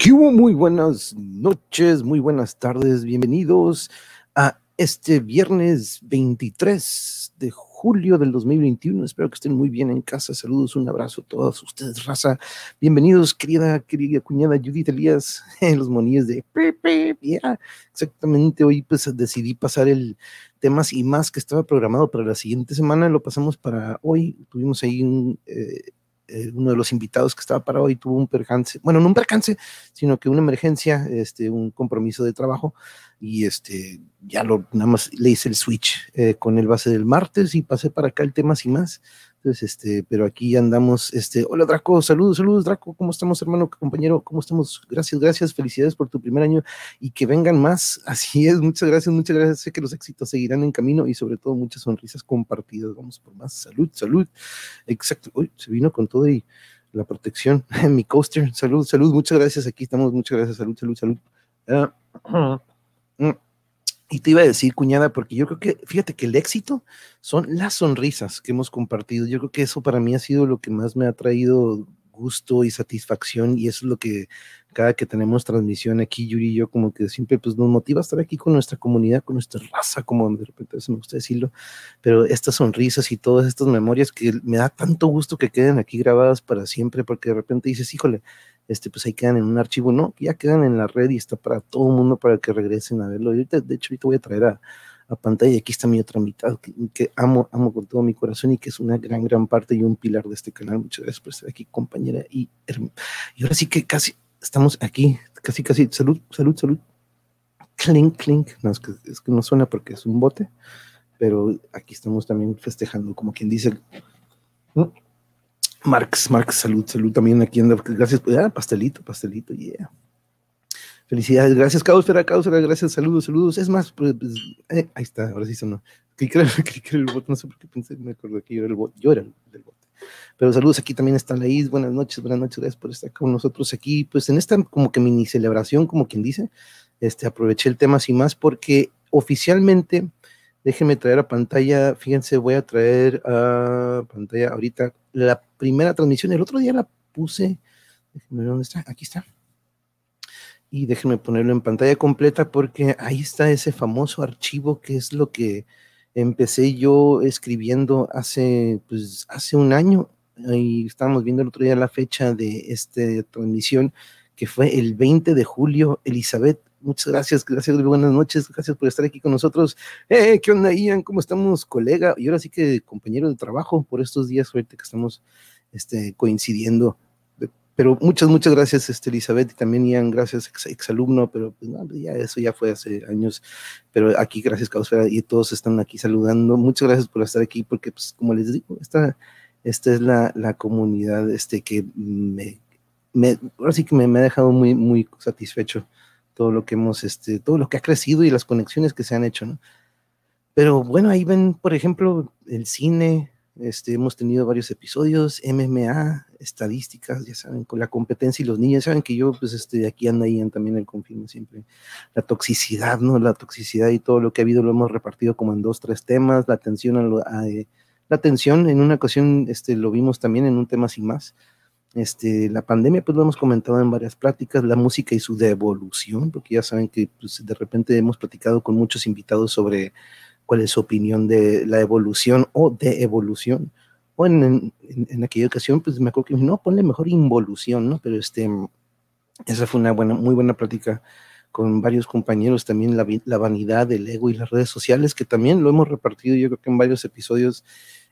¿Qué hubo? Muy buenas noches, muy buenas tardes, bienvenidos a este viernes 23 de julio del 2021. Espero que estén muy bien en casa. Saludos, un abrazo a todos ustedes, raza. Bienvenidos, querida, querida cuñada Judith Elías, los monillos de Pepe. Yeah. Exactamente, hoy pues decidí pasar el temas y más que estaba programado para la siguiente semana, lo pasamos para hoy. Tuvimos ahí un... Eh, eh, uno de los invitados que estaba para hoy tuvo un percance, bueno, no un percance, sino que una emergencia, este, un compromiso de trabajo, y este, ya lo, nada más le hice el switch eh, con el base del martes y pasé para acá el tema sin más. Entonces, este, pero aquí andamos, este, hola Draco, saludos, saludos Draco, ¿cómo estamos hermano, compañero? ¿Cómo estamos? Gracias, gracias, felicidades por tu primer año y que vengan más. Así es, muchas gracias, muchas gracias. Sé que los éxitos seguirán en camino y sobre todo muchas sonrisas compartidas. Vamos por más. Salud, salud. Exacto. Uy, se vino con todo y la protección. Mi coaster, salud, salud, muchas gracias. Aquí estamos, muchas gracias, salud, salud, salud. Ah, mm. Y te iba a decir, cuñada, porque yo creo que, fíjate que el éxito son las sonrisas que hemos compartido. Yo creo que eso para mí ha sido lo que más me ha traído gusto y satisfacción y eso es lo que cada que tenemos transmisión aquí, Yuri y yo, como que siempre pues nos motiva a estar aquí con nuestra comunidad, con nuestra raza, como de repente se me gusta decirlo, pero estas sonrisas y todas estas memorias que me da tanto gusto que queden aquí grabadas para siempre, porque de repente dices, híjole, este, pues ahí quedan en un archivo, no, ya quedan en la red y está para todo el mundo para que regresen a verlo. de hecho, ahorita voy a traer a, a pantalla, y aquí está mi otra mitad, que, amo, amo con todo mi corazón y que es una gran, gran parte y un pilar de este canal. Muchas gracias por estar aquí, compañera. Y, y ahora sí que casi estamos aquí, casi, casi, salud, salud, salud. Clink, clink. No, es que, es que no suena porque es un bote, pero aquí estamos también festejando, como quien dice. Marx, Marx, salud, salud también aquí anda. Gracias, ah, pastelito, pastelito, yeah. Felicidades, gracias, Causfera, Causfera, gracias, saludos, saludos. Es más, pues, pues eh, ahí está, ahora sí sonó. Cliqué el bot, no sé por qué pensé, me acuerdo que yo era el bot, yo era el del bot. Pero saludos, aquí también está Laís, buenas noches, buenas noches, gracias por estar con nosotros aquí, pues en esta como que mini celebración, como quien dice, este, aproveché el tema sin más porque oficialmente Déjenme traer a pantalla, fíjense, voy a traer a pantalla ahorita la primera transmisión. El otro día la puse, déjenme ver dónde está, aquí está. Y déjenme ponerlo en pantalla completa porque ahí está ese famoso archivo que es lo que empecé yo escribiendo hace, pues, hace un año. Ahí estábamos viendo el otro día la fecha de esta transmisión, que fue el 20 de julio. Elizabeth Muchas gracias, gracias, buenas noches, gracias por estar aquí con nosotros. Eh, ¿Qué onda, Ian? ¿Cómo estamos, colega? Y ahora sí que compañero de trabajo por estos días, ahorita que estamos este, coincidiendo. Pero muchas, muchas gracias, este, Elizabeth, y también Ian, gracias, ex, exalumno, pero pues, ya eso ya fue hace años. Pero aquí, gracias, Causfera, y todos están aquí saludando. Muchas gracias por estar aquí, porque, pues, como les digo, esta, esta es la, la comunidad este, que me, me, ahora sí que me, me ha dejado muy, muy satisfecho todo lo que hemos, este, todo lo que ha crecido y las conexiones que se han hecho, ¿no? Pero bueno, ahí ven, por ejemplo, el cine, este, hemos tenido varios episodios, MMA, estadísticas, ya saben, con la competencia y los niños, saben que yo, pues, este, aquí anda ahí también el confirmo siempre, la toxicidad, ¿no? La toxicidad y todo lo que ha habido lo hemos repartido como en dos, tres temas, la atención a, lo, a eh, la atención, en una ocasión, este, lo vimos también en un tema sin más, este, la pandemia, pues lo hemos comentado en varias pláticas, la música y su devolución, porque ya saben que pues, de repente hemos platicado con muchos invitados sobre cuál es su opinión de la evolución o de evolución. O en, en, aquella ocasión, pues me acuerdo que no, ponle mejor involución, ¿no? Pero este, esa fue una buena, muy buena plática con varios compañeros, también la, la vanidad, el ego y las redes sociales, que también lo hemos repartido yo creo que en varios episodios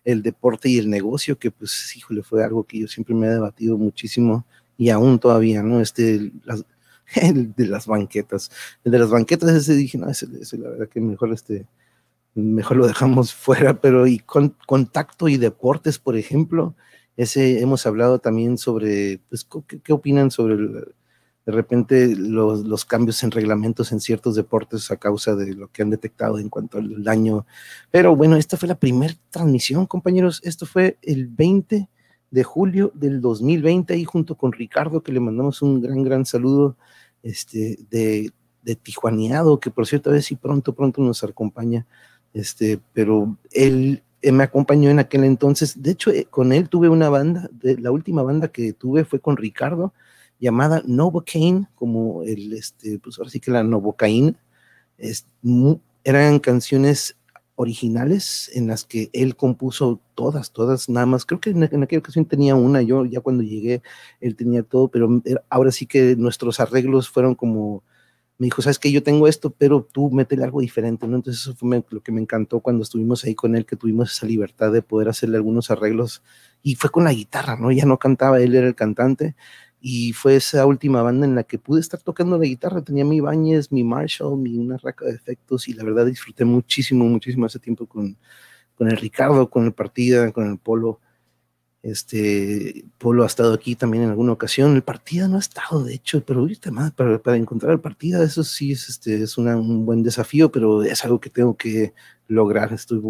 el deporte y el negocio, que pues, híjole, fue algo que yo siempre me he debatido muchísimo y aún todavía, ¿no? Este, el de las banquetas. El de las banquetas, ese dije, no, ese, la verdad que mejor este, mejor lo dejamos fuera, pero y con contacto y deportes, por ejemplo, ese hemos hablado también sobre, pues, ¿qué, qué opinan sobre el, de repente los, los, cambios en reglamentos en ciertos deportes a causa de lo que han detectado en cuanto al daño. Pero bueno, esta fue la primera transmisión, compañeros. Esto fue el 20 de julio del 2020 y junto con Ricardo, que le mandamos un gran, gran saludo este, de, de Tijuaneado, que por cierto a ver si pronto, pronto nos acompaña. Este, pero él me acompañó en aquel entonces. De hecho, eh, con él tuve una banda, la última banda que tuve fue con Ricardo llamada Novocaine, como el, este, pues ahora sí que la Novocaine, es, eran canciones originales en las que él compuso todas, todas, nada más. Creo que en, aquella ocasión tenía una, yo ya cuando llegué, él tenía todo, pero ahora sí que nuestros arreglos fueron como, me dijo, sabes que yo tengo esto, pero tú métele algo diferente, ¿no? Entonces eso fue lo que me encantó cuando estuvimos ahí con él, que tuvimos esa libertad de poder hacerle algunos arreglos y fue con la guitarra, ¿no? Ya no cantaba, él era el cantante y fue esa última banda en la que pude estar tocando la guitarra. Tenía mi Bañez, mi Marshall, mi una raca de efectos y la verdad disfruté muchísimo, muchísimo ese tiempo con, con el Ricardo, con el Partida, con el Polo. Este Polo ha estado aquí también en alguna ocasión. El Partida no ha estado, de hecho, pero ahorita más para, para encontrar el Partida, eso sí es, este, es un buen desafío, pero es algo que tengo que lograr. Estoy,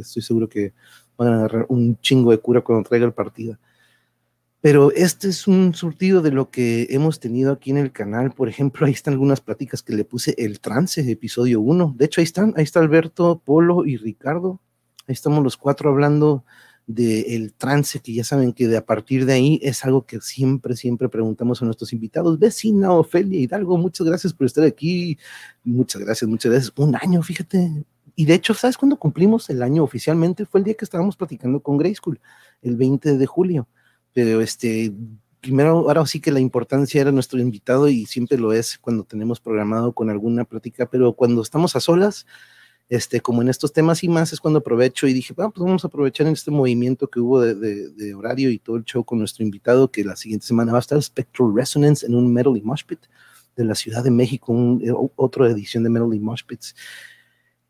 estoy seguro que van a agarrar un chingo de cura cuando traiga el Partida. Pero este es un surtido de lo que hemos tenido aquí en el canal. Por ejemplo, ahí están algunas pláticas que le puse el trance, episodio 1. De hecho, ahí están, ahí está Alberto, Polo y Ricardo. Ahí estamos los cuatro hablando del trance, que ya saben que de a partir de ahí es algo que siempre, siempre preguntamos a nuestros invitados. Vecina Ofelia Hidalgo, muchas gracias por estar aquí. Muchas gracias, muchas gracias. Un año, fíjate. Y de hecho, ¿sabes cuándo cumplimos el año oficialmente? Fue el día que estábamos platicando con Grey School, el 20 de julio pero este, primero, ahora sí que la importancia era nuestro invitado y siempre lo es cuando tenemos programado con alguna plática, pero cuando estamos a solas, este, como en estos temas y más, es cuando aprovecho y dije, bueno, pues vamos a aprovechar en este movimiento que hubo de, de, horario y todo el show con nuestro invitado, que la siguiente semana va a estar Spectral Resonance en un Metal y Mosh Pit de la Ciudad de México, un, eh, otra edición de Metal y Mosh Pits.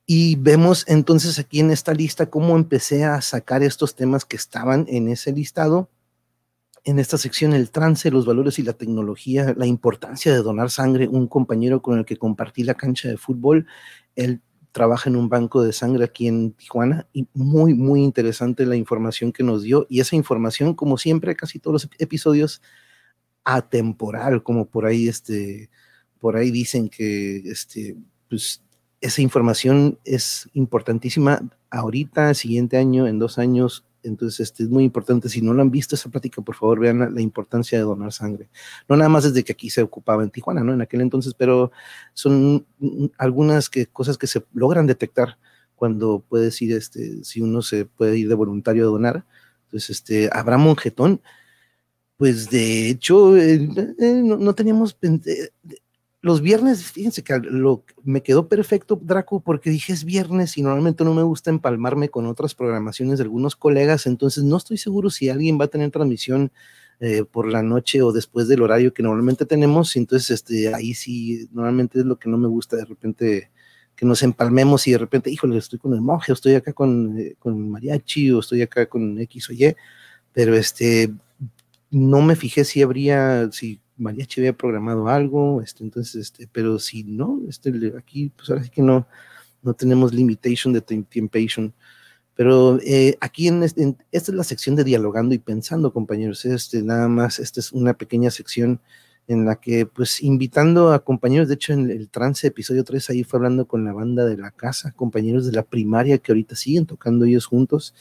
Y vemos entonces aquí en esta lista cómo empecé a sacar estos temas que estaban en ese listado en esta sección el trance, los valores y la tecnología, la importancia de donar sangre. Un compañero con el que compartí la cancha de fútbol, él trabaja en un banco de sangre aquí en Tijuana y muy, muy interesante la información que nos dio. Y esa información, como siempre, casi todos los episodios, atemporal, como por ahí, este, por ahí dicen que, este, pues, esa información es importantísima ahorita, siguiente año, en dos años, entonces, este, es muy importante. Si no lo han visto esa plática, por favor, vean la, importancia de donar sangre. No nada más desde que aquí se ocupaba en Tijuana, ¿no? En aquel entonces, pero son algunas que, cosas que se logran detectar cuando puedes ir, este, si uno se puede ir de voluntario a donar. Entonces, este, Abraham Monjetón, pues de hecho, eh, eh, no, teníamos, los viernes, fíjense que lo, me quedó perfecto, Draco, porque dije es viernes y normalmente no me gusta empalmarme con otras programaciones de algunos colegas, entonces no estoy seguro si alguien va a tener transmisión eh, por la noche o después del horario que normalmente tenemos, entonces este, ahí sí, normalmente es lo que no me gusta de repente que nos empalmemos y de repente, híjole, estoy con el monje, o estoy acá con, eh, con mariachi, o estoy acá con X o Y, pero este, no me fijé si habría, si Mariachi había programado algo, este, entonces, este, pero si no, este, aquí, pues ahora sí que no, no tenemos limitation de temptation. Pero eh, aquí en, esta es la sección de dialogando y pensando, compañeros. Este, nada más, esta es una pequeña sección en la que, pues, invitando a compañeros, de hecho, en el trance episodio 3, ahí fue hablando con la banda de la casa, compañeros de la primaria que ahorita siguen tocando ellos juntos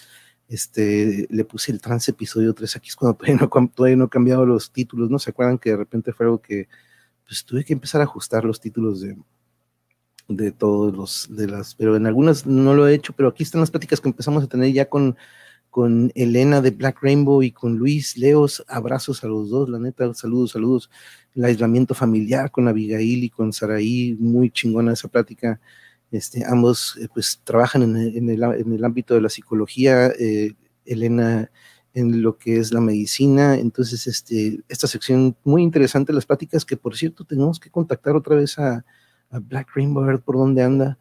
este, le puse el trance episodio 3, aquí es cuando todavía no, todavía no he cambiado los títulos, ¿no? ¿Se acuerdan que de repente fue algo que, pues tuve que empezar a ajustar los títulos de, de todos los, de las, pero en algunas no lo he hecho, pero aquí están las pláticas que empezamos a tener ya con, con Elena de Black Rainbow y con Luis Leos, abrazos a los dos, la neta, saludos, saludos, el aislamiento familiar con Abigail y con Saraí, muy chingona esa plática, este, ambos eh, pues trabajan en el, en, el, ámbito de la psicología, eh, Elena en lo que es la medicina, entonces este, esta sección muy interesante, las pláticas que por cierto tenemos que contactar otra vez a, Black Rainbow, a ver por dónde anda,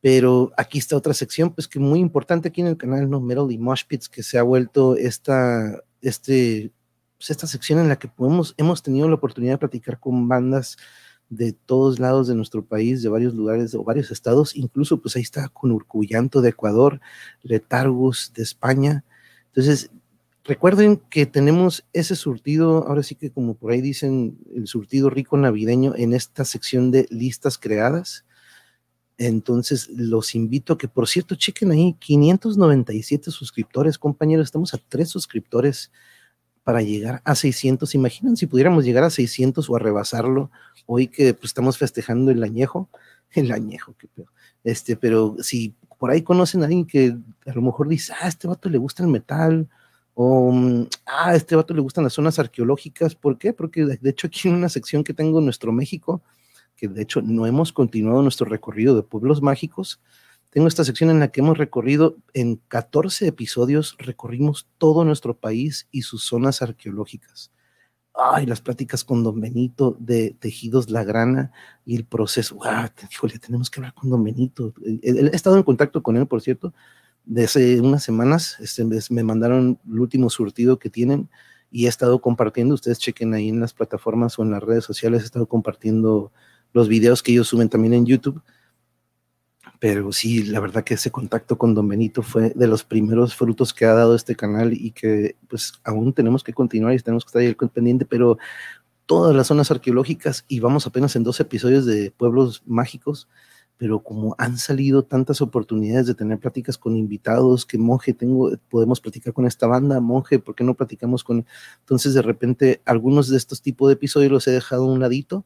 pero aquí está otra sección, pues que muy importante aquí en el canal, ¿no? Metal y Mosh Pits, que se ha vuelto esta, este, pues esta sección en la que podemos, hemos tenido la oportunidad de platicar con bandas de todos lados de nuestro país, de varios lugares o varios estados, incluso pues ahí está con Urcuyanto de Ecuador, Letargus de España. Entonces, recuerden que tenemos ese surtido, ahora sí que como por ahí dicen, el surtido rico navideño en esta sección de listas creadas. Entonces, los invito que, por cierto, chequen ahí, 597 suscriptores, compañeros, estamos a tres suscriptores para llegar a 600. Imaginan si pudiéramos llegar a 600 o a rebasarlo hoy que pues, estamos festejando el añejo, el añejo, qué peor. Este, pero si por ahí conocen a alguien que a lo mejor dice, ah, a este vato le gusta el metal, o mm, ah, a este vato le gustan las zonas arqueológicas, ¿por qué? Porque de hecho aquí en una sección que tengo Nuestro México, que de hecho no hemos continuado nuestro recorrido de pueblos mágicos, tengo esta sección en la que hemos recorrido en 14 episodios, recorrimos todo nuestro país y sus zonas arqueológicas. Ay, las pláticas con Don Benito de Tejidos La Grana y el proceso. Ah, híjole, tenemos que hablar con Don Benito. He, estado en contacto con él, por cierto, desde unas semanas. Este, me mandaron el último surtido que tienen y he estado compartiendo. Ustedes chequen ahí en las plataformas o en las redes sociales. He estado compartiendo los videos que ellos suben también en YouTube pero sí, la verdad que ese contacto con Don Benito fue de los primeros frutos que ha dado este canal y que pues aún tenemos que continuar y tenemos que estar ahí pendiente, pero todas las zonas arqueológicas y vamos apenas en dos episodios de pueblos mágicos, pero como han salido tantas oportunidades de tener pláticas con invitados, que monje tengo, podemos platicar con esta banda, monje, ¿por qué no platicamos con? Entonces de repente algunos de estos tipos de episodios los he dejado a un ladito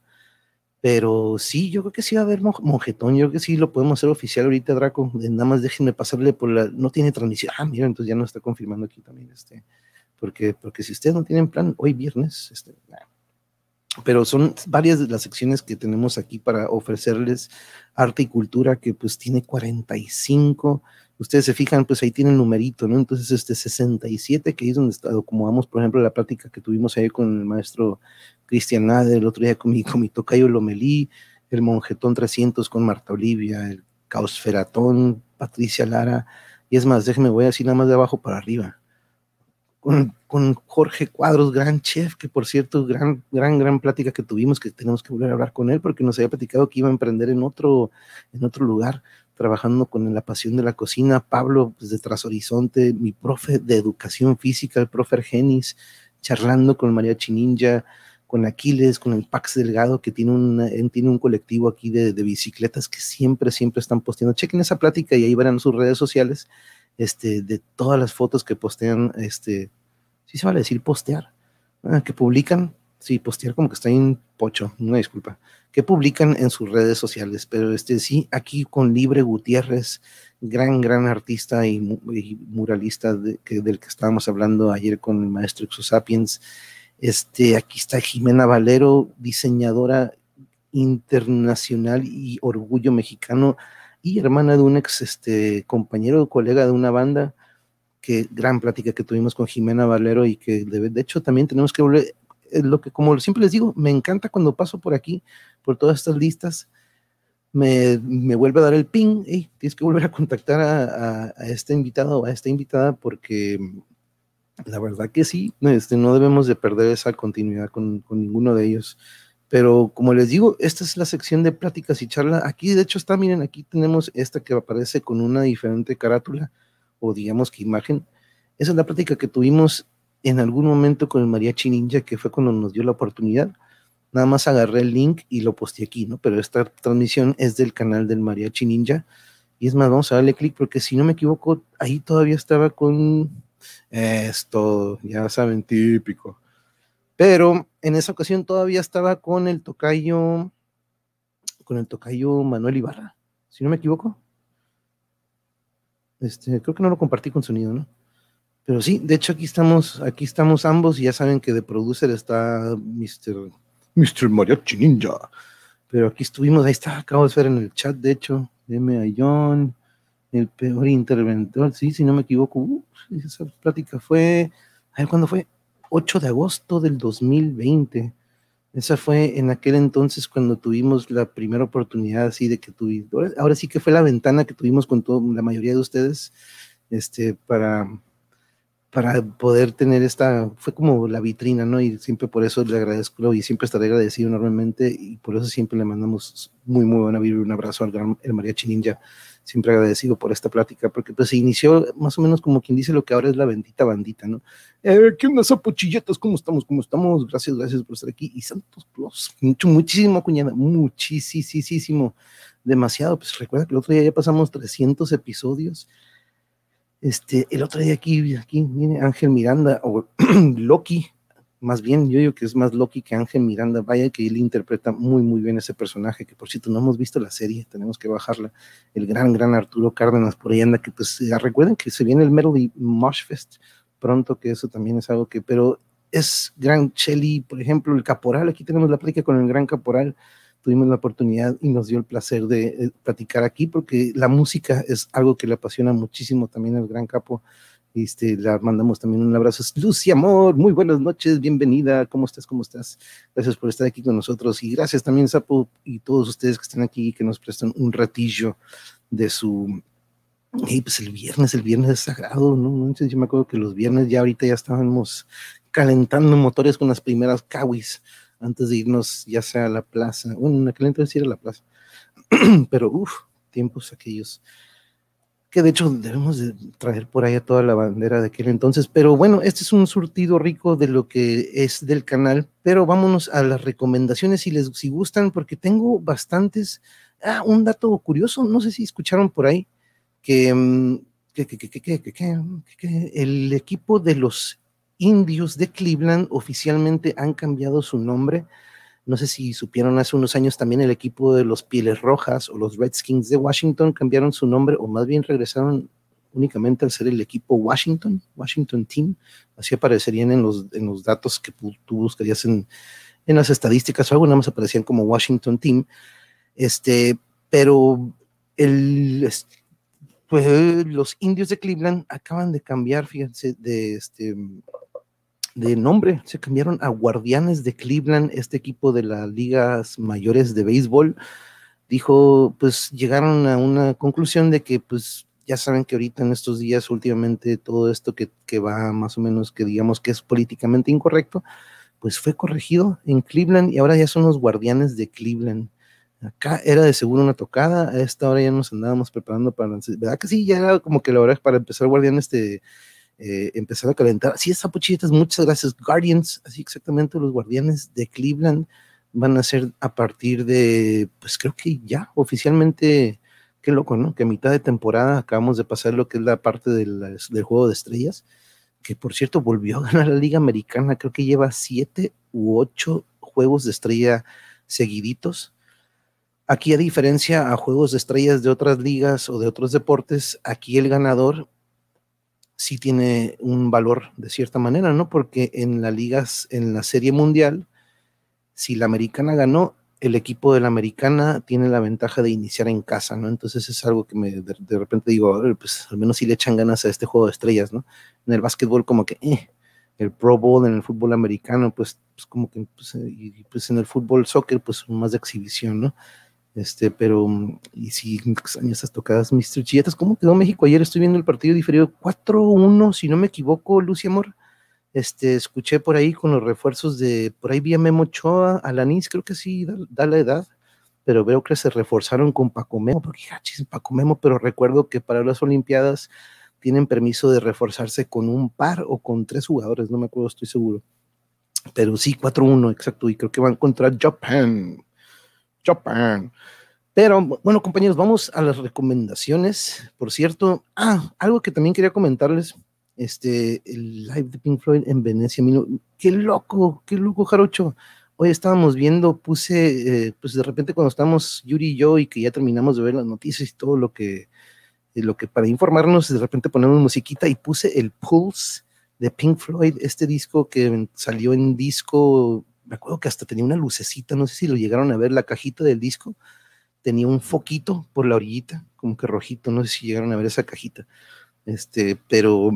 pero sí, yo creo que sí va a haber monjetón, yo creo que sí lo podemos hacer oficial ahorita, Draco. Nada más déjenme pasarle por la. No tiene transmisión. Ah, mira, entonces ya no está confirmando aquí también este. Porque, porque si ustedes no tienen plan, hoy viernes, este, pero son varias de las secciones que tenemos aquí para ofrecerles arte y cultura que pues tiene 45 ustedes se fijan, pues ahí tiene el numerito, ¿no? Entonces, este 67, que es donde está, como vamos, por ejemplo, la práctica que tuvimos ahí con el maestro Cristian Nader, el otro día con mi, con mi tocayo Lomelí, el monjetón 300 con Marta Olivia, el caosferatón, Patricia Lara, y es más, déjenme, voy así nada más de abajo para arriba. Con, con, Jorge Cuadros, gran chef, que por cierto, gran, gran, gran plática que tuvimos, que tenemos que volver a hablar con él, porque nos había platicado que iba a emprender en otro, en otro lugar trabajando con la pasión de la cocina, Pablo pues, de Tras Horizonte, mi profe de educación física, el profe Argenis, charlando con María Chininja, con Aquiles, con el Pax Delgado, que tiene, una, tiene un colectivo aquí de, bicicletas que siempre, siempre están posteando. Chequen esa plática y ahí verán sus redes sociales este, de todas las fotos que postean, este, sí se vale decir postear, que publican Sí, postear como que está en pocho, una disculpa. Que publican en sus redes sociales, pero este sí, aquí con Libre Gutiérrez, gran, gran artista y, muralista del que estábamos hablando ayer con el maestro Exosapiens. Este, aquí está Jimena Valero, diseñadora internacional y orgullo mexicano y hermana de un ex este, compañero, colega de una banda. Que gran plática que tuvimos con Jimena Valero y que de, de hecho también tenemos que volver lo que, como siempre les digo, me encanta cuando paso por aquí, por todas estas listas, me, me vuelve a dar el ping, y tienes que volver a contactar a, a, este invitado o a esta invitada porque la verdad que sí, este, no debemos de perder esa continuidad con, con, ninguno de ellos. Pero como les digo, esta es la sección de pláticas y charla. Aquí, de hecho, está, miren, aquí tenemos esta que aparece con una diferente carátula o digamos que imagen. Esa es la plática que tuvimos en algún momento con el Mariachi Ninja, que fue cuando nos dio la oportunidad. Nada más agarré el link y lo posté aquí, ¿no? Pero esta transmisión es del canal del Mariachi Ninja. Y es más, vamos a darle clic porque si no me equivoco, ahí todavía estaba con esto, ya saben, típico. Pero en esa ocasión todavía estaba con el tocayo, con el tocayo Manuel Ibarra, si no me equivoco. Este, creo que no lo compartí con sonido, ¿no? Pero sí, de hecho aquí estamos, aquí estamos ambos y ya saben que de producer está Mr. Mr. Mariachi Ninja. Pero aquí estuvimos, ahí está, acabo de ver en el chat, de hecho, M. a John, el peor interventor, sí, si no me equivoco, esa plática fue, a ver, ¿cuándo fue? 8 de agosto del 2020. Esa fue en aquel entonces cuando tuvimos la primera oportunidad así de que tuvimos, ahora sí que fue la ventana que tuvimos con todo, la mayoría de ustedes, este, para para poder tener esta, fue como la vitrina, ¿no? Y siempre por eso le agradezco y siempre estaré agradecido enormemente y por eso siempre le mandamos muy, muy buena vibra, un abrazo al gran el Mariachi Ninja, siempre agradecido por esta plática, porque pues se inició más o menos como quien dice lo que ahora es la bendita bandita, ¿no? Eh, ¿Qué onda, sapochilletas? ¿Cómo estamos? ¿Cómo estamos? Gracias, gracias por estar aquí. Y Santos Plus, mucho, muchísimo, cuñada, muchísimo, demasiado. Pues recuerda que el otro día ya pasamos 300 episodios Este, el otro día aquí, aquí viene Ángel Miranda, o Loki, más bien, yo digo que es más Loki que Ángel Miranda, vaya que él interpreta muy, muy bien ese personaje, que por cierto no hemos visto la serie, tenemos que bajarla, el gran, gran Arturo Cárdenas por ahí anda, que pues recuerden que se viene el Melody Mosh Fest pronto, que eso también es algo que, pero es gran Shelly, por ejemplo, el Caporal, aquí tenemos la plática con el gran Caporal, tuvimos la oportunidad y nos dio el placer de eh, platicar aquí, porque la música es algo que le apasiona muchísimo también al gran capo, este, le mandamos también un abrazo. Lucy, amor, muy buenas noches, bienvenida. ¿Cómo estás? ¿Cómo estás? Gracias por estar aquí con nosotros. Y gracias también, Sapo, y todos ustedes que están aquí, que nos prestan un ratillo de su. Y pues el viernes, el viernes es sagrado, ¿no? Yo me acuerdo que los viernes ya ahorita ya estábamos calentando motores con las primeras kawis antes de irnos ya sea a la plaza. Bueno, en aquel entonces era la plaza. Pero, uff, tiempos aquellos que de hecho debemos de traer por ahí a toda la bandera de aquel entonces, pero bueno, este es un surtido rico de lo que es del canal, pero vámonos a las recomendaciones si les si gustan, porque tengo bastantes, ah, un dato curioso, no sé si escucharon por ahí, que, mm, que, que, que el equipo de los indios de Cleveland oficialmente han cambiado su nombre no sé si supieron hace unos años también el equipo de los Pieles Rojas o los Redskins de Washington cambiaron su nombre o más bien regresaron únicamente al ser el equipo Washington, Washington Team. Así aparecerían en los, en los datos que tú buscarías en, en las estadísticas o algo, nada más aparecían como Washington Team. Este, pero el, pues, los indios de Cleveland acaban de cambiar, fíjense, de este de nombre, se cambiaron a Guardianes de Cleveland, este equipo de las ligas mayores de béisbol. Dijo, pues llegaron a una conclusión de que, pues ya saben que ahorita en estos días, últimamente, todo esto que, que va más o menos, que digamos que es políticamente incorrecto, pues fue corregido en Cleveland y ahora ya son los Guardianes de Cleveland. Acá era de seguro una tocada, a esta hora ya nos andábamos preparando para, ¿verdad que sí? Ya era como que la hora para empezar Guardianes de eh, empezar a calentar. Sí, esa pochitas, muchas gracias. Guardians, así exactamente, los guardianes de Cleveland van a ser a partir de, pues creo que ya oficialmente, qué loco, ¿no? Que a mitad de temporada acabamos de pasar lo que es la parte del juego de estrellas, que por cierto volvió a ganar la Liga Americana, creo que lleva siete u ocho juegos de estrella seguiditos. Aquí, a diferencia a juegos de estrellas de otras ligas o de otros deportes, aquí el ganador sí tiene un valor de cierta manera, ¿no? Porque en las ligas, en la serie mundial, si la americana ganó, el equipo de la americana tiene la ventaja de iniciar en casa, ¿no? Entonces es algo que me, de, repente digo, pues al menos si le echan ganas a este juego de estrellas, ¿no? En el básquetbol como que, eh, el Pro Bowl en el fútbol americano, pues, pues como que, pues, eh, y, pues en el fútbol soccer, pues más de exhibición, ¿no? Este, pero, y si extraño esas tocadas, Mr. Chilletas, ¿cómo quedó México? Ayer estoy viendo el partido diferido 4-1, si no me equivoco, Lucy Amor. Este, escuché por ahí con los refuerzos de, por ahí vi a Memo Choa, Alanis, creo que sí, da, la edad, pero veo que se reforzaron con Paco Memo, porque hachis, Paco Memo, pero recuerdo que para las Olimpiadas tienen permiso de reforzarse con un par o con tres jugadores, no me acuerdo, estoy seguro. Pero sí, 4-1, exacto, y creo que van contra Japan. Japan. Pero bueno, compañeros, vamos a las recomendaciones. Por cierto, ah, algo que también quería comentarles, este, el live de Pink Floyd en Venecia, qué loco, qué loco, Jarocho. Hoy estábamos viendo, puse, eh, pues de repente cuando estamos Yuri y yo y que ya terminamos de ver las noticias y todo lo que, lo que para informarnos, de repente ponemos musiquita y puse el Pulse de Pink Floyd, este disco que salió en disco me acuerdo que hasta tenía una lucecita, no sé si lo llegaron a ver, la cajita del disco tenía un foquito por la orillita, como que rojito, no sé si llegaron a ver esa cajita. Este, pero,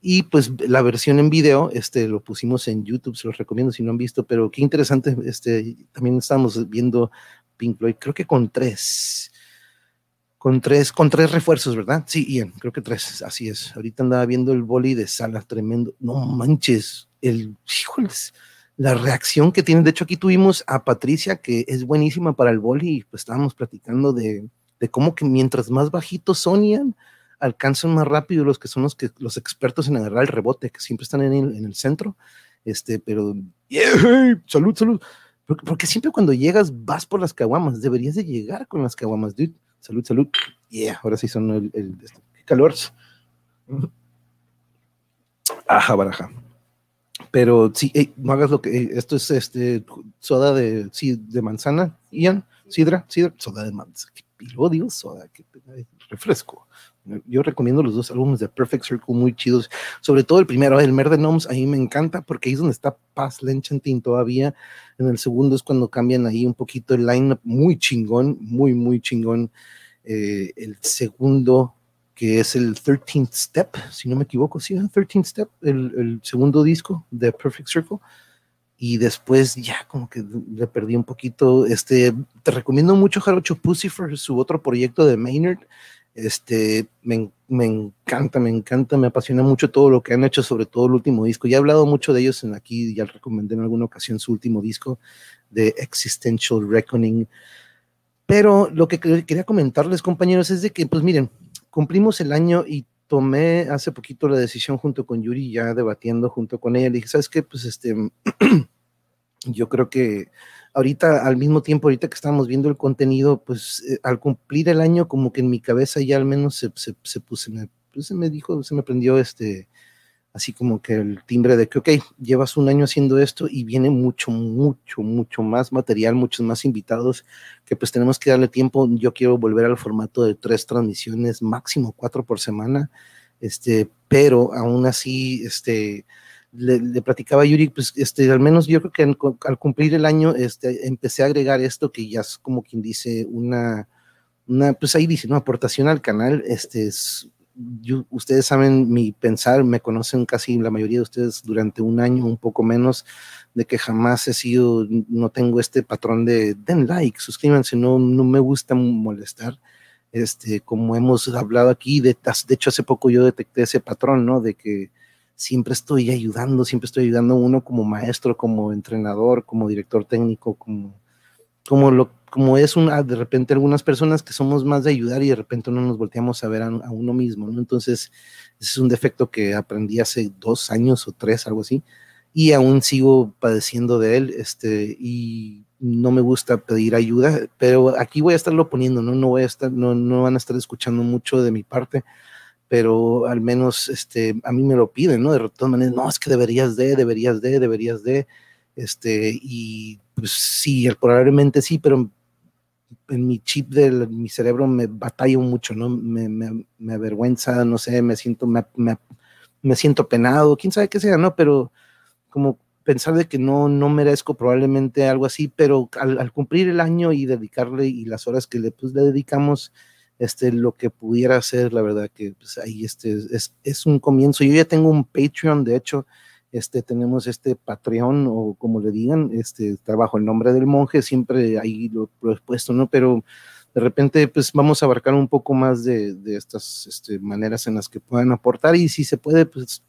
y pues la versión en video, este, lo pusimos en YouTube, se los recomiendo si no han visto, pero qué interesante, este, también estábamos viendo Pink Floyd, creo que con tres, con tres, con tres refuerzos, ¿verdad? Sí, Ian, creo que tres, así es. Ahorita andaba viendo el boli de sala, tremendo, no manches, el, híjoles, la reacción que tienen. De hecho, aquí tuvimos a Patricia, que es buenísima para el boli, y pues estábamos platicando de, cómo que mientras más bajitos sonían, alcanzan más rápido los que son los, que, los expertos en agarrar el rebote, que siempre están en el, centro. Este, pero, salud, salud. Porque, siempre cuando llegas vas por las caguamas, deberías de llegar con las caguamas, dude. Salud, salud. Yeah, ahora sí son el, el, calor. Ajá, baraja. Pero sí, no hagas lo que. esto es este soda de, sí, de manzana, Ian, sidra, sidra, soda de manzana. Qué pilodio, soda, qué refresco. Yo recomiendo los dos álbumes de Perfect Circle muy chidos, sobre todo el primero, el Mer de Gnomes, a mí me encanta porque ahí es donde está Paz Lenchantin todavía. En el segundo es cuando cambian ahí un poquito el line muy chingón, muy, muy chingón. Eh, el segundo, que es el 13th Step, si no me equivoco, sí, el 13th Step, el, el segundo disco de Perfect Circle y después ya como que le perdí un poquito. Este, te recomiendo mucho Jarocho Pussifer, su otro proyecto de Maynard. Este, me, me, encanta, me encanta, me apasiona mucho todo lo que han hecho, sobre todo el último disco. Ya he hablado mucho de ellos en aquí, ya recomendé en alguna ocasión su último disco de Existential Reckoning. Pero lo que quería comentarles, compañeros, es de que, pues miren, cumplimos el año y tomé hace poquito la decisión junto con Yuri, ya debatiendo junto con ella. Le dije, ¿sabes qué? Pues este, yo creo que ahorita, al mismo tiempo, ahorita que estamos viendo el contenido, pues eh, al cumplir el año, como que en mi cabeza ya al menos se, se, se, puse, me, pues, se me dijo, se me prendió este, así como que el timbre de que, ok, llevas un año haciendo esto y viene mucho, mucho, mucho más material, muchos más invitados, que pues tenemos que darle tiempo. Yo quiero volver al formato de tres transmisiones, máximo cuatro por semana, este, pero aún así, este, le, platicaba a Yuri, pues este, al menos yo creo que al cumplir el año, este, empecé a agregar esto que ya es como quien dice una, una pues ahí dice, ¿no? Aportación al canal, este, es, ustedes saben mi pensar, me conocen casi la mayoría de ustedes durante un año, un poco menos, de que jamás he sido, no tengo este patrón de den like, suscríbanse, no, no me gusta molestar. Este, como hemos hablado aquí, de, de hecho hace poco yo detecté ese patrón, ¿no? De que siempre estoy ayudando, siempre estoy ayudando a uno como maestro, como entrenador, como director técnico, como, como, lo, como es una, de repente algunas personas que somos más de ayudar y de repente no nos volteamos a ver a, uno mismo, ¿no? Entonces, ese es un defecto que aprendí hace dos años o tres, algo así, y aún sigo padeciendo de él, este, y no me gusta pedir ayuda, pero aquí voy a estarlo poniendo, ¿no? No voy a estar, no, no van a estar escuchando mucho de mi parte, pero al menos este, a mí me lo piden, ¿no? De todas maneras, no, es que deberías de, deberías de, deberías de, este, y pues sí, probablemente sí, pero en mi chip de mi cerebro me batallo mucho, ¿no? Me, me, me avergüenza, no sé, me siento, me, me, siento penado, quién sabe qué sea, ¿no? Pero como pensar de que no, no merezco probablemente algo así, pero al, al cumplir el año y dedicarle y las horas que le, pues, le dedicamos, este, lo que pudiera hacer, la verdad que pues, ahí este, es, es, un comienzo. Yo ya tengo un Patreon, de hecho, este, tenemos este Patreon o como le digan, este, trabajo el nombre del monje, siempre ahí lo, he puesto, ¿no? Pero de repente, pues vamos a abarcar un poco más de, de estas este, maneras en las que puedan aportar y si se puede, pues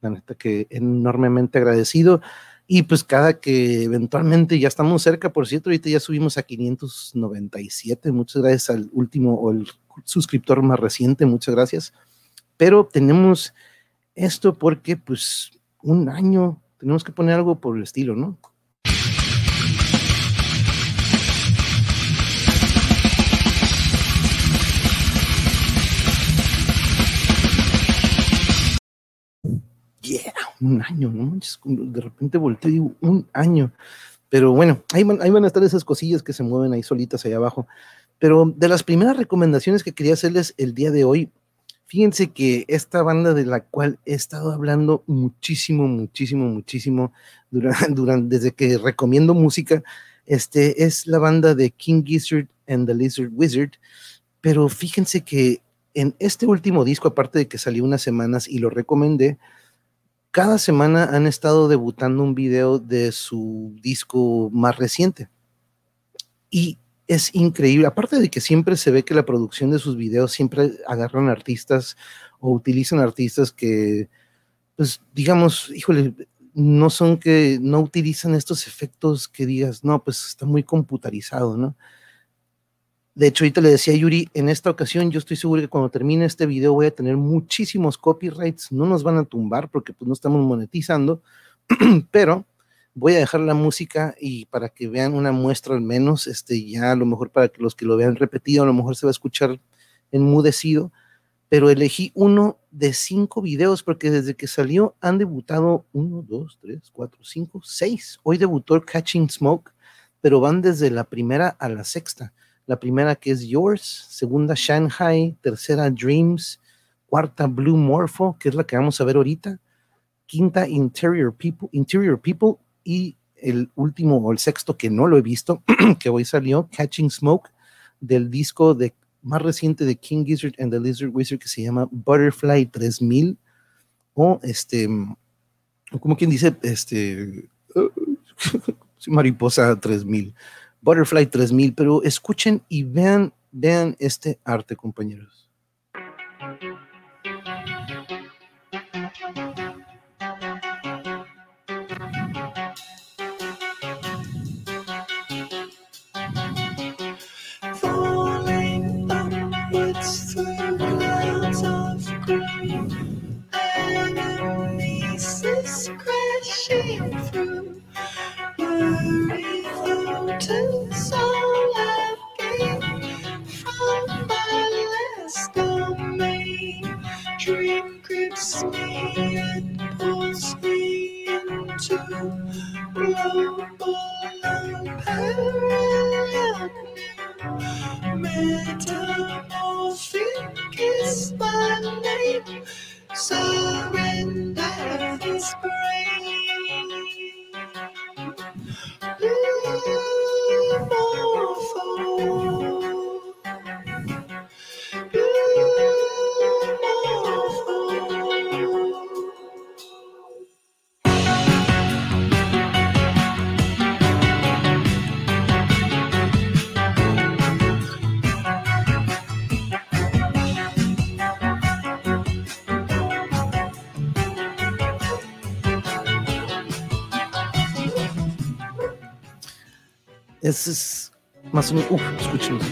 la neta que enormemente agradecido. Y pues cada que eventualmente ya estamos cerca, por cierto, ahorita ya subimos a 597, muchas gracias al último o el suscriptor más reciente, muchas gracias. Pero tenemos esto porque pues un año, tenemos que poner algo por el estilo, ¿no? un año, ¿no? De repente volteé y digo, un año. Pero bueno, ahí van, ahí van a estar esas cosillas que se mueven ahí solitas allá abajo. Pero de las primeras recomendaciones que quería hacerles el día de hoy, fíjense que esta banda de la cual he estado hablando muchísimo, muchísimo, muchísimo durante, desde que recomiendo música, este es la banda de King Gizzard and the Lizard Wizard. Pero fíjense que en este último disco, aparte de que salió unas semanas y lo recomendé, cada semana han estado debutando un video de su disco más reciente. Y es increíble, aparte de que siempre se ve que la producción de sus videos siempre agarran artistas o utilizan artistas que, pues digamos, híjole, no son que no utilizan estos efectos que digas, no, pues está muy computarizado, ¿no? De hecho, ahorita le decía a Yuri, en esta ocasión yo estoy seguro que cuando termine este video voy a tener muchísimos copyrights, no nos van a tumbar porque pues no estamos monetizando, pero voy a dejar la música y para que vean una muestra al menos, este ya a lo mejor para que los que lo vean repetido, a lo mejor se va a escuchar enmudecido, pero elegí uno de cinco videos porque desde que salió han debutado uno, dos, tres, cuatro, cinco, seis. Hoy debutó Catching Smoke, pero van desde la primera a la sexta. La primera que es Yours, segunda Shanghai, tercera Dreams, cuarta Blue Morpho, que es la que vamos a ver ahorita, quinta Interior People, Interior People y el último o el sexto que no lo he visto, que hoy salió, Catching Smoke, del disco de más reciente de King Gizzard and the Lizard Wizard que se llama Butterfly 3000 o este, como quien dice, este, mariposa 3000, Butterfly 3000, pero escuchen y vean, vean este arte, compañeros. Ese es más o menos. Uf, escúchenos.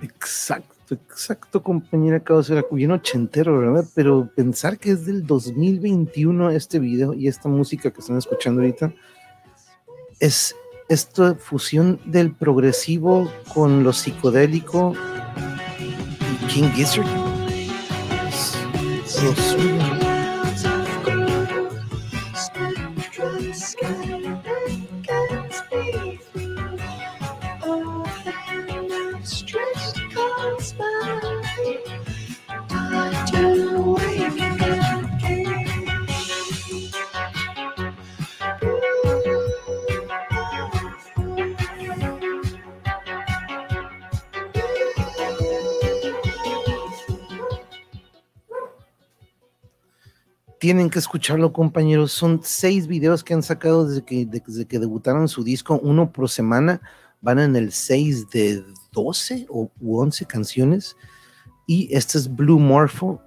Exacto, exacto, compañera Causa, bien ochentero, ¿verdad? Pero pensar que es del 2021 este video y esta música que están escuchando ahorita es esta fusión del progresivo con lo psicodélico King Gizzard. Tienen que escucharlo, compañeros. Son seis videos que han sacado desde que, desde que debutaron su disco, uno por semana. Van en el 6 de 12 o 11 canciones. Y este es Blue Morpho.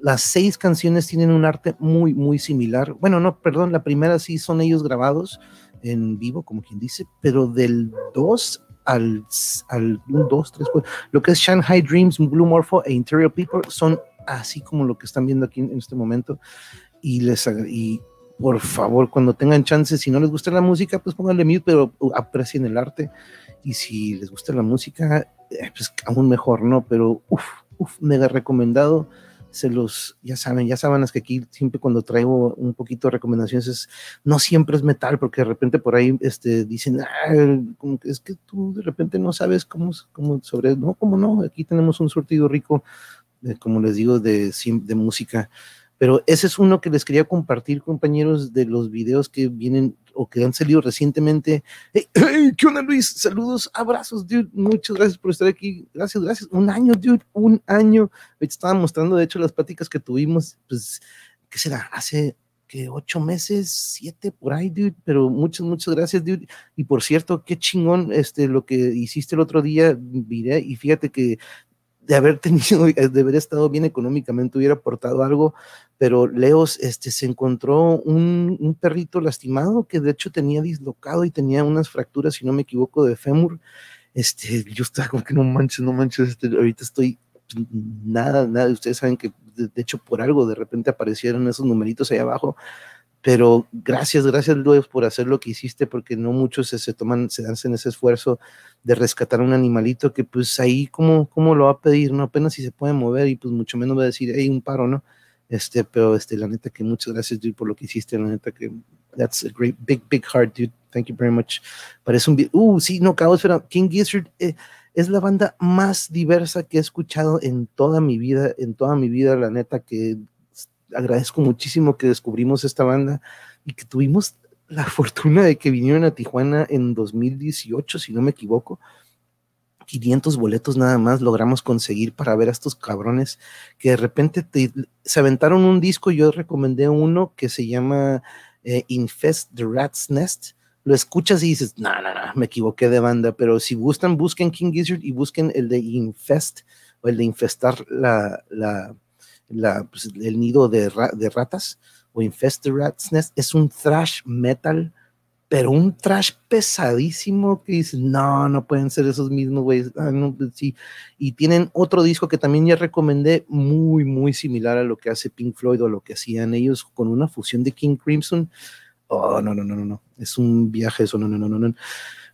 Las seis canciones tienen un arte muy, muy similar. Bueno, no, perdón, la primera sí son ellos grabados en vivo, como quien dice, pero del 2 al, al 2, 3, 4, lo que es Shanghai Dreams, Blue Morpho e Interior People son así como lo que están viendo aquí en este momento. Y les y por favor, cuando tengan chance, si no les gusta la música, pues pónganle mute, pero aprecien el arte. Y si les gusta la música, eh, pues aún mejor, ¿no? Pero uff, uff, mega recomendado. Se los, ya saben, ya saben, es que aquí siempre cuando traigo un poquito de recomendaciones es, no siempre es metal, porque de repente por ahí este, dicen, ah, como que es que tú de repente no sabes cómo, cómo sobre, no, cómo no, aquí tenemos un surtido rico como les digo, de, de música. Pero ese es uno que les quería compartir, compañeros, de los videos que vienen o que han salido recientemente. ¿Qué onda, Luis? Saludos, abrazos, dude. Muchas gracias por estar aquí. Gracias, gracias. Un año, dude, un año. Estaba mostrando, de hecho, las pláticas que tuvimos, pues, ¿qué será? Hace que ocho meses, siete por ahí, dude, pero muchas, muchas gracias, dude. Y por cierto, qué chingón este, lo que hiciste el otro día, miré, y fíjate que de haber tenido, de haber estado bien económicamente, hubiera aportado algo, pero Leos este, se encontró un, perrito lastimado que de hecho tenía dislocado y tenía unas fracturas, si no me equivoco, de fémur. Este, yo estaba como que no manches, no manches, este, ahorita estoy nada, nada, ustedes saben que de, hecho por algo de repente aparecieron esos numeritos ahí abajo, pero gracias, gracias Luis por hacer lo que hiciste, porque no muchos se, toman, se hacen ese esfuerzo de rescatar un animalito que pues ahí como, cómo lo va a pedir, ¿no? Apenas si se puede mover y pues mucho menos va a decir, hey, un paro, ¿no? Este, pero este, la neta que muchas gracias, dude, por lo que hiciste, la neta que that's a great, big, big heart, dude. Thank you very much. Parece un, uh, sí, no, cabrón, espera, King Gizzard, eh, es la banda más diversa que he escuchado en toda mi vida, en toda mi vida, la neta que agradezco muchísimo que descubrimos esta banda y que tuvimos la fortuna de que vinieron a Tijuana en 2018, si no me equivoco. 500 boletos nada más logramos conseguir para ver a estos cabrones que de repente se aventaron un disco. Yo recomendé uno que se llama eh, Infest the Rat's Nest lo escuchas y dices, no, no, no, me equivoqué de banda, pero si gustan, busquen King Gizzard y busquen el de Infest o el de infestar la, la, la pues, el nido de, ratas o Infest the Rat's Nest, es un thrash metal, pero un thrash pesadísimo que dices, no, no pueden ser esos mismos güeyes. Ah, no, pues, sí. Y tienen otro disco que también ya recomendé, muy, muy similar a lo que hace Pink Floyd o lo que hacían ellos con una fusión de King Crimson Oh, no, no, no, no, no. Es un viaje eso, no, no, no, no, no.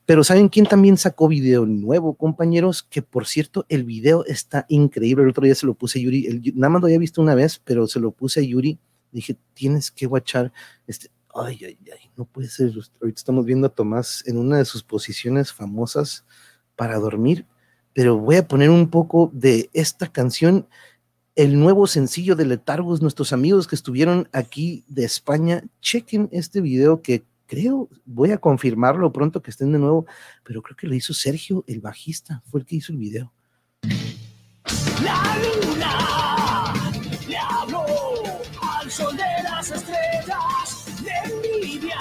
Pero ¿saben quién también sacó video nuevo, compañeros? Que por cierto, el video está increíble. El otro día se lo puse a Yuri. nada más lo había visto una vez, pero se lo puse a Yuri. Dije, tienes que watchar este. Ay, ay, ay, no puede ser. Ahorita estamos viendo a Tomás en una de sus posiciones famosas para dormir. Pero voy a poner un poco de esta canción el nuevo sencillo de Letargos, nuestros amigos que estuvieron aquí de España, chequen este video que creo, voy a confirmarlo pronto que estén de nuevo, pero creo que lo hizo Sergio, el bajista, fue el que hizo el video. La luna le habló al sol de las estrellas de envidia,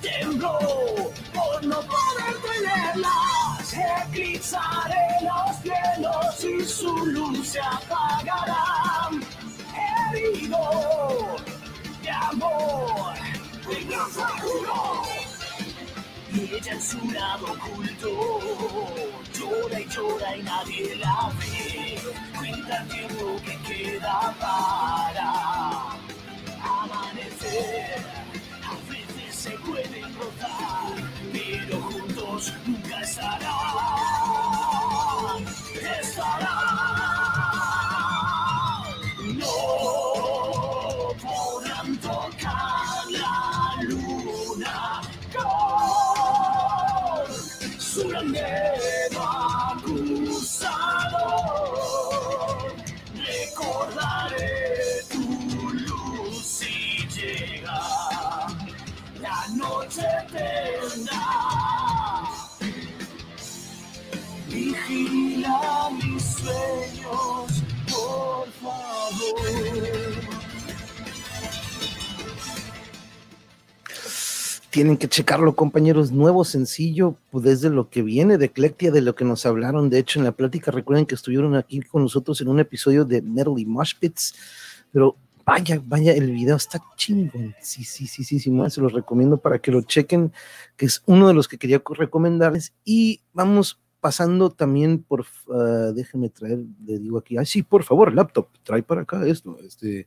tembló por no poder tenerlas, eclipsaré los cielos y su luz se apagará. Herido de amor, y ella en su lado oculto llora y llora y nadie la ve. Cuenta el tiempo que queda para amanecer. A veces se pueden rotar, pero juntos nunca estarán. No Vigila mis sueños, por favor. Tienen que checarlo, compañeros. Nuevo sencillo, pues desde lo que viene de Eclectia, de lo que nos hablaron. De hecho, en la plática, recuerden que estuvieron aquí con nosotros en un episodio de Metal y Mosh Pits. Pero vaya, vaya, el video está chingón. Sí, sí, sí, sí, sí, más se los recomiendo para que lo chequen, que es uno de los que quería recomendarles. Y vamos pasando también por, uh, traer, le digo aquí, ay, sí, por favor, laptop, trae para acá esto, este,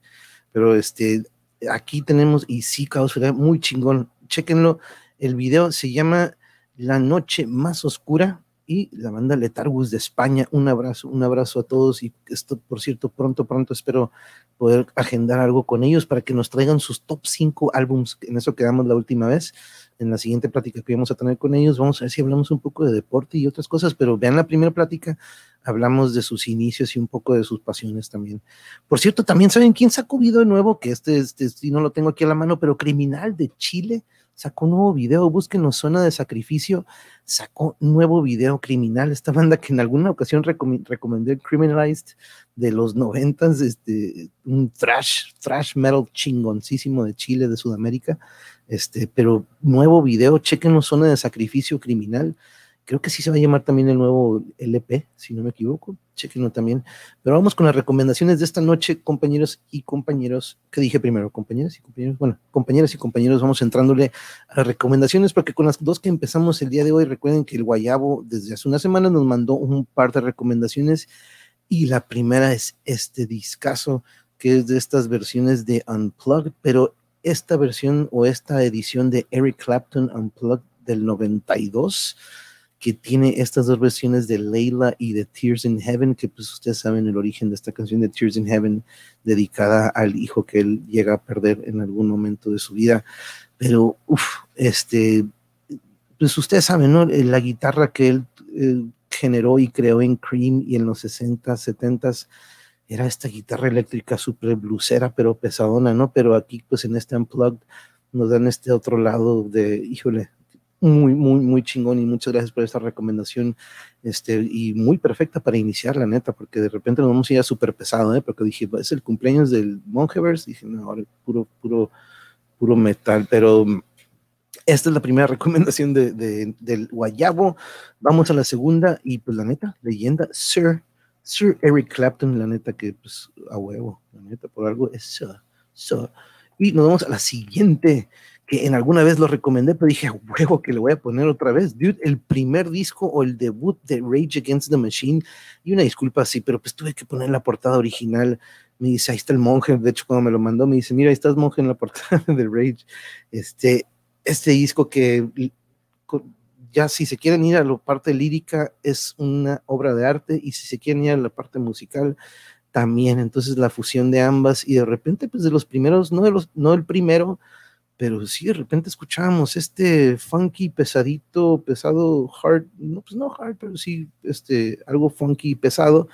pero este, aquí tenemos, y sí, caos, muy chingón, chequenlo, el video se llama La Noche Más Oscura, y la banda Letargus de España. Un abrazo, un abrazo a todos y esto, por cierto, pronto, pronto espero poder agendar algo con ellos para que nos traigan sus top 5 álbums. En eso quedamos la última vez. En la siguiente plática que vamos a tener con ellos, vamos a ver si hablamos un poco de deporte y otras cosas, pero vean la primera plática, hablamos de sus inicios y un poco de sus pasiones también. Por cierto, también saben quién sacó video nuevo, que este, este, sí no lo tengo aquí a la mano, pero Criminal de Chile sacó un nuevo video, búsquenos Zona de Sacrificio, sacó nuevo video criminal, esta banda que en alguna ocasión recomendé Criminalized de los noventas, este, un thrash, thrash metal chingoncísimo de Chile, de Sudamérica, este, pero nuevo video, chequenos Zona de Sacrificio Criminal, creo que sí se va a llamar también el nuevo LP, si no me equivoco, chequenlo también. Pero vamos con las recomendaciones de esta noche, compañeros y compañeros. ¿Qué dije primero? Compañeras y compañeros. Bueno, compañeras y compañeros, vamos entrándole a recomendaciones, porque con las dos que empezamos el día de hoy, recuerden que el Guayabo desde hace una semana nos mandó un par de recomendaciones Y la primera es este discazo, que es de estas versiones de Unplugged, pero esta versión o esta edición de Eric Clapton Unplugged del 92 que tiene estas dos versiones de Layla y de Tears in Heaven, que pues ustedes saben el origen de esta canción de Tears in Heaven, dedicada al hijo que él llega a perder en algún momento de su vida. Pero, uff, este, pues ustedes saben, ¿no? La guitarra que él eh, generó y creó en Cream y en los 60, 70 era esta guitarra eléctrica súper blusera, pero pesadona, ¿no? Pero aquí, pues en este Unplugged, nos dan este otro lado de, híjole, muy, muy, muy chingón y muchas gracias por esta recomendación este, y muy perfecta para iniciar, la neta, porque de repente nos vamos a ir a súper pesado, ¿eh? porque dije, es el cumpleaños del Mongeverse, dije, no, ahora puro, puro, puro metal, pero esta es la primera recomendación de, del Guayabo, vamos a la segunda y pues la neta, leyenda, Sir, Sir Eric Clapton, la neta que pues a huevo, la neta por algo es Sir, Sir. Y nos vamos a la siguiente, que en alguna vez lo recomendé, pero dije, huevo, que le voy a poner otra vez. Dude, el primer disco o el debut de Rage Against the Machine, y una disculpa, sí, pero pues tuve que poner la portada original. Me dice, ahí está el monje, de hecho, cuando me lo mandó, me dice, mira, ahí estás monje en la portada de Rage. Este, este disco que ya si se quieren ir a la parte lírica es una obra de arte y si se quieren ir a la parte musical también, entonces la fusión de ambas y de repente pues de los primeros, no de los, no el primero, pero sí de repente escuchábamos este funky pesadito, pesado, hard, no, pues no hard, pero sí este, algo funky pesado,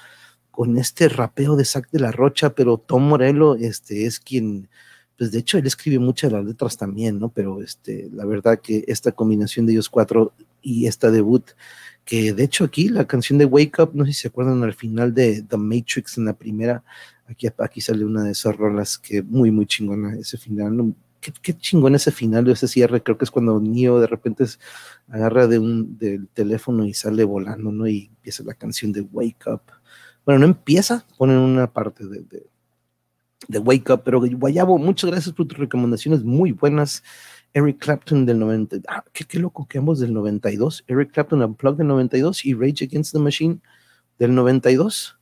con este rapeo de Zack de la Rocha, pero Tom Morello este, es quien, pues de hecho él escribe muchas de las letras también, ¿no? Pero este, la verdad que esta combinación de ellos cuatro y esta debut, que de hecho aquí la canción de Wake Up, no sé si se acuerdan al final de The Matrix en la primera, aquí, aquí sale una de esas rolas que muy, muy chingona ese final, ¿no? qué, chingón ese final, ese cierre, creo que es cuando Neo de repente agarra de un, del teléfono y sale volando, ¿no? Y empieza la canción de Wake Up. Bueno, no empieza, ponen una parte de, Wake Up, pero Guayabo, muchas gracias por tus recomendaciones muy buenas. Eric Clapton del 90, ah, qué, qué loco que ambos del 92, Eric Clapton Unplugged del 92 y Rage Against the Machine del 92.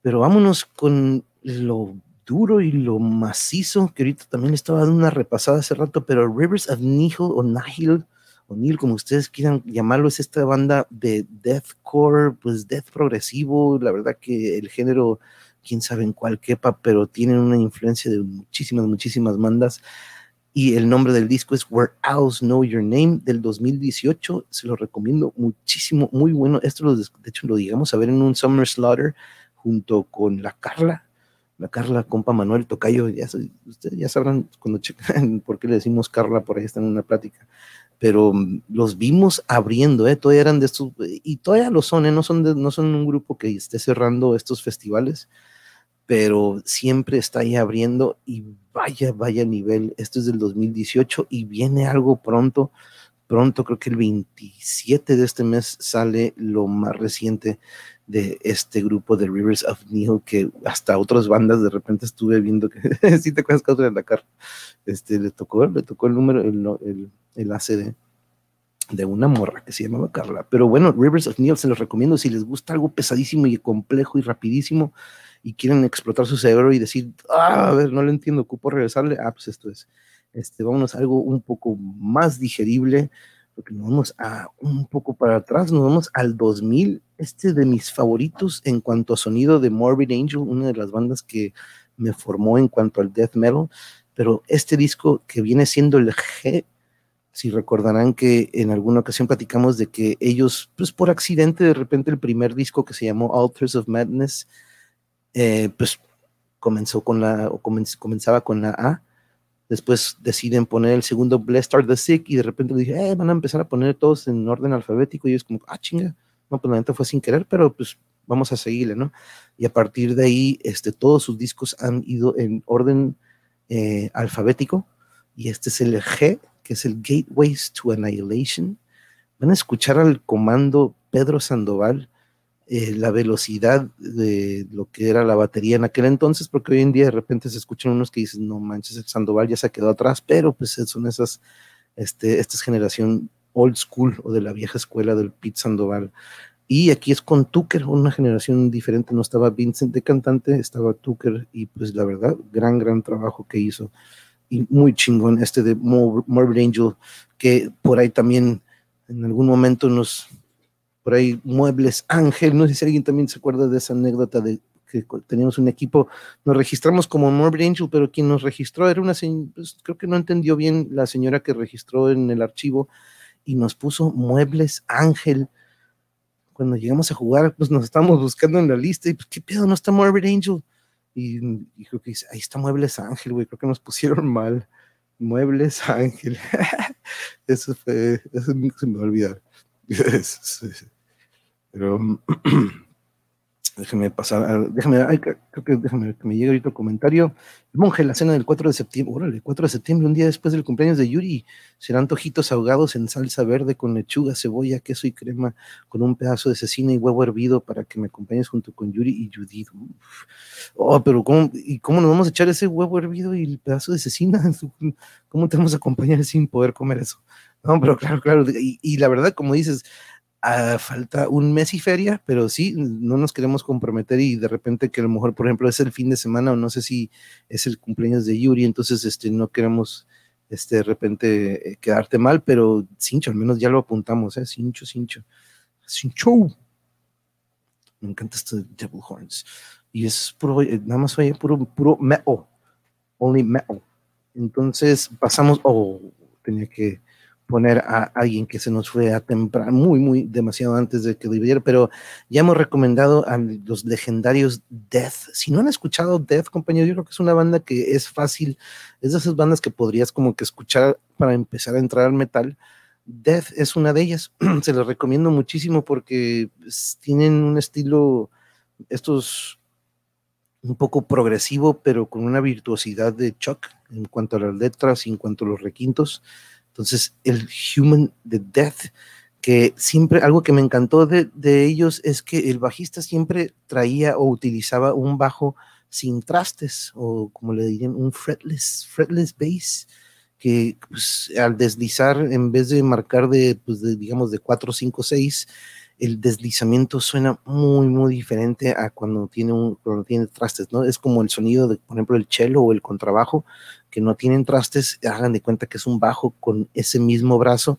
Pero vámonos con lo duro y lo macizo, que ahorita también estaba dando una repasada hace rato, pero Rivers of Nihil o Nihil, o Nihil, como ustedes quieran llamarlo, es esta banda de deathcore, pues death progresivo, la verdad que el género, quién sabe en cuál quepa, pero tienen una influencia de muchísimas, muchísimas bandas. Y el nombre del disco es Where Owls Know Your Name del 2018. Se lo recomiendo muchísimo, muy bueno. Esto, lo, de hecho, lo digamos a ver en un Summer Slaughter junto con la Carla, la Carla, compa Manuel Tocayo, ya, ustedes ya sabrán cuando checan por qué le decimos Carla, por ahí están en una plática, pero mm, los vimos abriendo, ¿eh? todavía eran de estos, y todavía lo son, ¿eh? no, son no son un grupo que esté cerrando estos festivales, pero siempre está ahí abriendo y vaya, vaya nivel, esto es del 2018 y viene algo pronto, pronto creo que el 27 de este mes sale lo más reciente de este grupo de Rivers of Nihil que hasta otras bandas de repente estuve viendo que si te acuerdas de la cara este le tocó le tocó el número el, el, ACD de una morra que se llamaba Carla. Pero bueno Rivers of Nihil se los recomiendo si les gusta algo pesadísimo y complejo y rapidísimo y quieren explotar su cerebro y decir ah, a ver no lo entiendo ocupo regresarle ah pues esto es este vámonos a algo un poco más digerible porque nos vamos a un poco para atrás, nos vamos al 2000, este de mis favoritos en cuanto a sonido de Morbid Angel, una de las bandas que me formó en cuanto al death metal, pero este disco que viene siendo el G, si recordarán que en alguna ocasión platicamos de que ellos, pues por accidente, de repente el primer disco que se llamó Altars of Madness, eh, pues comenzó con la, o comenzaba con la A, Después deciden poner el segundo Blessed Are the Sick y de repente dije, eh, van a empezar a poner todos en orden alfabético y es como, ah, chinga, no, pues la neta fue sin querer, pero pues vamos a seguirle, ¿no? Y a partir de ahí, este, todos sus discos han ido en orden eh, alfabético y este es el G, que es el Gateways to Annihilation. Van a escuchar al comando Pedro Sandoval eh, la velocidad de lo que era la batería en aquel entonces, porque hoy en día de repente se escuchan unos que dicen, no manches, el Sandoval ya se quedó atrás, pero pues son esas, este, esta es generación old school o de la vieja escuela del Pete Sandoval. Y aquí es con Tucker, una generación diferente. No estaba Vincent de cantante, estaba Tucker. Y pues la verdad, gran, gran trabajo que hizo. Y muy chingón este de Morbid Angel, que por ahí también en algún momento nos, por ahí Muebles Ángel, no sé si alguien también se acuerda de esa anécdota de que teníamos un equipo, nos registramos como Morbid Angel, pero quien nos registró era una señora, pues, creo que no entendió bien la señora que registró en el archivo y nos puso Muebles Ángel cuando llegamos a jugar, pues nos estábamos buscando en la lista y pues, ¿qué pedo? No está Morbid Angel. Y, creo que dice, ahí está Muebles Ángel, güey, creo que nos pusieron mal. Muebles Ángel. eso fue, eso nunca se me va a olvidar. Pero Déjeme pasar, déjame, ay, creo que que me llegue ahorita el comentario. El monje, la cena del 4 de septiembre, órale, 4 de septiembre, un día después del cumpleaños de Yuri, serán antojitos ahogados en salsa verde con lechuga, cebolla, queso y crema, con un pedazo de cecina y huevo hervido para que me acompañes junto con Yuri y Judith. Oh, pero ¿cómo, ¿y cómo nos vamos a echar ese huevo hervido y el pedazo de cecina? ¿Cómo te vamos a acompañar sin poder comer eso? No, pero claro, claro, y, y la verdad, como dices, falta un mes y feria, pero sí, no nos queremos comprometer y de repente que a lo mejor, por ejemplo, es el fin de semana o no sé si es el cumpleaños de Yuri, entonces este, no queremos este, de repente eh, quedarte mal, pero Cincho, al menos ya lo apuntamos, ¿eh? Cincho, Cincho. Cincho. Me encanta este Devil Horns. Y es puro, eh, nada más oye puro, puro metal. Only metal. Entonces pasamos, oh, tenía que poner a alguien que se nos fue a temprano, muy, muy demasiado antes de que viviera, pero ya hemos recomendado a los legendarios Death. Si no han escuchado Death, compañero, yo creo que es una banda que es fácil, es de esas bandas que podrías como que escuchar para empezar a entrar al metal. Death es una de ellas, se los recomiendo muchísimo porque pues, tienen un estilo, estos un poco progresivo, pero con una virtuosidad de Chuck en cuanto a las letras y en cuanto a los requintos entonces, el Human the Death, que siempre, algo que me encantó de, ellos es que el bajista siempre traía o utilizaba un bajo sin trastes, o como le dirían, un fretless, fretless bass, que pues, al deslizar, en vez de marcar de, pues, de, digamos, de 4, 5, 6, el deslizamiento suena muy, muy diferente a cuando tiene, un, cuando tiene trastes, ¿no? Es como el sonido de, por ejemplo, el cello o el contrabajo, que no tienen trastes, hagan de cuenta que es un bajo con ese mismo brazo,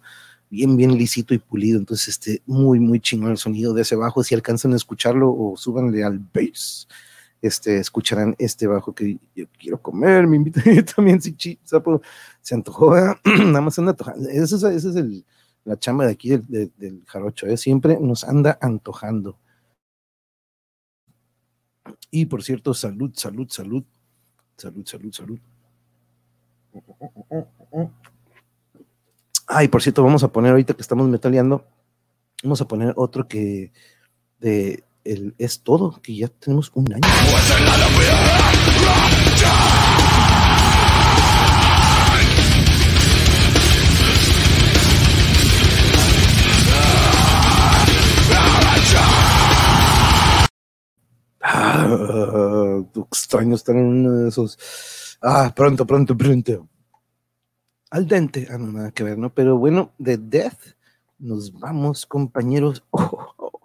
bien, bien lisito y pulido. Entonces, este, muy, muy chingón el sonido de ese bajo. Si alcanzan a escucharlo o súbanle al bass, este, escucharán este bajo que yo quiero comer, me invitan también, si sapo, se antojó, nada más anda antojando. Esa es, es el, la chamba de aquí del, del, jarocho, ¿eh? siempre nos anda antojando. Y por cierto, salud, salud, salud, salud, salud, salud. Ay, por cierto, vamos a poner ahorita que estamos metaleando, vamos a poner otro que de el es todo, que ya tenemos un año. Ah, extraño estar en uno de esos Ah, pronto, pronto, pronto. Al dente, ah, no, nada que ver, ¿no? Pero bueno, de Death nos vamos, compañeros. Oh,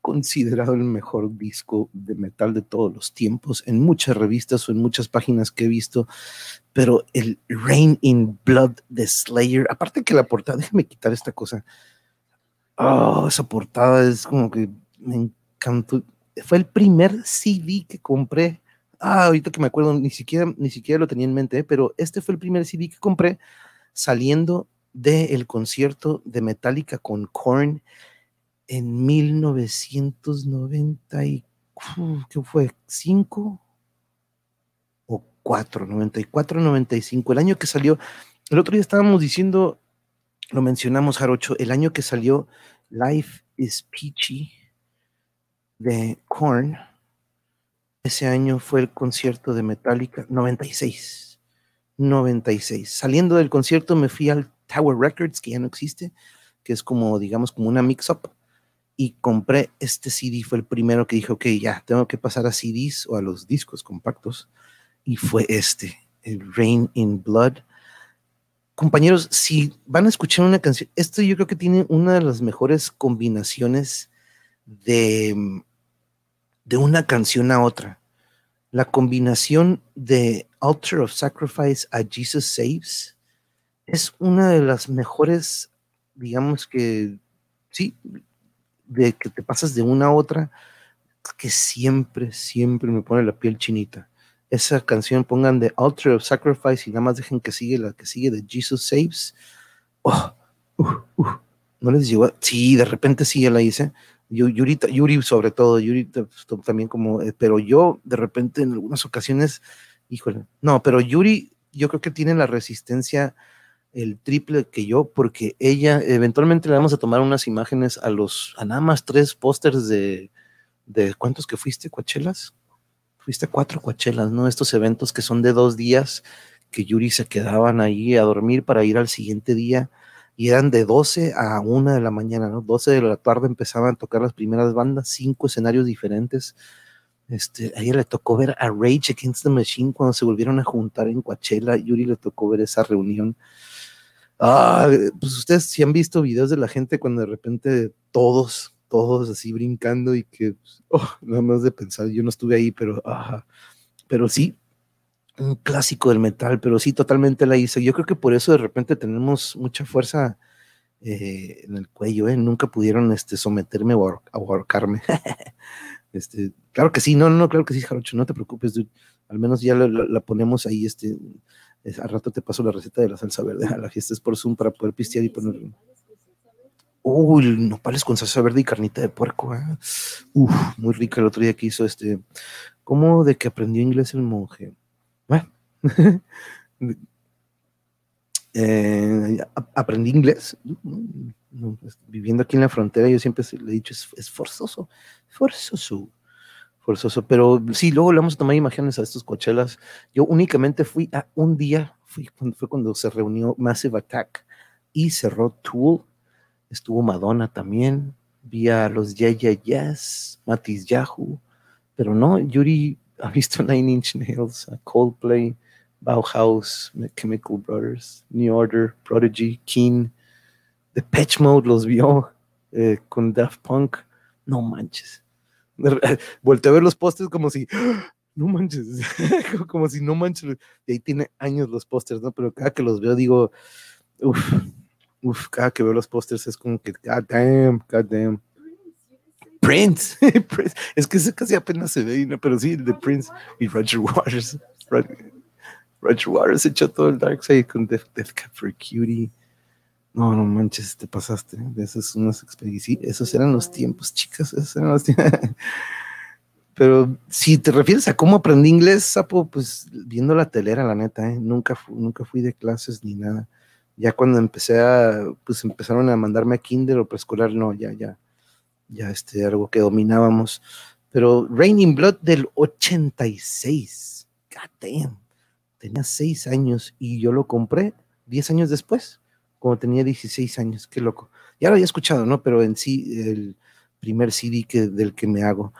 considerado el mejor disco de metal de todos los tiempos en muchas revistas o en muchas páginas que he visto, pero el Rain in Blood de Slayer, aparte que la portada, déjame quitar esta cosa. Oh, esa portada es como que me encantó. Fue el primer CD que compré Ah, ahorita que me acuerdo, ni siquiera, ni siquiera lo tenía en mente, pero este fue el primer CD que compré saliendo del concierto de Metallica con Korn en 1990 y, ¿qué fue? ¿Cinco? o cuatro, 94, 95, el año que salió, el otro día estábamos diciendo, lo mencionamos, Jarocho, el año que salió Life is Peachy de Korn ese año fue el concierto de Metallica 96. 96. Saliendo del concierto me fui al Tower Records, que ya no existe, que es como, digamos, como una mix-up, y compré este CD. Fue el primero que dije, ok, ya, tengo que pasar a CDs o a los discos compactos, y fue este, el Rain in Blood. Compañeros, si van a escuchar una canción, esto yo creo que tiene una de las mejores combinaciones de, de una canción a otra. La combinación de Altar of Sacrifice a Jesus Saves es una de las mejores, digamos que, sí, de que te pasas de una a otra, que siempre, siempre me pone la piel chinita. Esa canción pongan de Altar of Sacrifice y nada más dejen que sigue la que sigue de Jesus Saves. Oh, uh, uh, no les llegó. Sí, de repente sí ya la hice. Yuri, Yuri sobre todo, Yuri también como, eh, pero yo de repente en algunas ocasiones, híjole, no, pero Yuri yo creo que tiene la resistencia el triple que yo, porque ella, eventualmente le vamos a tomar unas imágenes a los, a nada más tres pósters de, de, ¿cuántos que fuiste, Coachelas? Fuiste cuatro Coachelas, ¿no? Estos eventos que son de dos días, que Yuri se quedaban ahí a dormir para ir al siguiente día y eran de 12 a 1 de la mañana, ¿no? 12 de la tarde empezaban a tocar las primeras bandas, cinco escenarios diferentes. Este, a ella le tocó ver a Rage Against the Machine cuando se volvieron a juntar en Coachella. Yuri le tocó ver esa reunión. Ah, pues ustedes si han visto videos de la gente cuando de repente todos, todos así brincando y que, oh, nada más de pensar, yo no estuve ahí, pero, ah, pero sí, un clásico del metal, pero sí, totalmente la hice. Yo creo que por eso de repente tenemos mucha fuerza eh, en el cuello, ¿eh? Nunca pudieron este, someterme o ahorcarme. este, claro que sí, no, no, claro que sí, Jarocho, no te preocupes, Al menos ya la, ponemos ahí, este, al rato te paso la receta de la salsa verde a la fiesta es por Zoom para poder pistear y poner. Uy, nopales con salsa verde y carnita de puerco. ¿eh? Uf, muy rica el otro día que hizo este. ¿Cómo de que aprendió inglés el monje? Eh, aprendí inglés. Viviendo aquí en la frontera, yo siempre le he dicho, es, forzoso, forzoso, forzoso. Pero sí, luego le vamos a tomar imágenes a estos cochelas. Yo únicamente fui a un día, fui, fue cuando se reunió Massive Attack y cerró Tool. Estuvo Madonna también. Vi a los Yeah Yeah Yes, Matis Yahoo. Pero no, Yuri ha visto Nine Inch Nails, Coldplay, Bauhaus, Chemical Brothers, New Order, Prodigy, Keen, The Patch Mode los vio eh, con Daft Punk. No manches. Volté a ver los pósters como si, no manches, como si no manches. Y ahí tiene años los pósters, ¿no? Pero cada que los veo digo, uff, uff, cada que veo los pósters es como que, god damn, god damn. Prince. es que ese casi apenas se ve, ¿no? pero sí, de Prince y Roger Waters. Waters echó todo el Dark Side con Death, Death Cutie. No, no manches, te pasaste. De esas unas expediciones. Esos eran los tiempos, chicas. Esos eran los tiempos. Pero si te refieres a cómo aprendí inglés, sapo, pues viendo la telera, la neta, ¿eh? nunca, nunca fui de clases ni nada. Ya cuando empecé a, pues empezaron a mandarme a kinder o preescolar, no, ya, ya, ya este, algo que dominábamos. Pero Raining Blood del 86, god damn, tenía 6 años y yo lo compré 10 años después, cuando tenía 16 años, qué loco. Ya lo había escuchado, ¿no? Pero en sí, el primer CD que, del que me hago.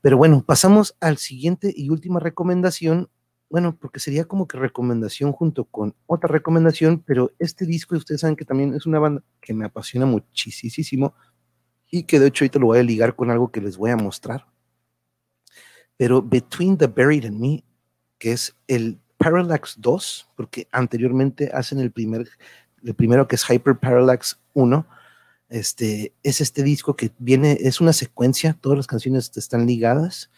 Pero bueno, pasamos al siguiente y última recomendación. Bueno, porque sería como que recomendación junto con otra recomendación, pero este disco, ustedes saben que también es una banda que me apasiona muchísimo, y que de hecho ahorita lo voy a ligar con algo que les voy a mostrar. Pero Between the Buried and Me, que es el Parallax 2, porque anteriormente hacen el primer, el primero que es Hyper Parallax 1, este, es este disco que viene, es una secuencia, todas las canciones están ligadas,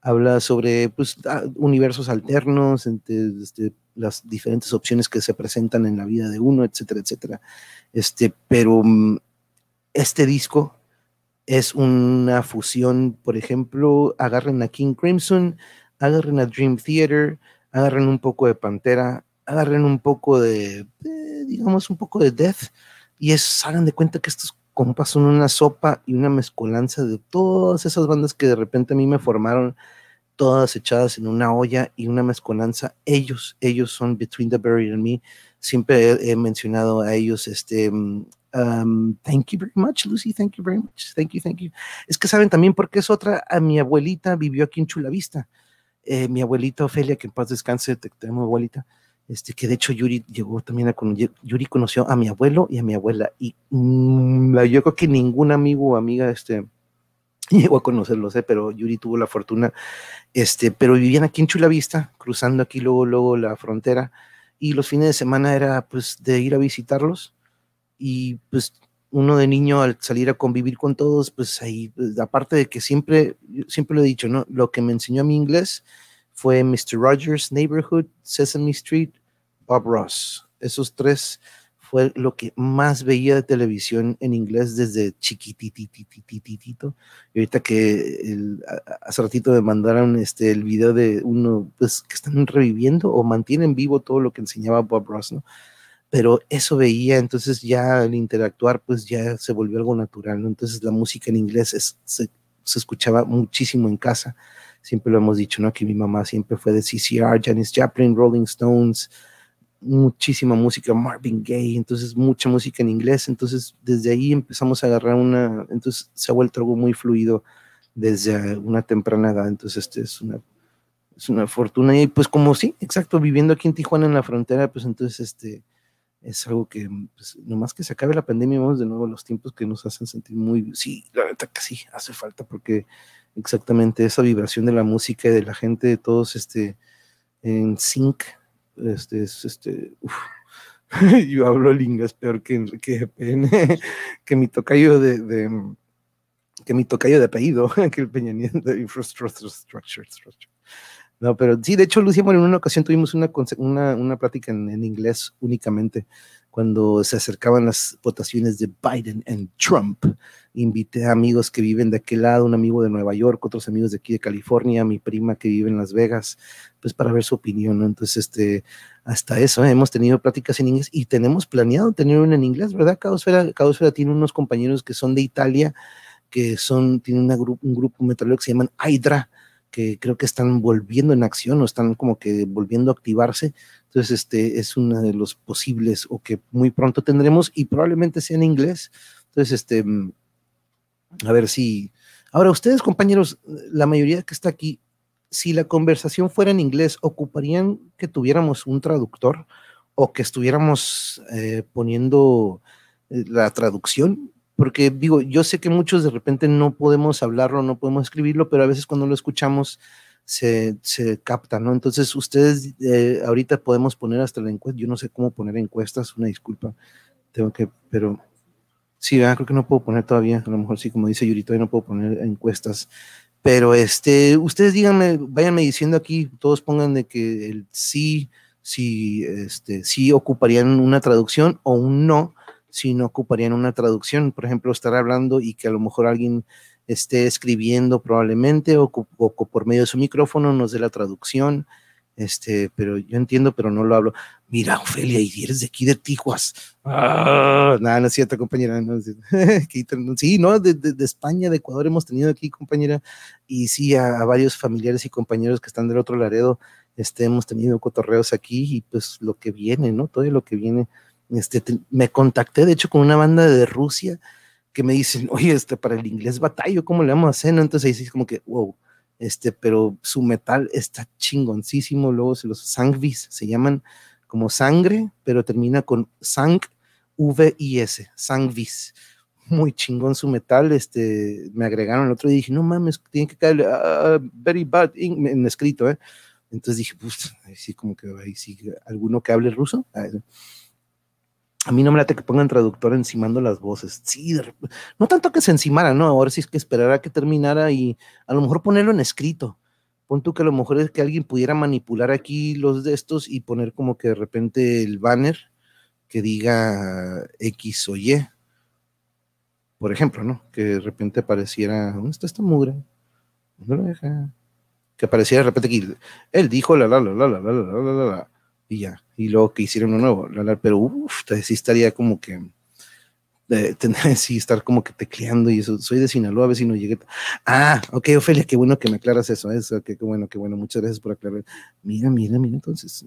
habla sobre pues, ah, universos alternos, entre, este, las diferentes opciones que se presentan en la vida de uno, etcétera, etcétera. Este, pero mm, este disco es una fusión, por ejemplo, agarren a King Crimson, agarren a Dream Theater, agarren un poco de Pantera, agarren un poco de, digamos, un poco de Death, y es, hagan de cuenta que estos compas son una sopa y una mezcolanza de todas esas bandas que de repente a mí me formaron, todas echadas en una olla y una mezcolanza. Ellos, ellos son Between the Buried and Me. Siempre he, mencionado a ellos, este, mm, Um, thank you very much, Lucy. Thank you very much. Thank you, thank you. Es que saben también porque es otra. A mi abuelita vivió aquí en Chulavista. Eh, mi abuelita Ofelia, que en paz descanse, te, tenemos abuelita. Este, que de hecho Yuri llegó también a Yuri conoció a mi abuelo y a mi abuela. Y mm, yo creo que ningún amigo o amiga este, llegó a conocerlos, ¿eh? pero Yuri tuvo la fortuna, este, pero vivían aquí en Chula Vista, cruzando aquí luego, luego la frontera, y los fines de semana era pues de ir a visitarlos, y pues uno de niño al salir a convivir con todos, pues ahí, pues, aparte de que siempre, siempre lo he dicho, ¿no? Lo que me enseñó a mi inglés fue Mr. Rogers Neighborhood, Sesame Street, Bob Ross. Esos tres fue lo que más veía de televisión en inglés desde chiquitititititito. Y ahorita que hace ratito me mandaron este, el video de uno, pues que están reviviendo o mantienen vivo todo lo que enseñaba Bob Ross, ¿no? Pero eso veía, entonces ya al interactuar, pues ya se volvió algo natural. Entonces la música en inglés se, se escuchaba muchísimo en casa. Siempre lo hemos dicho, ¿no? Que mi mamá siempre fue de CCR, Janis Joplin, Rolling Stones, muchísima música, Marvin Gaye, entonces mucha música en inglés, entonces desde ahí empezamos a agarrar una, entonces se ha vuelto algo muy fluido desde una temprana edad, entonces este es una, es una fortuna y pues como sí, exacto, viviendo aquí en Tijuana en la frontera, pues entonces este es algo que pues, nomás que se acabe la pandemia, vamos de nuevo a los tiempos que nos hacen sentir muy, sí, la verdad que sí, hace falta porque exactamente esa vibración de la música y de la gente, de todos este en sync, este, es, este, yo hablo el inglés peor que, que, que mi tocayo de, de, que mi tocayo de apellido, que el Peña de infrastructure. No, pero sí, de hecho, Lucía, bueno, en una ocasión tuvimos una, una, una plática en, en, inglés únicamente cuando se acercaban las votaciones de Biden y Trump. Invité a amigos que viven de aquel lado, un amigo de Nueva York, otros amigos de aquí de California, mi prima que vive en Las Vegas, pues para ver su opinión. ¿no? Entonces, este, hasta eso, ¿eh? hemos tenido pláticas en inglés y tenemos planeado tener una en inglés, ¿verdad? Caosfera, Caosfera tiene unos compañeros que son de Italia, que son, tienen una un grupo metalero que se llaman Hydra, que creo que están volviendo en acción o están como que volviendo a activarse. Entonces, este es uno de los posibles o que muy pronto tendremos y probablemente sea en inglés. Entonces, este, mm, a ver si... Ahora, ustedes, compañeros, la mayoría que está aquí, si la conversación fuera en inglés, ¿ocuparían que tuviéramos un traductor o que estuviéramos eh, poniendo eh, la traducción? Porque digo, yo sé que muchos de repente no podemos hablarlo, no podemos escribirlo, pero a veces cuando lo escuchamos se, se capta, ¿no? Entonces ustedes eh, ahorita podemos poner hasta la encuesta, yo no sé cómo poner encuestas, una disculpa, tengo que, pero sí, creo que no puedo poner todavía, a lo mejor sí, como dice Yuri, todavía no puedo poner encuestas, pero este, ustedes díganme, váyanme diciendo aquí, todos pongan de que el sí, sí, este, sí ocuparían una traducción o un no, si no ocuparían una traducción. Por ejemplo, estar hablando y que a lo mejor alguien esté escribiendo probablemente o, por medio de su micrófono nos dé la traducción. Este, pero yo entiendo, pero no lo hablo. Mira, Ofelia, y eres de aquí de Tijuas. Ah, nada, no es cierto, compañera. sí, no, de, España, de Ecuador hemos tenido aquí, compañera, y sí, a, varios familiares y compañeros que están del otro Laredo, este, hemos tenido cotorreos aquí y pues lo que viene, ¿no? Todo lo que viene este, me contacté, de hecho, con una banda de Rusia que me dicen, oye, este, para el inglés batallo, ¿cómo le vamos a hacer? Entonces ahí sí como que, wow, este, pero su metal está chingoncísimo, luego se los sangvis se llaman como sangre, pero termina con sang, V I S, sangvis. Muy chingón su metal, este, me agregaron el otro día y dije, no mames, tiene que caer uh, very bad en escrito, ¿eh? Entonces dije, pues, ahí sí, como que ahí sí, alguno que hable ruso. A mí no me late que pongan traductor encimando las voces. Sí, no tanto que se encimara, no, ahora sí es que esperará que terminara y a lo mejor ponerlo en escrito. Pon tú que a lo mejor es que alguien pudiera manipular aquí los de estos y poner como que de repente el banner que diga X o Y. Por ejemplo, ¿no? Que de repente apareciera, ¿dónde está esta mugre? ¿Dónde lo deja? Que apareciera de repente aquí, él dijo la la la la la la la la la y ya. Y luego que hicieron uno nuevo, pero uff, sí estaría como que de tener sí estar como que tecleando y eso. Soy de Sinaloa, a ver si no llegué. Ah, ok, Ofelia, qué bueno que me aclaras eso, eso, qué bueno, qué bueno, muchas gracias por aclarar. Mira, mira, mira, entonces.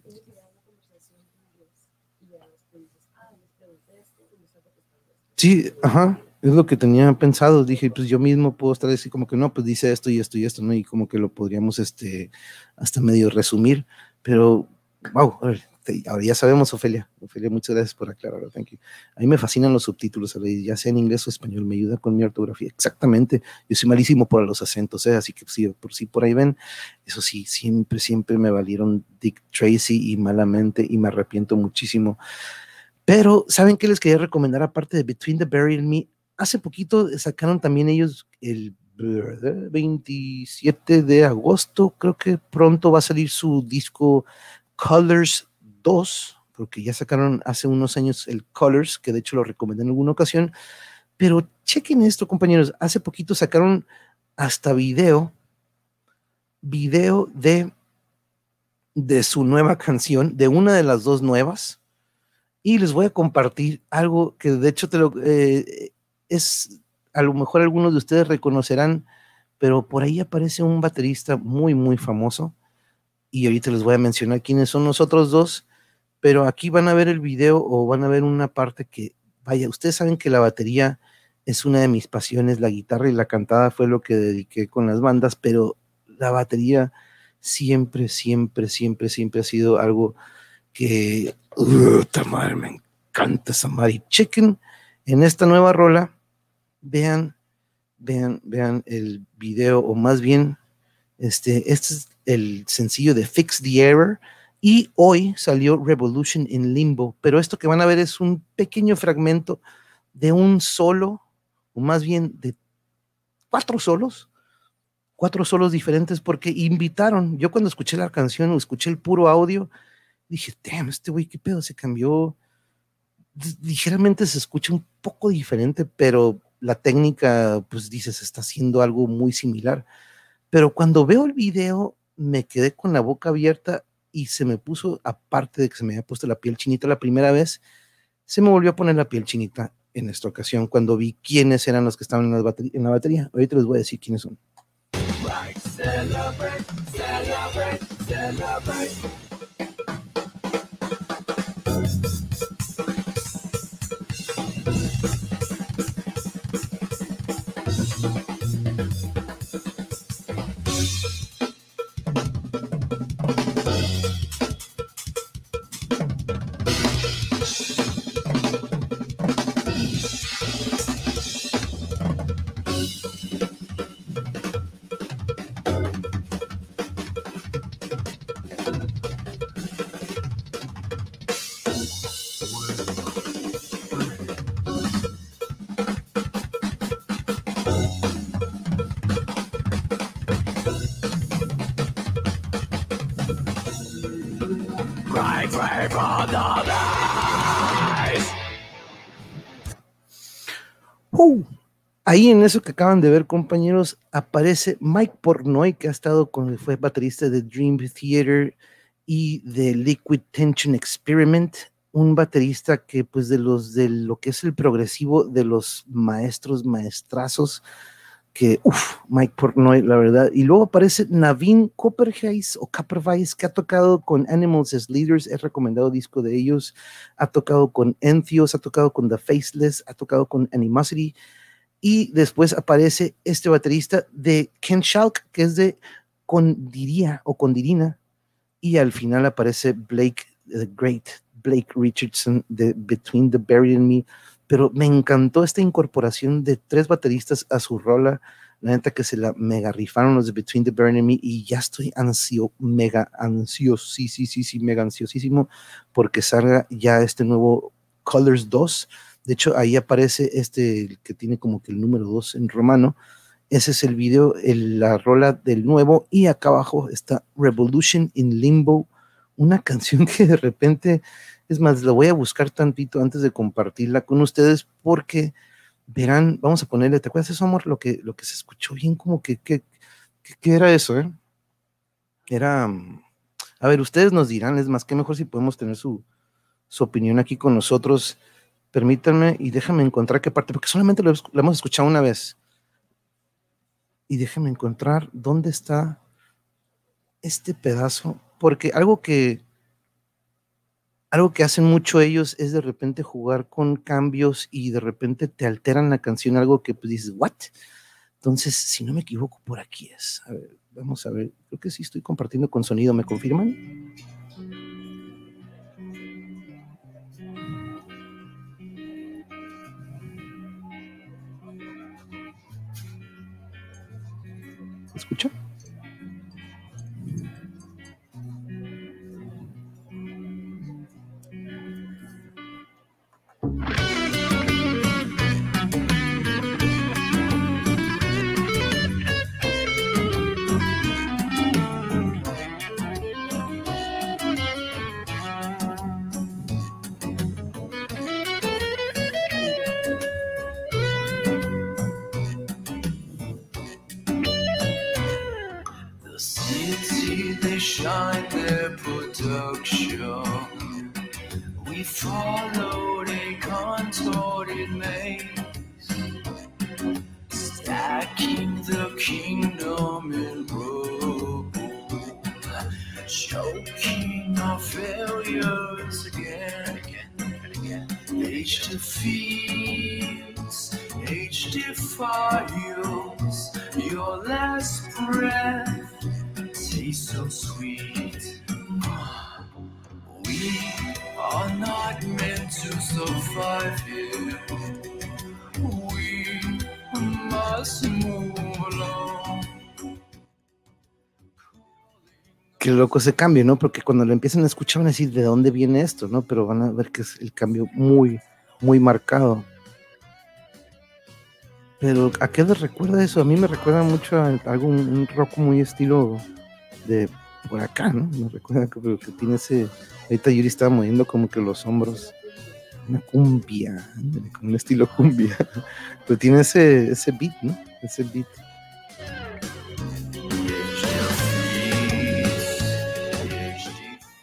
Sí, ajá, es lo que tenía pensado. Dije, pues yo mismo puedo estar así como que no, pues dice esto y esto y esto, ¿no? Y como que lo podríamos, este, hasta medio resumir, pero wow, ahora ya sabemos, Ofelia. Ofelia, muchas gracias por aclararlo. Thank you. A mí me fascinan los subtítulos, ya sea en inglés o español, me ayuda con mi ortografía. Exactamente. Yo soy malísimo por los acentos, ¿eh? así que por si por ahí ven, eso sí, siempre, siempre me valieron Dick Tracy y malamente y me arrepiento muchísimo. Pero, ¿saben qué les quería recomendar aparte de Between the Berry and Me? Hace poquito sacaron también ellos el 27 de agosto, creo que pronto va a salir su disco Colors 2, porque ya sacaron hace unos años el Colors, que de hecho lo recomendé en alguna ocasión, pero chequen esto, compañeros, hace poquito sacaron hasta video, video de, de su nueva canción, de una de las dos nuevas, y les voy a compartir algo que de hecho eh, es, a lo mejor algunos de ustedes reconocerán, pero por ahí aparece un baterista muy, muy famoso, y ahorita les voy a mencionar quiénes son los otros dos, pero aquí van a ver el video o van a ver una parte que, vaya, ustedes saben que la batería es una de mis pasiones, la guitarra y la cantada fue lo que dediqué con las bandas, pero la batería siempre, siempre, siempre, siempre ha sido algo que Uh, madre, me encanta esa madre. Chequen en esta nueva rola, vean, vean, vean el video, o más bien, este, este es el sencillo de Fix the Error. Y hoy salió Revolution in Limbo, pero esto que van a ver es un pequeño fragmento de un solo, o más bien de cuatro solos, cuatro solos diferentes, porque invitaron, yo cuando escuché la canción o escuché el puro audio, dije, damn, este güey, qué pedo, se cambió. Ligeramente se escucha un poco diferente, pero la técnica, pues dices, está haciendo algo muy similar. Pero cuando veo el video, me quedé con la boca abierta y se me puso, aparte de que se me había puesto la piel chinita la primera vez, se me volvió a poner la piel chinita en esta ocasión cuando vi quiénes eran los que estaban en la batería. En la batería. Ahorita les voy a decir quiénes son. Ahí en eso que acaban de ver, compañeros, aparece Mike Pornoy, que ha estado con, fue baterista de Dream Theater y de Liquid Tension Experiment, un baterista que, pues, de los de lo que es el progresivo de los maestros, maestrazos, que, uff, Mike Portnoy, la verdad. Y luego aparece Navin Copperheis o Copperweiss, que ha tocado con Animals as Leaders, he recomendado disco de ellos, ha tocado con Entheos, ha tocado con The Faceless, ha tocado con Animosity. Y después aparece este baterista de Ken Schalk, que es de Condiría o Condirina. Y al final aparece Blake, the Great Blake Richardson de Between the Buried and Me pero me encantó esta incorporación de tres bateristas a su rola. La neta que se la mega rifaron los de Between the Burn and Me y ya estoy ansio, mega ansioso, sí, sí, sí, sí, mega ansiosísimo porque salga ya este nuevo Colors 2. De hecho, ahí aparece este que tiene como que el número 2 en romano. Ese es el video, la rola del nuevo y acá abajo está Revolution in Limbo, una canción que de repente es más, la voy a buscar tantito antes de compartirla con ustedes porque verán, vamos a ponerle, ¿te acuerdas eso, amor? Lo que, lo que se escuchó bien como que, ¿qué era eso, eh? Era, a ver, ustedes nos dirán, es más, que mejor si podemos tener su, su opinión aquí con nosotros. Permítanme y déjame encontrar qué parte, porque solamente lo, hemos escuchado una vez. Y déjenme encontrar dónde está este pedazo, porque algo que algo que hacen mucho ellos es de repente jugar con cambios y de repente te alteran la canción, algo que pues dices, ¿what? Entonces, si no me equivoco, por aquí es. Vamos a ver. Creo que sí estoy compartiendo con sonido. ¿Me confirman? ¿Se escucha? Qué loco ese cambio, ¿no? Porque cuando lo empiezan a escuchar van a decir de dónde viene esto, ¿no? Pero van a ver que es el cambio muy, muy marcado. Pero ¿a qué les recuerda eso? A mí me recuerda mucho a algo, un rock muy estilo de por acá, ¿no? Me recuerda que, que tiene ese. Ahorita Yuri estaba moviendo como que los hombros. Una cumbia, con un estilo cumbia. Pero tiene ese, ese beat, ¿no? Ese beat.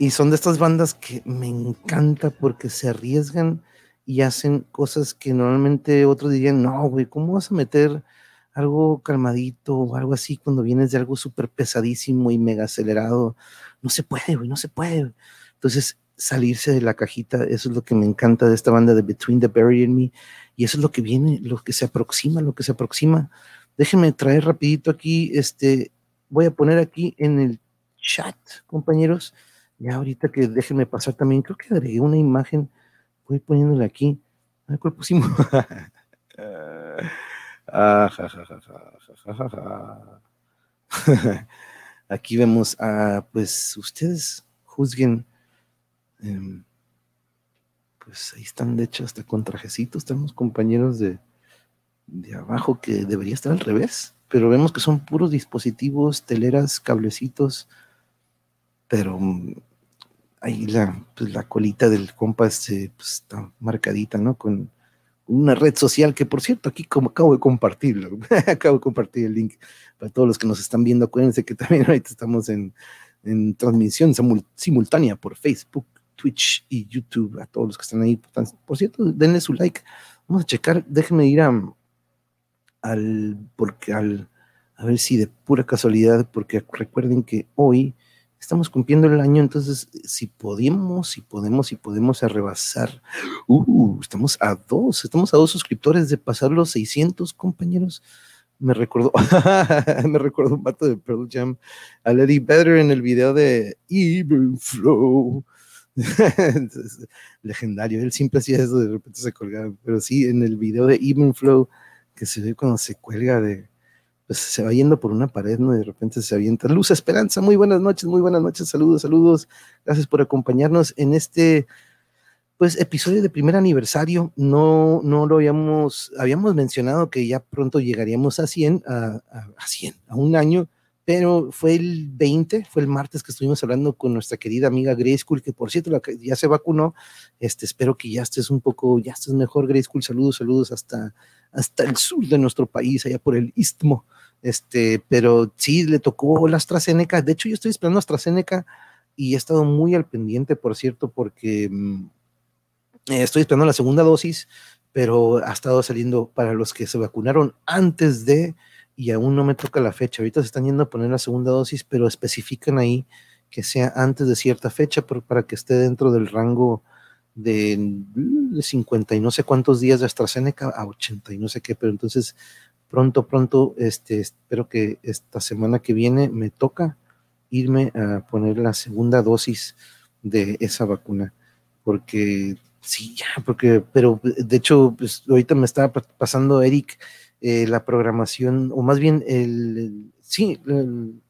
Y son de estas bandas que me encanta porque se arriesgan y hacen cosas que normalmente otros dirían, no, güey, ¿cómo vas a meter algo calmadito o algo así cuando vienes de algo súper pesadísimo y mega acelerado? No se puede, güey, no se puede. Entonces, salirse de la cajita, eso es lo que me encanta de esta banda de Between the Berry and Me, y eso es lo que viene, lo que se aproxima, lo que se aproxima. Déjenme traer rapidito aquí, este, voy a poner aquí en el chat, compañeros, ya ahorita que déjenme pasar también, creo que agregué una imagen voy poniéndole aquí. A ¿cuál pusimos? aquí vemos a, pues ustedes juzguen. Em, pues ahí están, de hecho, hasta con trajecitos. Estamos compañeros de, de abajo que debería estar al revés, pero vemos que son puros dispositivos, teleras, cablecitos, pero mm, ahí la, pues, la colita del compa este, pues, está marcadita, ¿no? Con una red social que, por cierto, aquí como acabo de compartirlo, acabo de compartir el link para todos los que nos están viendo. Acuérdense que también ahorita estamos en, en transmisión simultánea por Facebook, Twitch y YouTube. A todos los que están ahí, por cierto, denle su like. Vamos a checar, déjenme ir a, al, porque al, a ver si de pura casualidad, porque recuerden que hoy estamos cumpliendo el año, entonces si podemos, si podemos, si podemos rebasar, uh, estamos a dos, estamos a dos suscriptores de pasar los 600 compañeros. Me recordó, me recordó un vato de Pearl Jam, a Lady Better en el video de Even Flow. legendario, él siempre hacía eso, de repente se colgaba, pero sí, en el video de Even Flow, que se ve cuando se cuelga de, pues se va yendo por una pared, ¿no? Y de repente se avienta. Luz Esperanza, muy buenas noches, muy buenas noches, saludos, saludos. Gracias por acompañarnos en este, pues, episodio de primer aniversario. No, no lo habíamos, habíamos mencionado que ya pronto llegaríamos a 100, a, a, 100, a un año, pero fue el 20, fue el martes que estuvimos hablando con nuestra querida amiga Grace School, que por cierto ya se vacunó. Este, espero que ya estés un poco, ya estés mejor, Grace School. Saludos, saludos hasta, hasta el sur de nuestro país, allá por el istmo. Este, pero sí, le tocó la AstraZeneca. De hecho, yo estoy esperando AstraZeneca y he estado muy al pendiente, por cierto, porque mm, estoy esperando la segunda dosis, pero ha estado saliendo para los que se vacunaron antes de, y aún no me toca la fecha. Ahorita se están yendo a poner la segunda dosis, pero especifican ahí que sea antes de cierta fecha para que esté dentro del rango de, de 50 y no sé cuántos días de AstraZeneca a 80 y no sé qué, pero entonces pronto, pronto, este, espero que esta semana que viene me toca irme a poner la segunda dosis de esa vacuna, porque sí, ya, porque, pero de hecho, pues, ahorita me estaba pasando Eric eh, la programación, o más bien el, sí,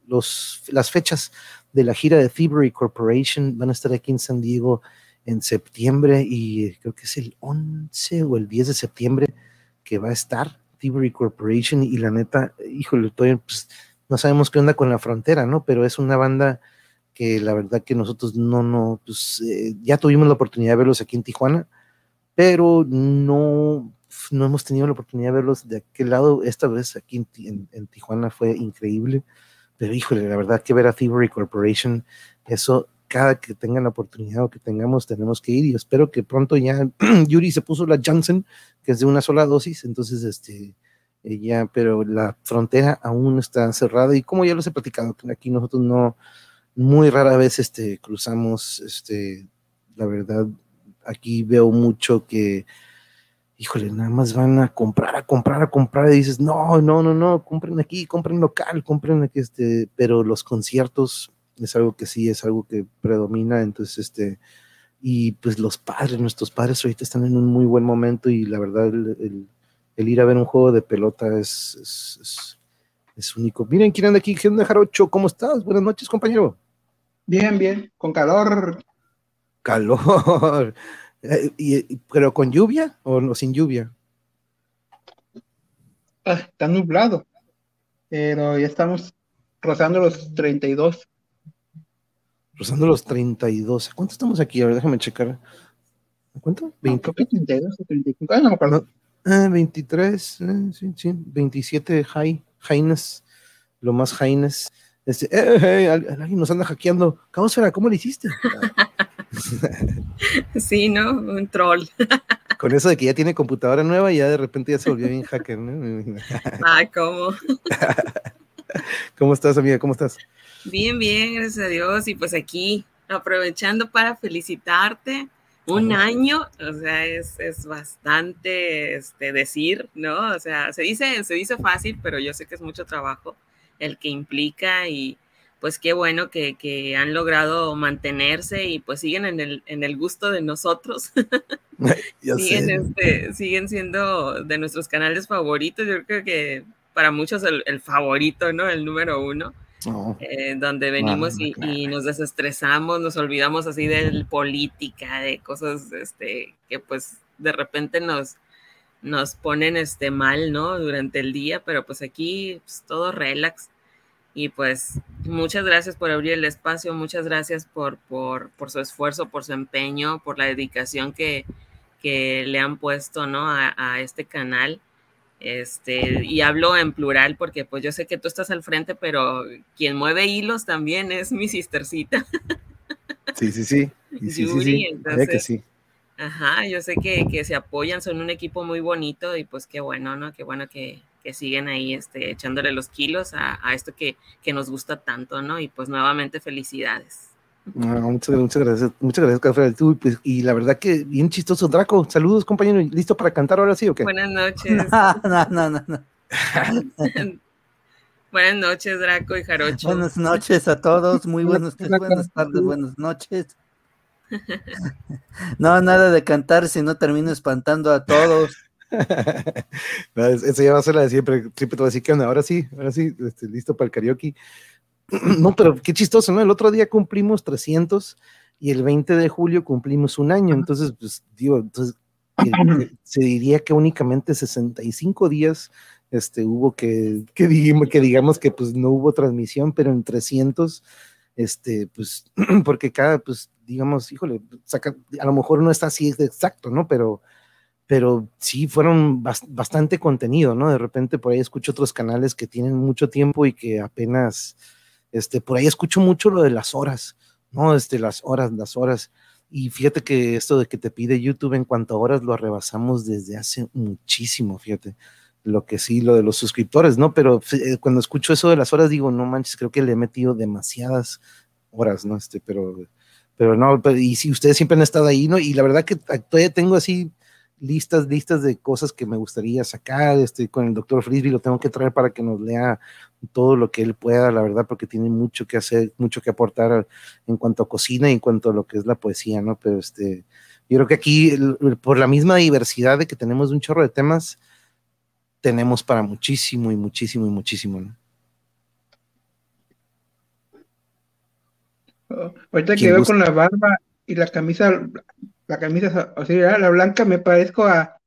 los, las fechas de la gira de Thievery Corporation van a estar aquí en San Diego en septiembre y creo que es el 11 o el 10 de septiembre que va a estar Thievery Corporation y la neta, híjole, todavía pues, no sabemos qué onda con la frontera, ¿no? Pero es una banda que la verdad que nosotros no, no, pues eh, ya tuvimos la oportunidad de verlos aquí en Tijuana, pero no, no hemos tenido la oportunidad de verlos de aquel lado. Esta vez aquí en, Tijuana fue increíble, pero híjole, la verdad que ver a Thievery Corporation, eso cada que tengan la oportunidad o que tengamos, tenemos que ir. Y espero que pronto ya Yuri se puso la Johnson, que es de una sola dosis, entonces este ya, pero la frontera aún está cerrada. Y como ya los he platicado, aquí nosotros no, muy rara vez este, cruzamos, este, la verdad, aquí veo mucho que, híjole, nada más van a comprar, a comprar, a comprar, y dices, no, no, no, no, compren aquí, compren local, compren aquí, este, pero los conciertos es algo que sí, es algo que predomina, entonces, este, y pues los padres, nuestros padres ahorita están en un muy buen momento y la verdad, el, ir a ver un juego de pelota es, es, es, único. Miren, ¿quién anda aquí? ¿Quién anda Jarocho? ¿Cómo estás? Buenas noches, compañero. Bien, bien, con calor. Calor. Y, ¿Pero con lluvia o no, sin lluvia? Ah, está nublado, pero ya estamos rozando los 32. Rozando los 32. ¿Cuánto estamos aquí? A ver, déjame checar. ¿Cuánto? 20. 32 o 35. Ah, no me acuerdo. Ah, 23, eh, sí, sí, 27 high, highness, lo más highness. Este, eh, alguien nos anda hackeando. Caosfera, ¿cómo le hiciste? sí, ¿no? Un troll. Con eso de que ya tiene computadora nueva y ya de repente ya se volvió bien hacker, ¿no? ah, ¿cómo? ¿Cómo estás, amiga? ¿Cómo estás? Bien, bien, gracias a Dios. Y pues aquí, aprovechando para felicitarte. Un año, o sea, es, es, bastante este, decir, ¿no? O sea, se dice, se dice fácil, pero yo sé que es mucho trabajo el que implica y pues qué bueno que, han logrado mantenerse y pues siguen en el, en el gusto de nosotros. siguen, este, siguen siendo de nuestros canales favoritos. Yo creo que para muchos el, favorito, ¿no? El número uno. Oh. Eh, donde venimos y, y, nos desestresamos, nos olvidamos así de política, de cosas este, que pues de repente nos, nos ponen este mal, ¿no? Durante el día, pero pues aquí pues, todo relax. Y pues muchas gracias por abrir el espacio, muchas gracias por, por, por su esfuerzo, por su empeño, por la dedicación que, que le han puesto, ¿no? A, a, este canal. Este, y hablo en plural porque pues yo sé que tú estás al frente, pero quien mueve hilos también es mi sistercita. Sí, sí, sí. sí, sí, sí, entonces, que sí. Ajá, yo sé que, que, se apoyan, son un equipo muy bonito y pues qué bueno, ¿no? Qué bueno que, que siguen ahí este, echándole los kilos a, a esto que, que, nos gusta tanto, ¿no? Y pues nuevamente felicidades. Muchas, muchas, gracias, muchas gracias, Café. Pues, y la verdad que bien chistoso, Draco. Saludos, compañero. ¿Listo para cantar ahora sí o qué? Buenas noches. No, no, no, no. buenas noches, Draco y Jarocho. Buenas noches a todos. Muy buenas, buenas tardes, buenas noches. No, nada de cantar, si no termino espantando a todos. eso ya va a ser la de siempre. Siempre te voy a decir que ahora sí, ahora sí, este, listo para el karaoke. no, pero qué chistoso, ¿no? El otro día cumplimos 300 y el 20 de julio cumplimos un año. Entonces, pues digo, entonces se diría que únicamente 65 días este, hubo que, que, digamos, que digamos que pues no hubo transmisión, pero en 300 este, pues, porque cada, pues, digamos, híjole, saca, a lo mejor no está así exacto, ¿no? Pero, pero sí fueron bastante contenido, ¿no? De repente por ahí escucho otros canales que tienen mucho tiempo y que apenas, este, por ahí escucho mucho lo de las horas, ¿no? Este, las horas, las horas. Y fíjate que esto de que te pide YouTube en cuanto a horas lo rebasamos desde hace muchísimo, fíjate lo que sí, lo de los suscriptores, ¿no? Pero eh, cuando escucho eso de las horas, digo, no manches, creo que le he metido demasiadas horas, ¿no? Este, pero, pero no, y si ustedes siempre han estado ahí, ¿no? Y la verdad que todavía tengo así listas, listas de cosas que me gustaría sacar. Estoy con el doctor Frisby, lo tengo que traer para que nos lea todo lo que él pueda, la verdad, porque tiene mucho que hacer, mucho que aportar en cuanto a cocina y en cuanto a lo que es la poesía, ¿no? Pero este, yo creo que aquí, por la misma diversidad de que tenemos un chorro de temas, tenemos para muchísimo y muchísimo y muchísimo, ¿no? Oh, ahorita que con la barba y la camisa la camisa, o sea, la blanca, me parezco a.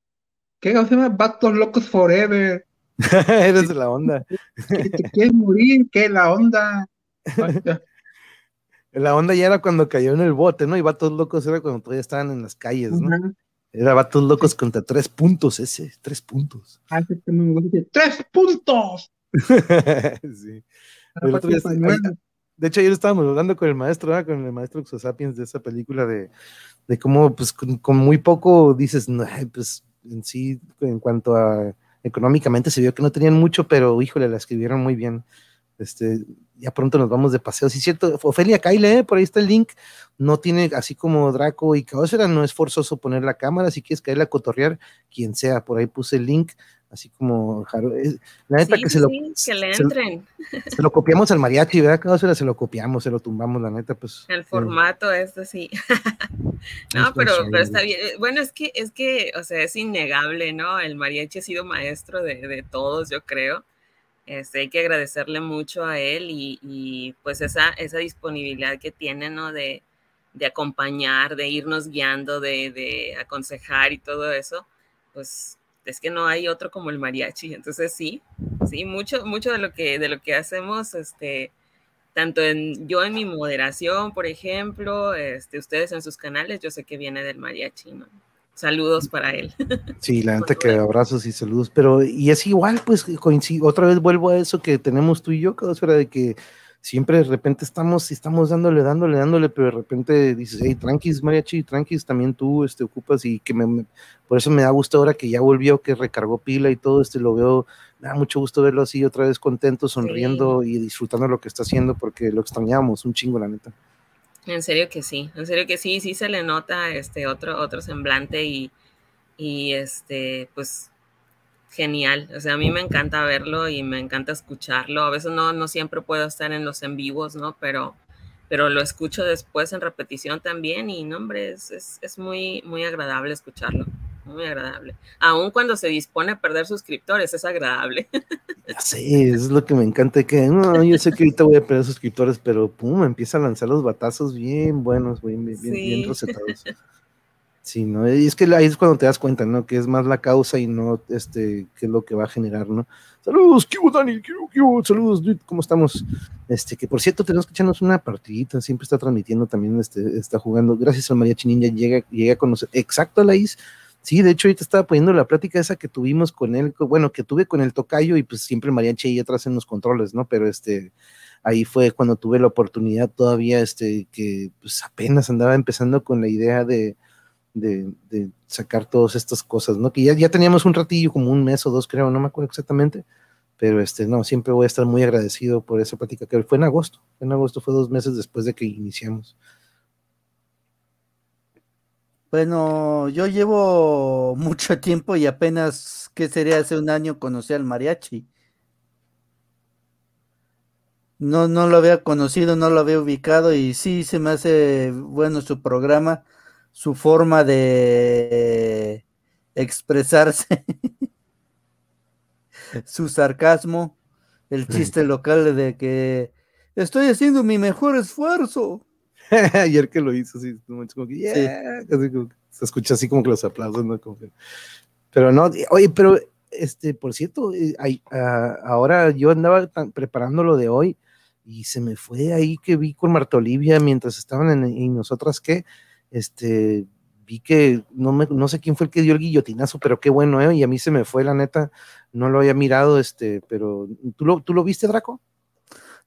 ¿Qué se llama? Batos Locos Forever. Eres la onda. ¿Te quieres morir? ¿Qué la onda? la onda ya era cuando cayó en el bote, ¿no? Y Vatos Locos era cuando todavía estaban en las calles, ¿no? Era Vatos Locos contra tres puntos ese, tres puntos. Ah, ¡Tres puntos! sí. de hecho, ayer estábamos hablando con el maestro, con el maestro Exosapiens de esa película de, de cómo, pues, con, muy poco dices, no, pues, en sí, en cuanto a económicamente se vio que no tenían mucho, pero híjole, la escribieron muy bien. Este, ya pronto nos vamos de paseo. Sí, cierto, Ofelia Kyle, ¿eh? por ahí está el link. No tiene, así como Draco y Caosera, no es forzoso poner la cámara. Si quieres caerle a cotorrear, quien sea, por ahí puse el link así como la neta que se lo que le entren. Se, lo copiamos al mariachi, ¿verdad? Cada se lo copiamos, se lo tumbamos, la neta, pues. El formato este sí. no, pero, pero está bien. Bueno, es que, es que, o sea, es innegable, ¿no? El mariachi ha sido maestro de, de todos, yo creo. Este, hay que agradecerle mucho a él y, y, pues esa, esa disponibilidad que tiene, ¿no? De, de acompañar, de irnos guiando, de, de aconsejar y todo eso, pues es que no hay otro como el mariachi. Entonces sí, sí, mucho, mucho de lo que, de lo que hacemos, este, tanto en yo en mi moderación, por ejemplo, este, ustedes en sus canales, yo sé que viene del mariachi, ¿no? Saludos para él. Sí, la gente que abrazos y saludos, pero y es igual, pues coincido, otra vez vuelvo a eso que tenemos tú y yo, cada de que siempre de repente estamos, estamos dándole, dándole, dándole, pero de repente dices, hey, tranquis, mariachi, tranquis, también tú este, ocupas y que me, por eso me da gusto ahora que ya volvió, que recargó pila y todo, este, lo veo, me da mucho gusto verlo así otra vez contento, sonriendo y disfrutando lo que está haciendo porque lo extrañábamos un chingo, la neta. En serio que sí, en serio que sí, sí se le nota este otro, otro semblante y, y este, pues genial. O sea, a mí me encanta verlo y me encanta escucharlo. A veces no, no siempre puedo estar en los en vivos, ¿no? Pero, pero lo escucho después en repetición también y, no, hombre, es, es, muy, muy agradable escucharlo. Muy agradable. Aún cuando se dispone a perder suscriptores, es agradable. Sí, es lo que me encanta. Que no, yo sé que ahorita voy a perder suscriptores, pero pum, empieza a lanzar los batazos bien buenos, bien, bien, bien recetados. Sí, ¿no? Y es que ahí es cuando te das cuenta, ¿no? Que es más la causa y no este, qué es lo que va a generar, ¿no? Saludos, ¿qué Dani? ¿Qué Saludos, ¿cómo estamos? Este, que por cierto, tenemos que echarnos una partidita, siempre está transmitiendo también, este, está jugando. Gracias al Mariachi Ninja, llega, llega a conocer. Exacto, Laís. Sí, de hecho, ahorita estaba poniendo la plática esa que tuvimos con él, bueno, que tuve con el tocayo y pues siempre Mariachi ahí atrás en los controles, ¿no? Pero este, ahí fue cuando tuve la oportunidad todavía, este, que pues apenas andaba empezando con la idea de de, sacar todas estas cosas, ¿no? Que ya, ya teníamos un ratillo, como un mes o dos, creo, no me acuerdo exactamente, pero este, no, siempre voy a estar muy agradecido por esa plática que fue en agosto, en agosto fue dos meses después de que iniciamos. Bueno, yo llevo mucho tiempo y apenas, ¿qué sería hace un año conocí al mariachi? No, no lo había conocido, no lo había ubicado y sí se me hace bueno su programa su forma de expresarse, su sarcasmo, el chiste local de que estoy haciendo mi mejor esfuerzo. Ayer que lo hizo, así, como que, se escucha así como que los aplausos, ¿no? pero no, oye, pero, este, por cierto, eh, ah, ahora yo andaba preparando lo de hoy y se me fue ahí que vi con Marta Olivia mientras estaban en, en nosotras que este, vi que no, me, no sé quién fue el que dio el guillotinazo, pero qué bueno, ¿eh? Y a mí se me fue, la neta, no lo había mirado, este, pero ¿tú lo, ¿tú lo viste, Draco?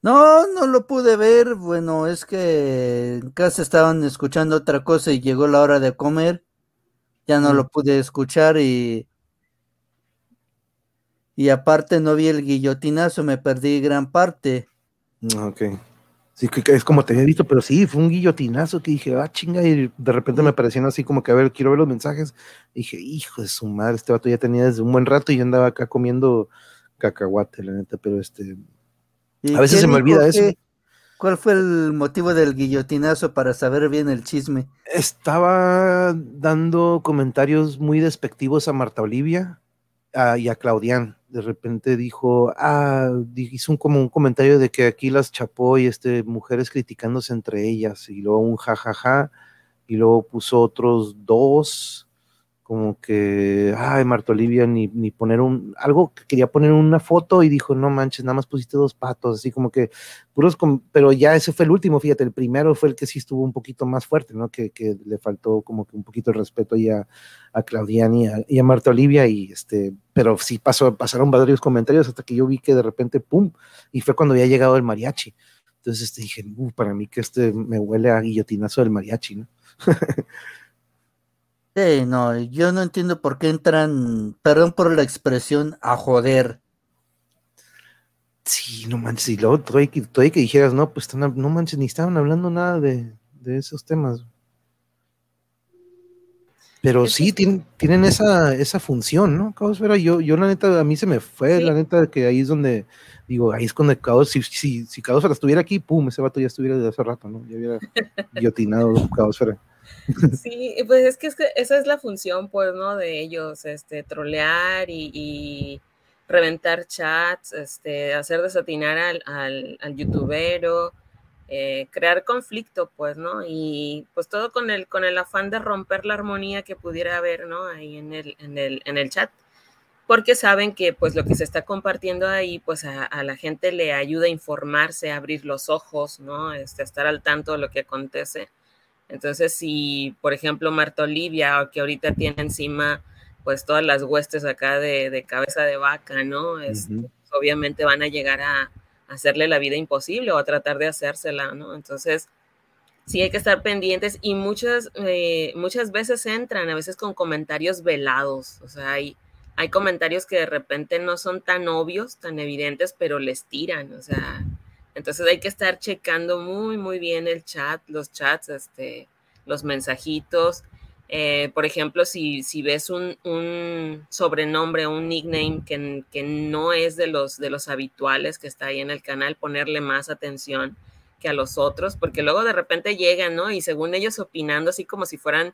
No, no lo pude ver. Bueno, es que en casa estaban escuchando otra cosa y llegó la hora de comer. Ya no lo pude escuchar y. Y aparte no vi el guillotinazo, me perdí gran parte. Ok. Sí, es como te había visto, pero sí, fue un guillotinazo que dije, ah, chinga, y de repente me aparecieron así como que, a ver, quiero ver los mensajes. dije, hijo de su madre, este vato ya tenía desde un buen rato y yo andaba acá comiendo cacahuate, la neta, pero este. A veces se me olvida eso. ¿Cuál fue el motivo del guillotinazo para saber bien el chisme? Estaba dando comentarios muy despectivos a Marta Olivia y a Claudián de repente dijo, ah, hizo un, como un comentario de que aquí las chapó y este, mujeres criticándose entre ellas, y luego un jajaja, y luego puso otros dos, como que, ay, Marta Olivia, ni, ni poner un, algo que quería poner una foto y dijo, no manches, nada más pusiste dos patos, así como que puros, pero ya ese fue el último, fíjate, el primero fue el que sí estuvo un poquito más fuerte, ¿no? Que, que le faltó como que un poquito el respeto ya a Claudiani y a, Marta Olivia, y este, pero sí pasó, pasaron varios comentarios hasta que yo vi que de repente, pum, y fue cuando había llegado el mariachi. Entonces este, dije, uh, para mí que este me huele a guillotinazo del mariachi, ¿no? Sí, no, yo no entiendo por qué entran, perdón por la expresión, a joder. Sí, no manches, y luego todavía que, que dijeras, no, pues no manches, ni estaban hablando nada de, esos temas. Pero sí, tienen, tienen esa, esa función, ¿no? Caos yo, yo la neta, a mí se me fue, la neta, que ahí es donde, digo, ahí es cuando Caos, si, si, si estuviera aquí, pum, ese vato ya estuviera desde hace rato, ¿no? Ya hubiera guillotinado Caosfera. Sí, pues es que, esa es la función, pues, ¿no? De ellos, este, trolear y, reventar chats, este, hacer desatinar al, al, youtubero, eh, crear conflicto, pues, ¿no? Y pues todo con el, con el afán de romper la armonía que pudiera haber, ¿no? Ahí en el, en el, en el chat. Porque saben que pues lo que se está compartiendo ahí, pues a, a la gente le ayuda a informarse, a abrir los ojos, ¿no? Este, a estar al tanto de lo que acontece entonces, si, por ejemplo, Marta Olivia, que ahorita tiene encima, pues todas las huestes acá de, cabeza de vaca, ¿no? Este, pues, obviamente van a llegar a, hacerle la vida imposible o a tratar de hacérsela, ¿no? Entonces, sí hay que estar pendientes y muchas, eh, muchas veces entran, a veces con comentarios velados, o sea, hay, hay comentarios que de repente no son tan obvios, tan evidentes, pero les tiran, o sea, entonces hay que estar checando muy, muy bien el chat, los chats, este, los mensajitos. Eh, por ejemplo, si, si ves un, un, sobrenombre un nickname que, que, no es de los, de los habituales que está ahí en el canal, ponerle más atención que a los otros, porque luego de repente llegan, ¿no? Y según ellos opinando así como si fueran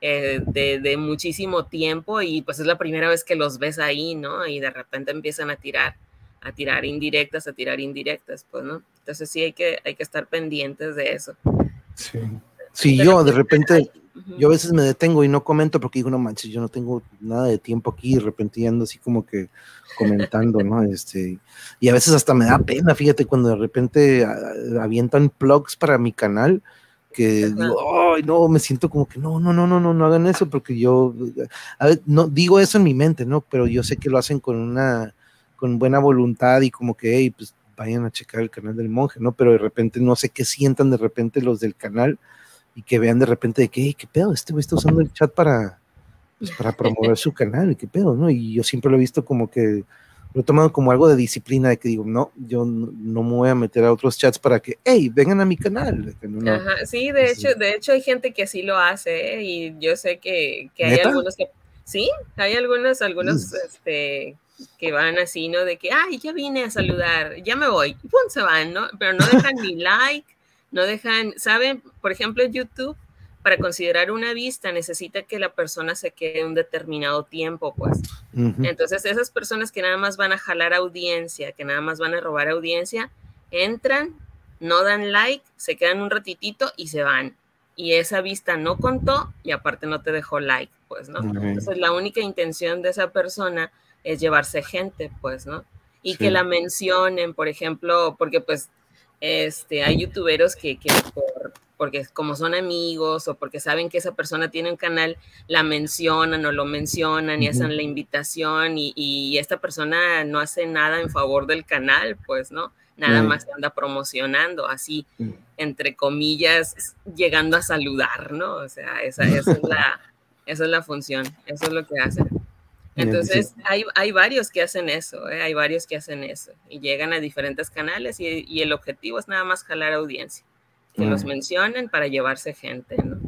eh, de, de, muchísimo tiempo y pues es la primera vez que los ves ahí, ¿no? Y de repente empiezan a tirar a tirar indirectas, a tirar indirectas, pues, ¿no? Entonces sí hay que, hay que estar pendientes de eso. Sí, sí yo de repente, yo a veces me detengo y no comento porque digo, no manches, yo no tengo nada de tiempo aquí, de repente ando así como que comentando, ¿no? Este, y a veces hasta me da pena, fíjate, cuando de repente avientan plugs para mi canal, que digo, ay, no, me siento como que no, no, no, no, no, no hagan eso, porque yo, a ver, no digo eso en mi mente, ¿no? Pero yo sé que lo hacen con una con buena voluntad y como que, hey, pues vayan a checar el canal del monje, ¿no? Pero de repente no sé qué sientan de repente los del canal y que vean de repente de que, hey, qué pedo, este güey está usando el chat para, pues, para promover su canal, qué pedo, ¿no? Y yo siempre lo he visto como que lo he tomado como algo de disciplina, de que digo, no, yo no, me voy a meter a otros chats para que, hey, vengan a mi canal. sí, de hecho, de hecho hay gente que así lo hace, ¿eh? y yo sé que, que hay algunos que, sí, hay algunos, algunos, este, que van así, ¿no? De que, ay, ya vine a saludar, ya me voy, y pum, se van, ¿no? Pero no dejan ni like, no dejan, ¿saben? Por ejemplo, YouTube, para considerar una vista necesita que la persona se quede un determinado tiempo, pues. Entonces, esas personas que nada más van a jalar audiencia, que nada más van a robar audiencia, entran, no dan like, se quedan un ratitito y se van. Y esa vista no contó y aparte no te dejó like, pues, ¿no? Entonces, la única intención de esa persona es llevarse gente, pues, ¿no? Y que la mencionen, por ejemplo, porque pues este, hay youtuberos que, que por, porque como son amigos o porque saben que esa persona tiene un canal, la mencionan o lo mencionan y hacen la invitación y, y, esta persona no hace nada en favor del canal, pues, ¿no? Nada más anda promocionando, así, entre comillas, llegando a saludar, ¿no? O sea, esa, esa, es, la, esa es la función, eso es lo que hacen. Entonces, hay, hay, varios que hacen eso, ¿eh? hay varios que hacen eso y llegan a diferentes canales y, y el objetivo es nada más jalar audiencia, que los mencionen para llevarse gente, ¿no?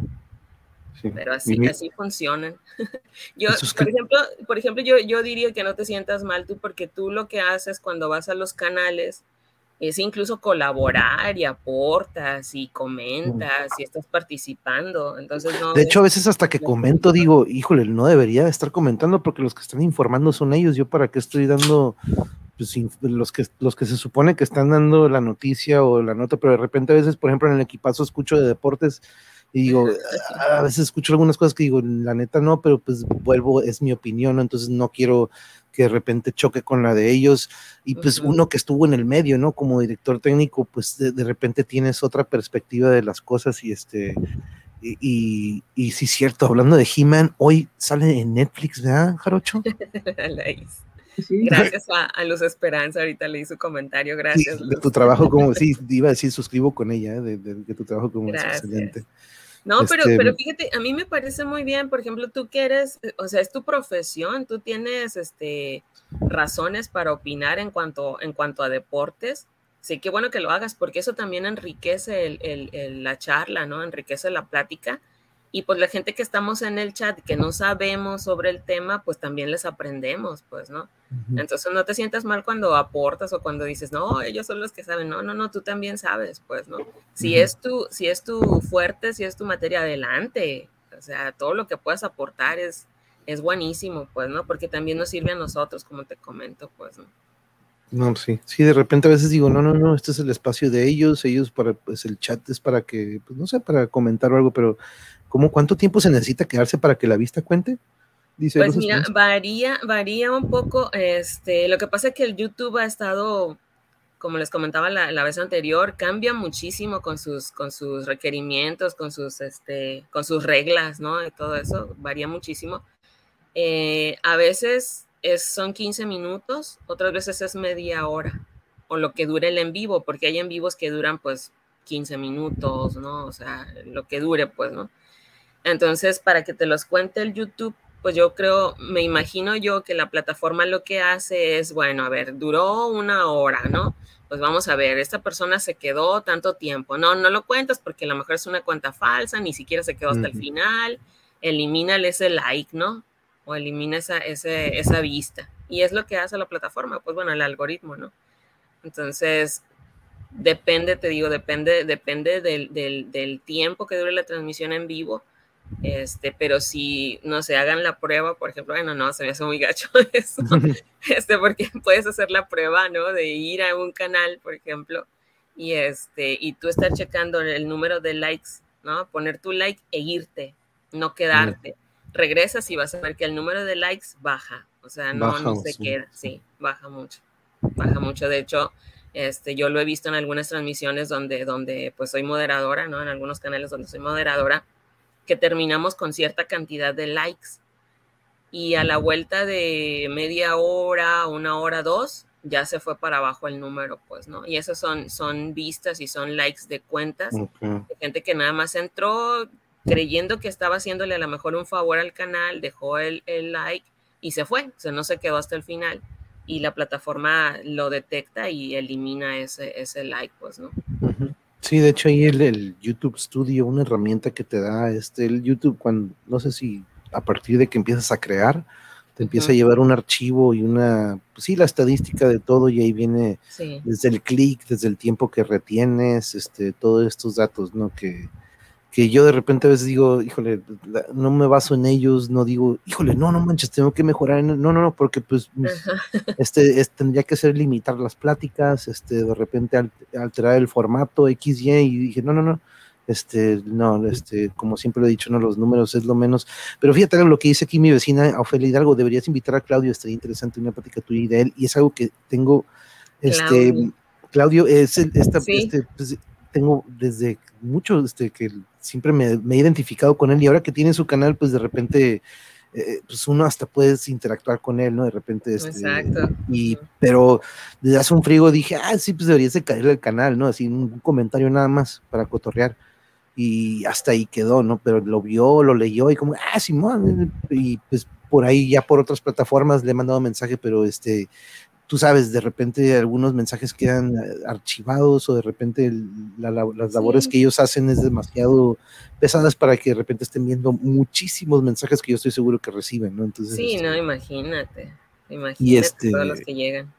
Pero así, así funcionan. yo, por ejemplo, por ejemplo yo, yo diría que no te sientas mal tú porque tú lo que haces cuando vas a los canales, es incluso colaborar y aportas y comentas y estás participando. Entonces, no, de hecho, a veces hasta que comento digo, híjole, no debería estar comentando porque los que están informando son ellos. Yo para qué estoy dando, pues, los que los que se supone que están dando la noticia o la nota, pero de repente a veces, por ejemplo, en el equipazo escucho de deportes y digo, a veces escucho algunas cosas que digo, la neta no, pero pues vuelvo, es mi opinión, entonces no quiero que de repente choque con la de ellos. Y pues uno que estuvo en el medio, ¿no? Como director técnico, pues de, repente tienes otra perspectiva de las cosas y este... Y, y, sí, cierto, hablando de He-Man, hoy sale en Netflix, ¿verdad, Jarocho? Gracias a, Luz Esperanza, ahorita leí su comentario, gracias. de tu trabajo como, sí, iba a decir, suscribo con ella, ¿eh? de, de, tu trabajo como excelente. No, pero, pero este, fíjate, a mí me parece muy bien, por ejemplo, tú que eres, eh, o sea, es tu profesión, tú tienes este, razones para opinar en cuanto, en cuanto a deportes. Sí, qué bueno que lo hagas, porque eso también enriquece el, la charla, ¿no? Enriquece la plática y pues la gente que estamos en el chat que no sabemos sobre el tema, pues también les aprendemos, pues, ¿no? Entonces no te sientas mal cuando aportas o cuando dices, no, ellos son los que saben, no, no, no, tú también sabes, pues, ¿no? Si es tu, si es tu fuerte, si es tu materia, adelante, o sea, todo lo que puedas aportar es, es buenísimo, pues, ¿no? Porque también nos sirve a nosotros, como te comento, pues, ¿no? No, sí, sí, de repente a veces digo, no, no, no, este es el espacio de ellos, ellos para, pues el chat es para que, pues no sé, para comentar o algo, pero ¿Cómo cuánto tiempo se necesita quedarse para que la vista cuente? Dice pues mira, varía, varía un poco. Este, lo que pasa es que el YouTube ha estado, como les comentaba la, vez anterior, cambia muchísimo con sus, con sus requerimientos, con sus, este, con sus reglas, ¿no? Y todo eso varía muchísimo. Eh, a veces es, son 15 minutos, otras veces es media hora, o lo que dure el en vivo, porque hay en vivos que duran pues 15 minutos, ¿no? O sea, lo que dure, pues, ¿no? Entonces, para que te los cuente el YouTube, pues yo creo, me imagino yo que la plataforma lo que hace es, bueno, a ver, duró una hora, ¿no? Pues vamos a ver, esta persona se quedó tanto tiempo. No, no lo cuentas porque a lo mejor es una cuenta falsa, ni siquiera se quedó hasta el final. Elimina ese like, ¿no? O elimina esa, esa vista. Y es lo que hace la plataforma, pues bueno, el algoritmo, ¿no? Entonces, depende, te digo, depende, depende del, del, del tiempo que dure la transmisión en vivo este, pero si no se hagan la prueba, por ejemplo, bueno, no, se me hace muy gacho eso, este, porque puedes hacer la prueba, ¿no? De ir a un canal, por ejemplo, y este, y tú estar checando el número de likes, ¿no? Poner tu like e irte, no quedarte. Regresas y vas a ver que el número de likes baja, o sea, no, no se queda, sí, baja mucho, baja mucho. De hecho, este, yo lo he visto en algunas transmisiones donde, donde pues soy moderadora, ¿no? En algunos canales donde soy moderadora que terminamos con cierta cantidad de likes. Y a la vuelta de media hora, una hora, dos, ya se fue para abajo el número, pues, ¿no? Y esos son, son vistas y son likes de cuentas de gente que nada más entró creyendo que estaba haciéndole a lo mejor un favor al canal, dejó el, el like y se fue, o sea, no se quedó hasta el final. Y la plataforma lo detecta y elimina ese, ese like, pues, ¿no? Sí, de hecho ahí el, YouTube Studio, una herramienta que te da este, el YouTube cuando, no sé si a partir de que empiezas a crear, te empieza a llevar un archivo y una, pues sí, la estadística de todo y ahí viene desde el clic, desde el tiempo que retienes, este, todos estos datos, ¿no? Que, que yo de repente a veces digo, híjole, no me baso en ellos, no digo, híjole, no, no manches, tengo que mejorar. En... No, no, no, porque pues este, tendría que ser limitar las pláticas, este, de repente alterar el formato X, Y, y dije, no, no, no, este, no, este, como siempre lo he dicho, no, los números es lo menos. Pero fíjate lo que dice aquí mi vecina, Ofelia Hidalgo, deberías invitar a Claudio, estaría interesante una plática tuya y de él, y es algo que tengo, este, Claudio, es esta, este, pues, tengo desde mucho, este, que siempre me, he identificado con él y ahora que tiene su canal, pues de repente, eh, pues uno hasta puedes interactuar con él, ¿no? De repente, este, Exacto. Y, pero desde hace un frigo dije, ah, sí, pues deberías de caerle al canal, ¿no? Así un, comentario nada más para cotorrear. Y hasta ahí quedó, ¿no? Pero lo vio, lo leyó y como, ah, Simón, y pues por ahí ya por otras plataformas le he mandado mensaje, pero este, tú sabes, de repente algunos mensajes quedan eh, archivados o de repente las labores que ellos hacen es demasiado pesadas para que de repente estén viendo muchísimos mensajes que yo estoy seguro que reciben, ¿no? Entonces, sí, no, este imagínate, imagínate y este, todos los que llegan.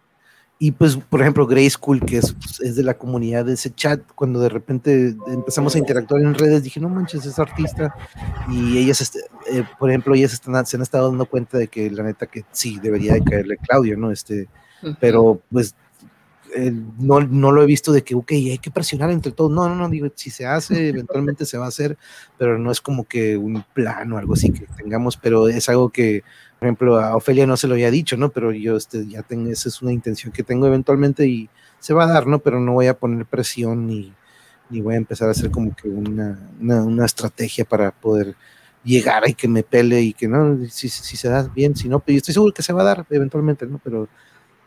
y pues, por ejemplo, Grey School, que es, es, de la comunidad de ese chat, cuando de repente empezamos a interactuar en redes, dije, no manches, es artista. Y ellas, este, eh, por ejemplo, ellas están, se han estado dando cuenta de que la neta que sí, debería de caerle Claudio, ¿no? Este, pero pues eh, no, no, lo he visto de que, ok, hay que presionar entre todos. No, no, no, digo, si se hace, eventualmente se va a hacer, pero no es como que un plan o algo así que tengamos, pero es algo que, por ejemplo, a Ofelia no se lo había dicho, ¿no? Pero yo este, ya tengo, esa es una intención que tengo eventualmente y se va a dar, ¿no? Pero no voy a poner presión ni, ni voy a empezar a hacer como que una, una, estrategia para poder llegar y que me pele y que no, si, si se da bien, si no, pero yo estoy seguro que se va a dar eventualmente, ¿no? Pero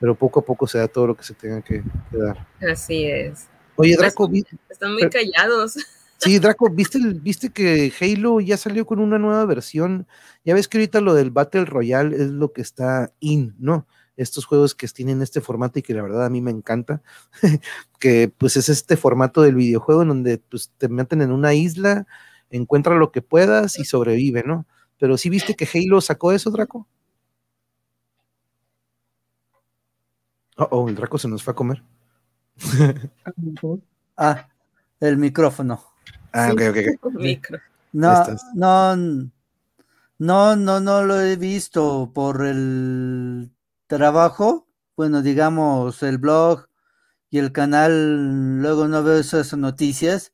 pero poco a poco se da todo lo que se tenga que, dar. Así es. Oye, Draco. Están muy callados. Sí, Draco, ¿viste, ¿viste que Halo ya salió con una nueva versión? Ya ves que ahorita lo del Battle Royale es lo que está in, ¿no? Estos juegos que tienen este formato y que la verdad a mí me encanta, que pues es este formato del videojuego en donde pues te meten en una isla, encuentra lo que puedas y sobrevive, ¿no? Pero sí viste que Halo sacó eso, Draco. Oh, el Draco se nos fue a comer. ah, el micrófono. Ah, ok, ok, No, no, no, no, no lo he visto por el trabajo. Bueno, digamos, el blog y el canal, luego no veo esas noticias.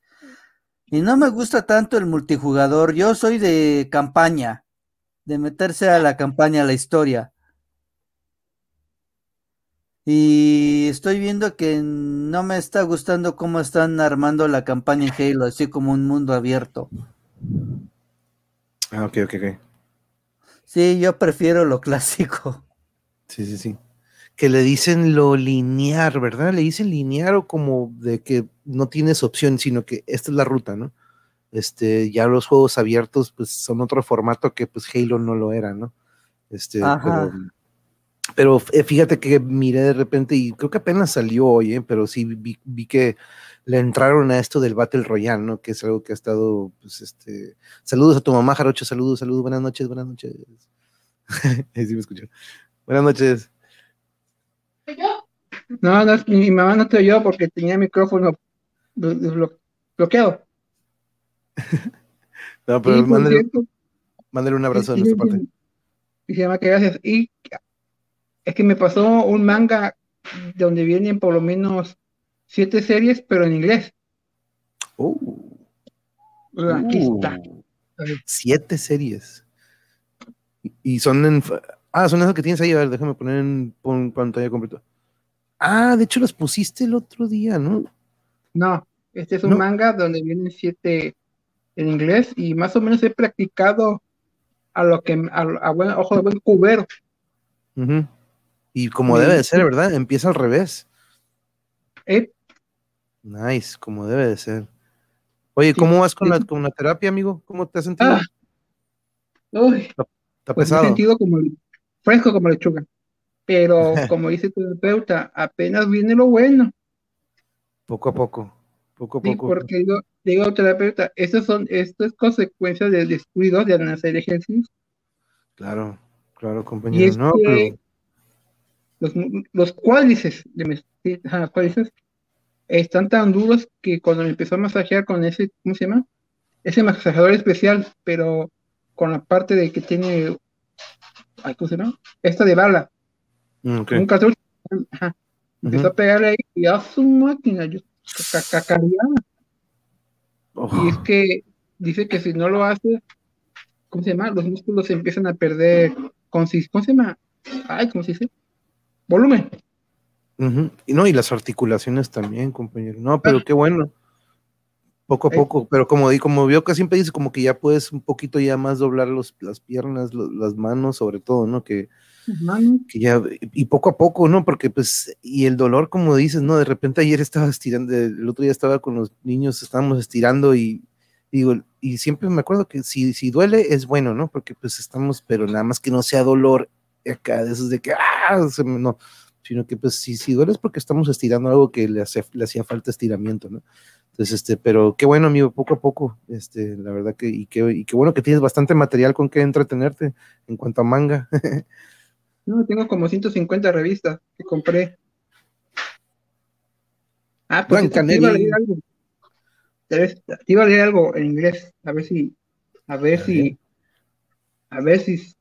Y no me gusta tanto el multijugador. Yo soy de campaña, de meterse a la campaña, a la historia. Y estoy viendo que no me está gustando cómo están armando la campaña en Halo, así como un mundo abierto. Ah, ok, ok, ok. Sí, yo prefiero lo clásico. Sí, sí, sí. Que le dicen lo lineal, ¿verdad? Le dicen lineal o como de que no tienes opción, sino que esta es la ruta, ¿no? Este, ya los juegos abiertos, pues son otro formato que pues Halo no lo era, ¿no? Este, pero pero eh, fíjate que miré de repente y creo que apenas salió hoy, ¿eh? pero sí vi, que le entraron a esto del Battle Royale, ¿no? Que es algo que ha estado, pues, este... Saludos a tu mamá, Jarocho, saludos, saludos, buenas noches, buenas noches. sí me escuchó. Buenas noches. No, no, mi mamá no te oyó porque tenía el micrófono bloqueado. no, pero mándale, mándale, un abrazo de nuestra parte. Y se llama que gracias. Y es que me pasó un manga donde vienen por lo menos siete series, pero en inglés. Oh. Aquí uh. está. Siete series. Y son en. Ah, son esas que tienes ahí. A ver, déjame poner en, pantalla completa. Ah, de hecho las pusiste el otro día, ¿no? No, este es un manga donde vienen siete en inglés y más o menos he practicado a lo que a, buen ojo de buen cubero. Y como debe de ser, ¿verdad? Empieza al revés. ¿Eh? Nice, como debe de ser. Oye, ¿cómo vas con, la, con la terapia, amigo? ¿Cómo te has sentido? Ah. Uy, está, pues pesado. Me he sentido como fresco como lechuga. Pero como dice tu terapeuta, apenas viene lo bueno. Poco a poco, poco a sí, poco. Porque digo, digo terapeuta, esto son, esto es consecuencia del descuido de hacer ejercicio. Claro, claro, compañero. no, pero los, los cuádriceps, de, están tan duros que cuando me empezó a masajear con ese, ¿cómo se llama? Ese masajeador especial, pero con la parte de que tiene, ¿cómo se llama? Esta de bala. Mm, Un cartucho. Empezó a pegarle ahí y a su máquina, yo Y es que dice que si no lo hace, ¿cómo se llama? Los músculos empiezan a perder, ¿cómo se llama? Ay, ¿cómo se dice? Volumen. Y no, y las articulaciones también, compañero. No, pero qué bueno. Poco a poco, pero como, como vio que siempre dice, como que ya puedes un poquito ya más doblar los, las piernas, las manos, sobre todo, ¿no? Que, que ya, y poco a poco, ¿no? Porque pues, y el dolor, como dices, ¿no? De repente ayer estaba estirando, el otro día estaba con los niños, estábamos estirando y, digo, y siempre me acuerdo que si, si duele es bueno, ¿no? Porque pues estamos, pero nada más que no sea dolor acá, de esos de que, ah, no, sino que pues si, si duele es porque estamos estirando algo que le, hace, le hacía falta estiramiento, ¿no? Entonces, este, pero qué bueno, amigo, poco a poco, este, la verdad que, y qué, y qué bueno que tienes bastante material con que entretenerte en cuanto a manga. no, tengo como 150 revistas que compré. Ah, pues te iba a leer algo. Te iba a leer algo en inglés, a ver si, a ver si, a ver si,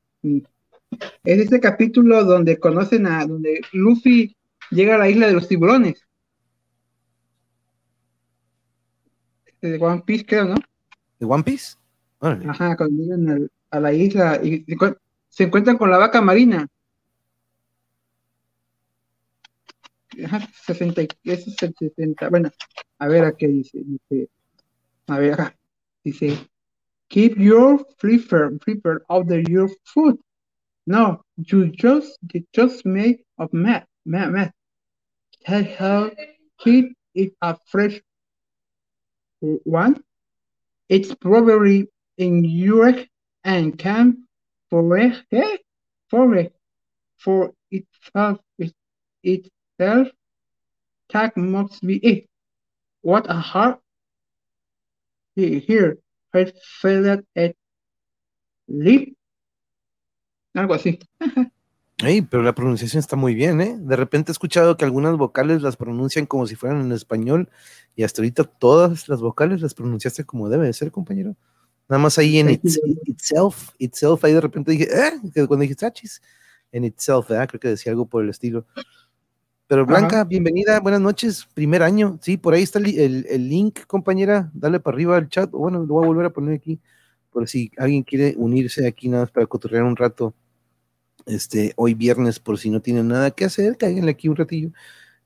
es este capítulo donde conocen a, donde Luffy llega a la isla de los tiburones. Este, de One Piece, creo, ¿no? ¿De One Piece? Ajá, cuando llegan a, la isla y se encuentran con la vaca marina. Ajá, 60, eso es el 60. Bueno, a ver a qué dice. Dice, a ver acá. Dice, keep your flipper, flipper out of your food. No, you just, you just made of math, math, math. How keep it a fresh one. It's probably in Europe and can for eh? for it, for itself it, itself tag must be it. What a heart here I felt it lip algo así. Hey, pero la pronunciación está muy bien, ¿eh? De repente he escuchado que algunas vocales las pronuncian como si fueran en español y hasta ahorita todas las vocales las pronunciaste como debe de ser, compañero. Nada más ahí en itself, itself, ahí de repente dije, ¿eh? Cuando dije Sachis, en itself, ¿verdad? Creo que decía algo por el estilo. Pero Blanca, bienvenida, buenas noches, primer año. Sí, por ahí está el, el, link, compañera. Dale para arriba al chat. Bueno, lo voy a volver a poner aquí, por si alguien quiere unirse aquí nada más para cotorrear un rato. Este, hoy viernes, por si no tienen nada que hacer, cáiganle aquí un ratillo.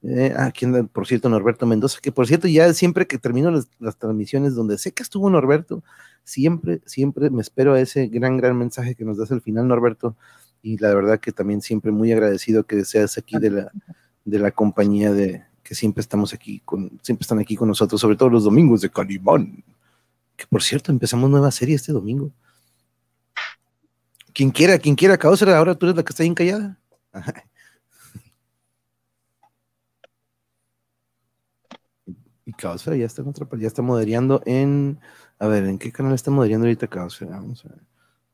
Eh, aquí anda, por cierto, Norberto Mendoza, que por cierto, ya siempre que termino las, las, transmisiones donde sé que estuvo Norberto, siempre, siempre me espero a ese gran, gran mensaje que nos das al final, Norberto. Y la verdad que también siempre muy agradecido que seas aquí de la, de la compañía de que siempre estamos aquí, con, siempre están aquí con nosotros, sobre todo los domingos de Calimán. Que por cierto, empezamos nueva serie este domingo. Quien quiera, quien quiera, Causa, ahora tú eres la que está bien callada. Y Causa ya está en otra ya está moderando en. A ver, ¿en qué canal está moderando ahorita Causa? Vamos a ver.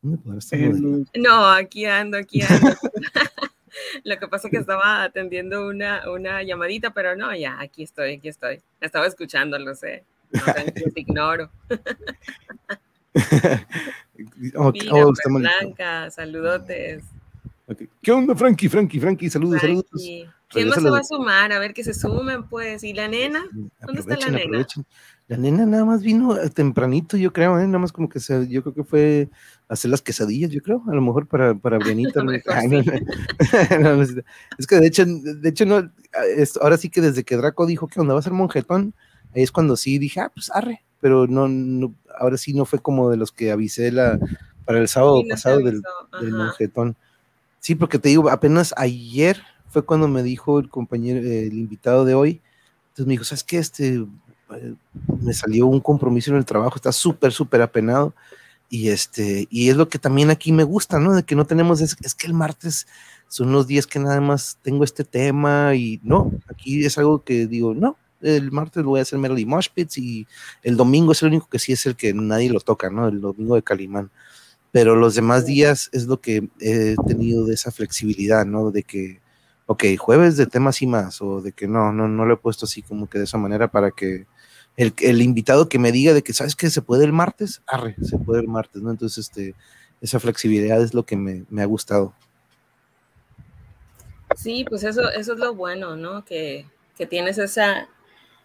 ¿Dónde podrá estar moderando? No, aquí ando, aquí ando. Lo que pasa es que estaba atendiendo una, una llamadita, pero no, ya, aquí estoy, aquí estoy. Estaba escuchando, lo sé. No, te ignoro. oh, Mira, oh, Blanca, saludotes. Okay. ¿Qué onda, Frankie? Frankie, Frankie, saludos, Frankie. saludos. ¿Quién más se va a sumar? A ver que se sumen, pues. ¿Y la nena? ¿Dónde está la nena? La nena nada más vino tempranito, yo creo, ¿eh? nada más como que se, yo creo que fue hacer las quesadillas, yo creo, a lo mejor para, para Brianita. no, es que de hecho, de hecho, no, ahora sí que desde que Draco dijo que onda va a ser monjetón, ahí es cuando sí dije, ah, pues arre, pero no, no ahora sí no fue como de los que avisé la, para el sábado pasado del, del, monjetón. Sí, porque te digo, apenas ayer fue cuando me dijo el compañero, el invitado de hoy, entonces me dijo, ¿sabes qué? Este, eh, me salió un compromiso en el trabajo, está súper, súper apenado. Y este, y es lo que también aquí me gusta, ¿no? De que no tenemos, es, que el martes son los días que nada más tengo este tema y no, aquí es algo que digo, no, el martes lo voy a hacer Melody Moshpits y el domingo es el único que sí es el que nadie lo toca, ¿no? El domingo de Calimán. Pero los demás días es lo que he tenido de esa flexibilidad, ¿no? De que, ok, jueves de temas y más, o de que no, no, no lo he puesto así como que de esa manera para que el, invitado que me diga de que, ¿sabes que ¿Se puede el martes? Arre, se puede el martes, ¿no? Entonces, este, esa flexibilidad es lo que me, ha gustado. Sí, pues eso, eso es lo bueno, ¿no? Que, tienes esa,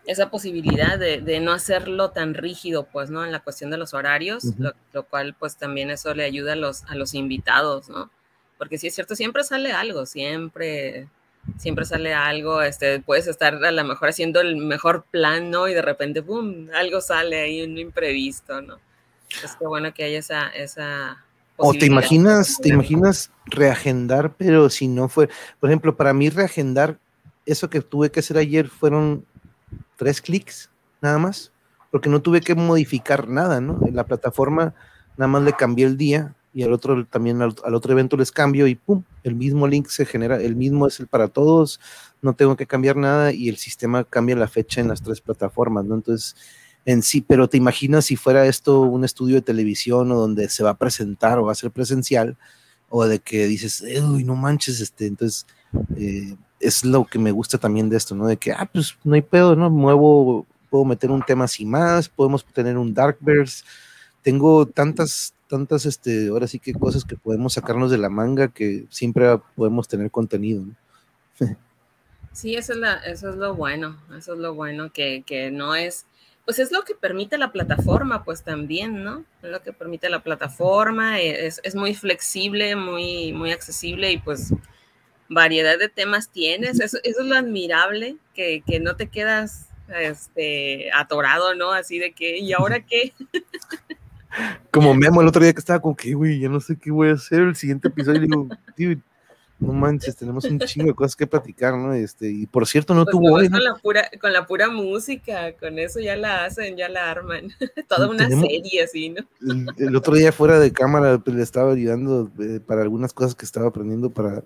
esa posibilidad de, no hacerlo tan rígido, pues, ¿no? En la cuestión de los horarios, lo, lo, cual, pues, también eso le ayuda a los, a los invitados, ¿no? Porque sí es cierto, siempre sale algo, siempre siempre sale algo, este, puedes estar a lo mejor haciendo el mejor plan, ¿no? Y de repente, ¡pum!, algo sale ahí, un imprevisto, ¿no? Es que bueno que haya esa... esa o te imaginas, te imaginas reagendar, pero si no fue, por ejemplo, para mí reagendar, eso que tuve que hacer ayer fueron tres clics, nada más, porque no tuve que modificar nada, ¿no? En la plataforma nada más le cambié el día y al otro también al, otro evento les cambio y pum, el mismo link se genera, el mismo es el para todos, no tengo que cambiar nada y el sistema cambia la fecha en las tres plataformas, ¿no? Entonces, en sí, pero te imaginas si fuera esto un estudio de televisión o donde se va a presentar o va a ser presencial, o de que dices, uy, no manches, este, entonces, eh, es lo que me gusta también de esto, ¿no? De que, ah, pues no hay pedo, ¿no? Muevo, puedo meter un tema así más, podemos tener un Darkverse. Tengo tantas, tantas, este, ahora sí que cosas que podemos sacarnos de la manga que siempre podemos tener contenido, ¿no? Sí, eso es, la, eso es lo bueno, eso es lo bueno, que, que no es, pues es lo que permite la plataforma, pues también, ¿no? Es lo que permite la plataforma, es, es muy flexible, muy, muy accesible y pues variedad de temas tienes. Eso, eso es lo admirable, que, que, no te quedas este, atorado, ¿no? Así de que, ¿y ahora qué? Como Memo el otro día que estaba con que, güey, ya no sé qué voy a hacer el siguiente episodio. Y digo, tío, no manches, tenemos un chingo de cosas que platicar, ¿no? Este, y por cierto, no pues tuvo hoy, Con, la pura, con la pura música, con eso ya la hacen, ya la arman. Toda una serie así, ¿no? El, otro día fuera de cámara pues, le estaba ayudando eh, para algunas cosas que estaba aprendiendo para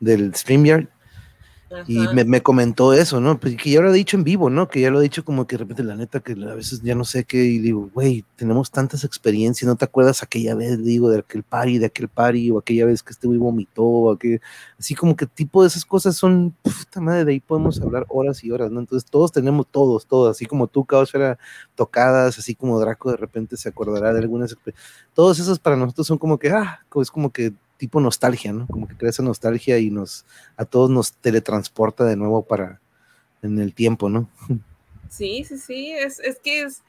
del StreamYard y me, comentó eso, ¿no? Pues que ya lo ha dicho en vivo, ¿no? Que ya lo ha dicho como que de repente la neta que a veces ya no sé qué, y digo, güey, tenemos tantas experiencias, ¿no te acuerdas aquella vez, digo, de aquel party, de aquel party, o aquella vez que este güey vomitó, así como que tipo de esas cosas son, puta madre, de ahí podemos hablar horas y horas, ¿no? Entonces todos tenemos, todos, todos, así como tú, Caos, era tocadas, así como Draco de repente se acordará de algunas, todos esos para nosotros son como que, ah, es como que tipo nostalgia, ¿no? Como que crea esa nostalgia y nos, a todos nos teletransporta de nuevo para en el tiempo, ¿no? Sí, sí, sí, es, es que es,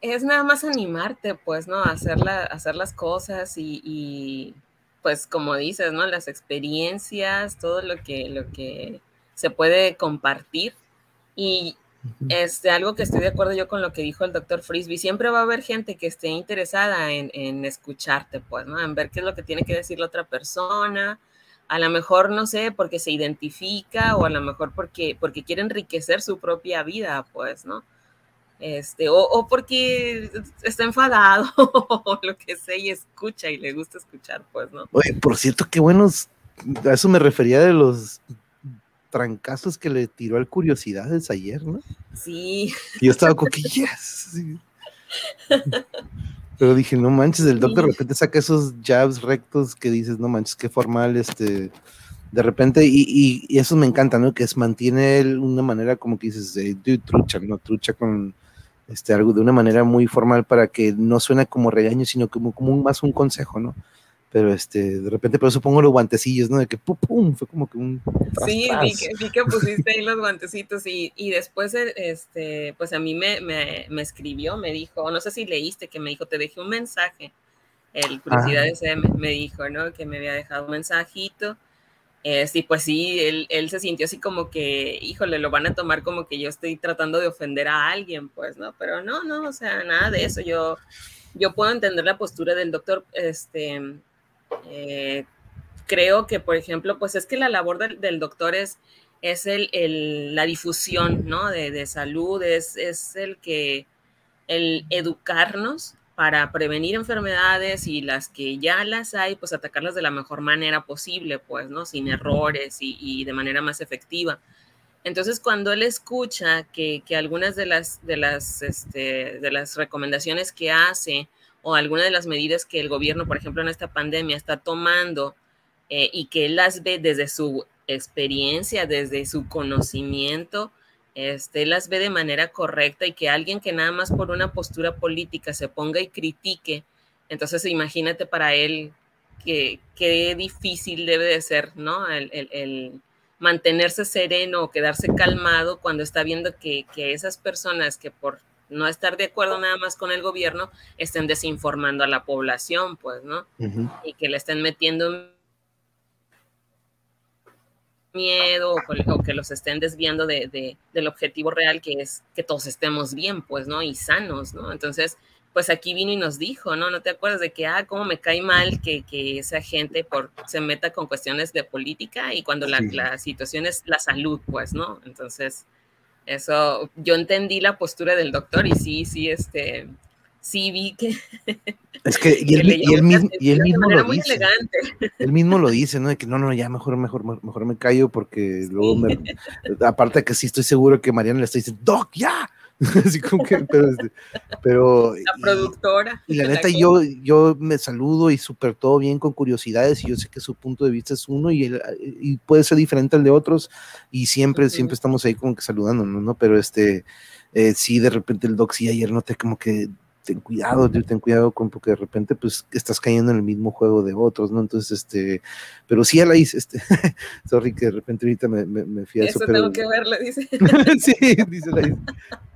es nada más animarte, pues, ¿no? Hacer, hacer las cosas y, y, pues, como dices, ¿no? Las experiencias, todo lo que, lo que se puede compartir. Y este, algo que estoy de acuerdo yo con lo que dijo el doctor Frisby, siempre va a haber gente que esté interesada en, escucharte, pues, ¿no? En ver qué es lo que tiene que decir la otra persona, a lo mejor, no sé, porque se identifica o a lo mejor porque, porque quiere enriquecer su propia vida, pues, ¿no? Este, o, porque está enfadado o lo que sé y escucha y le gusta escuchar, pues, ¿no? Oye, por cierto, qué buenos, a eso me refería de los trancazos que le tiró al Curiosidades ayer, ¿no? Sí. Y yo estaba con que, Pero dije, no manches, el doctor de repente saca esos jabs rectos que dices, no manches, qué formal, este, de repente, y, y, eso me encanta, ¿no? Que es, mantiene una manera como que dices, eh, trucha, ¿no? Trucha con este, algo de una manera muy formal para que no suene como regaño, sino como, como más un consejo, ¿no? Pero este, de repente, pero supongo los guantecillos, ¿no? De que pum, pum, fue como que un... sí, Vi, que, pusiste ahí los guantecitos y, y, después, eh, este, pues a mí me, me, me, escribió, me dijo, no sé si leíste, que me dijo, te dejé un mensaje, el Curiosidad ese me, me, dijo, ¿no? Que me había dejado un mensajito, eh, sí, pues sí, él, él se sintió así como que, híjole, lo van a tomar como que yo estoy tratando de ofender a alguien, pues, ¿no? Pero no, no, o sea, nada de eso, yo yo puedo entender la postura del doctor, este, eh, creo que, por ejemplo, pues es que la labor del, doctor es, es el, la difusión, ¿no? De, salud, es, es, el que, el educarnos para prevenir enfermedades y las que ya las hay, pues atacarlas de la mejor manera posible, pues, ¿no? Sin errores y, de manera más efectiva. Entonces, cuando él escucha que, que algunas de las, de, las, este, de las recomendaciones que hace o alguna de las medidas que el gobierno, por ejemplo, en esta pandemia está tomando eh, y que él las ve desde su experiencia, desde su conocimiento, este, las ve de manera correcta y que alguien que nada más por una postura política se ponga y critique, entonces imagínate para él que qué difícil debe de ser, ¿no? El, el, mantenerse sereno o quedarse calmado cuando está viendo que, que esas personas que por no estar de acuerdo nada más con el gobierno, estén desinformando a la población, pues, ¿no? Y que le estén metiendo miedo o, que los estén desviando de, del objetivo real que es que todos estemos bien, pues, ¿no? Y sanos, ¿no? Entonces, pues aquí vino y nos dijo, ¿no? ¿No te acuerdas de que, ah, cómo me cae mal que, que esa gente por, se meta con cuestiones de política y cuando la, la situación es la salud, pues, ¿no? Entonces, eso, yo entendí la postura del doctor y sí, sí, este, sí vi que... Es que, y él, mismo, lo dice. Él mismo lo dice, ¿no? De que no, no, ya mejor, mejor, mejor me callo porque luego me... Aparte que sí estoy seguro que Mariana le está diciendo, Doc, ya, Así como que, pero, este, pero la productora. Y, la neta, yo, yo me saludo y súper todo bien con curiosidades y yo sé que su punto de vista es uno y, y puede ser diferente al de otros y siempre, siempre estamos ahí como que saludándonos, ¿no? Pero este, eh, sí, de repente el doc sí ayer noté como que ten cuidado, ten cuidado con porque de repente pues estás cayendo en el mismo juego de otros, ¿no? Entonces, este, pero sí a la hice, este, sorry que de repente ahorita me, me, fui a eso. Eso tengo que verlo, dice. sí, dice la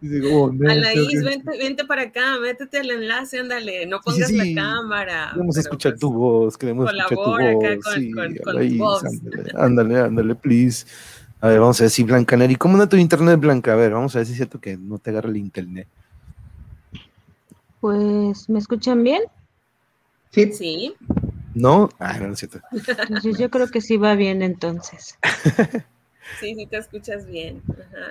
Dice, oh, a la Is, vente, vente, para acá, métete al enlace, ándale, no pongas la cámara. Queremos escuchar tu pues, voz, queremos escuchar tu voz. sí, con, con voz. Ándale, ándale, ándale, please. A ver, vamos a ver si Blanca Neri, ¿cómo anda tu internet, Blanca? A ver, vamos a ver si es cierto que no te agarra el internet. Pues, ¿me escuchan bien? Sí. Sí. ¿No? Ah, no, es cierto. Pues yo creo que sí va bien entonces. Sí, sí te escuchas bien.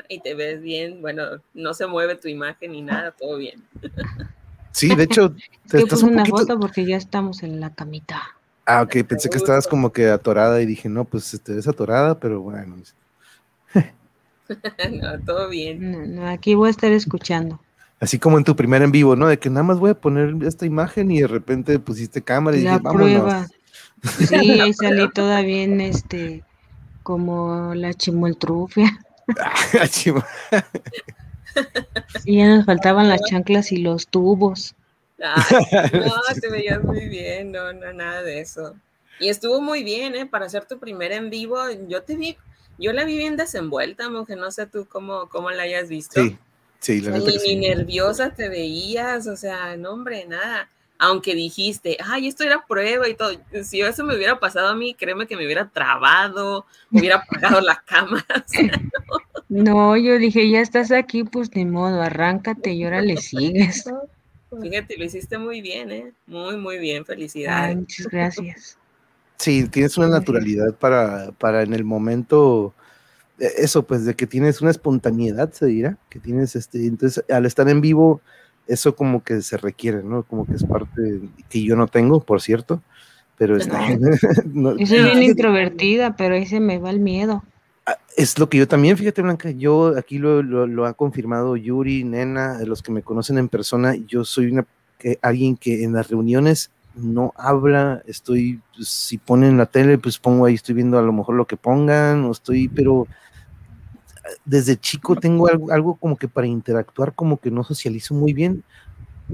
Y te ves bien. Bueno, no se mueve tu imagen ni nada, todo bien. Sí, de hecho, te es estás una foto porque ya estamos en la camita. Ah, ok, pensé que estabas como que atorada y dije, no, pues te ves atorada, pero bueno. no, todo bien. No, aquí voy a estar escuchando. Así como en tu primer en vivo, ¿no? De que nada más voy a poner esta imagen y de repente pusiste cámara y la dije, prueba. Sí, ahí salí todavía en este, como la chimoltrufia. y ya nos faltaban las chanclas y los tubos. no, te veías muy bien, no, no, nada de eso. Y estuvo muy bien, ¿eh? Para hacer tu primer en vivo, yo te vi, yo la vi bien desenvuelta, mujer, no sé tú cómo, cómo la hayas visto. Sí, Sí, la ni, ni nerviosa te veías, o sea, no, hombre, nada. Aunque dijiste, ay, esto era prueba y todo. Si eso me hubiera pasado a mí, créeme que me hubiera trabado, hubiera apagado la cámara. no. yo dije, ya estás aquí, pues ni modo, arráncate y ahora le sigues. Fíjate, lo hiciste muy bien, ¿eh? Muy, muy bien, felicidades. muchas gracias. Sí, tienes una naturalidad para, para en el momento eso, pues, de que tienes una espontaneidad, se dirá, que tienes este, entonces al estar en vivo, eso como que se requiere, ¿no? Como que es parte que yo no tengo, por cierto, pero está. no, yo soy bien introvertida, pero ahí se me va el miedo. Ah, es lo que yo también, fíjate, Blanca, yo aquí lo, lo, ha confirmado Yuri, Nena, los que me conocen en persona, yo soy una, que, alguien que en las reuniones no habla, estoy, pues, si ponen la tele, pues pongo ahí, estoy viendo a lo mejor lo que pongan, o estoy, pero desde chico tengo algo, como que para interactuar como que no socializo muy bien,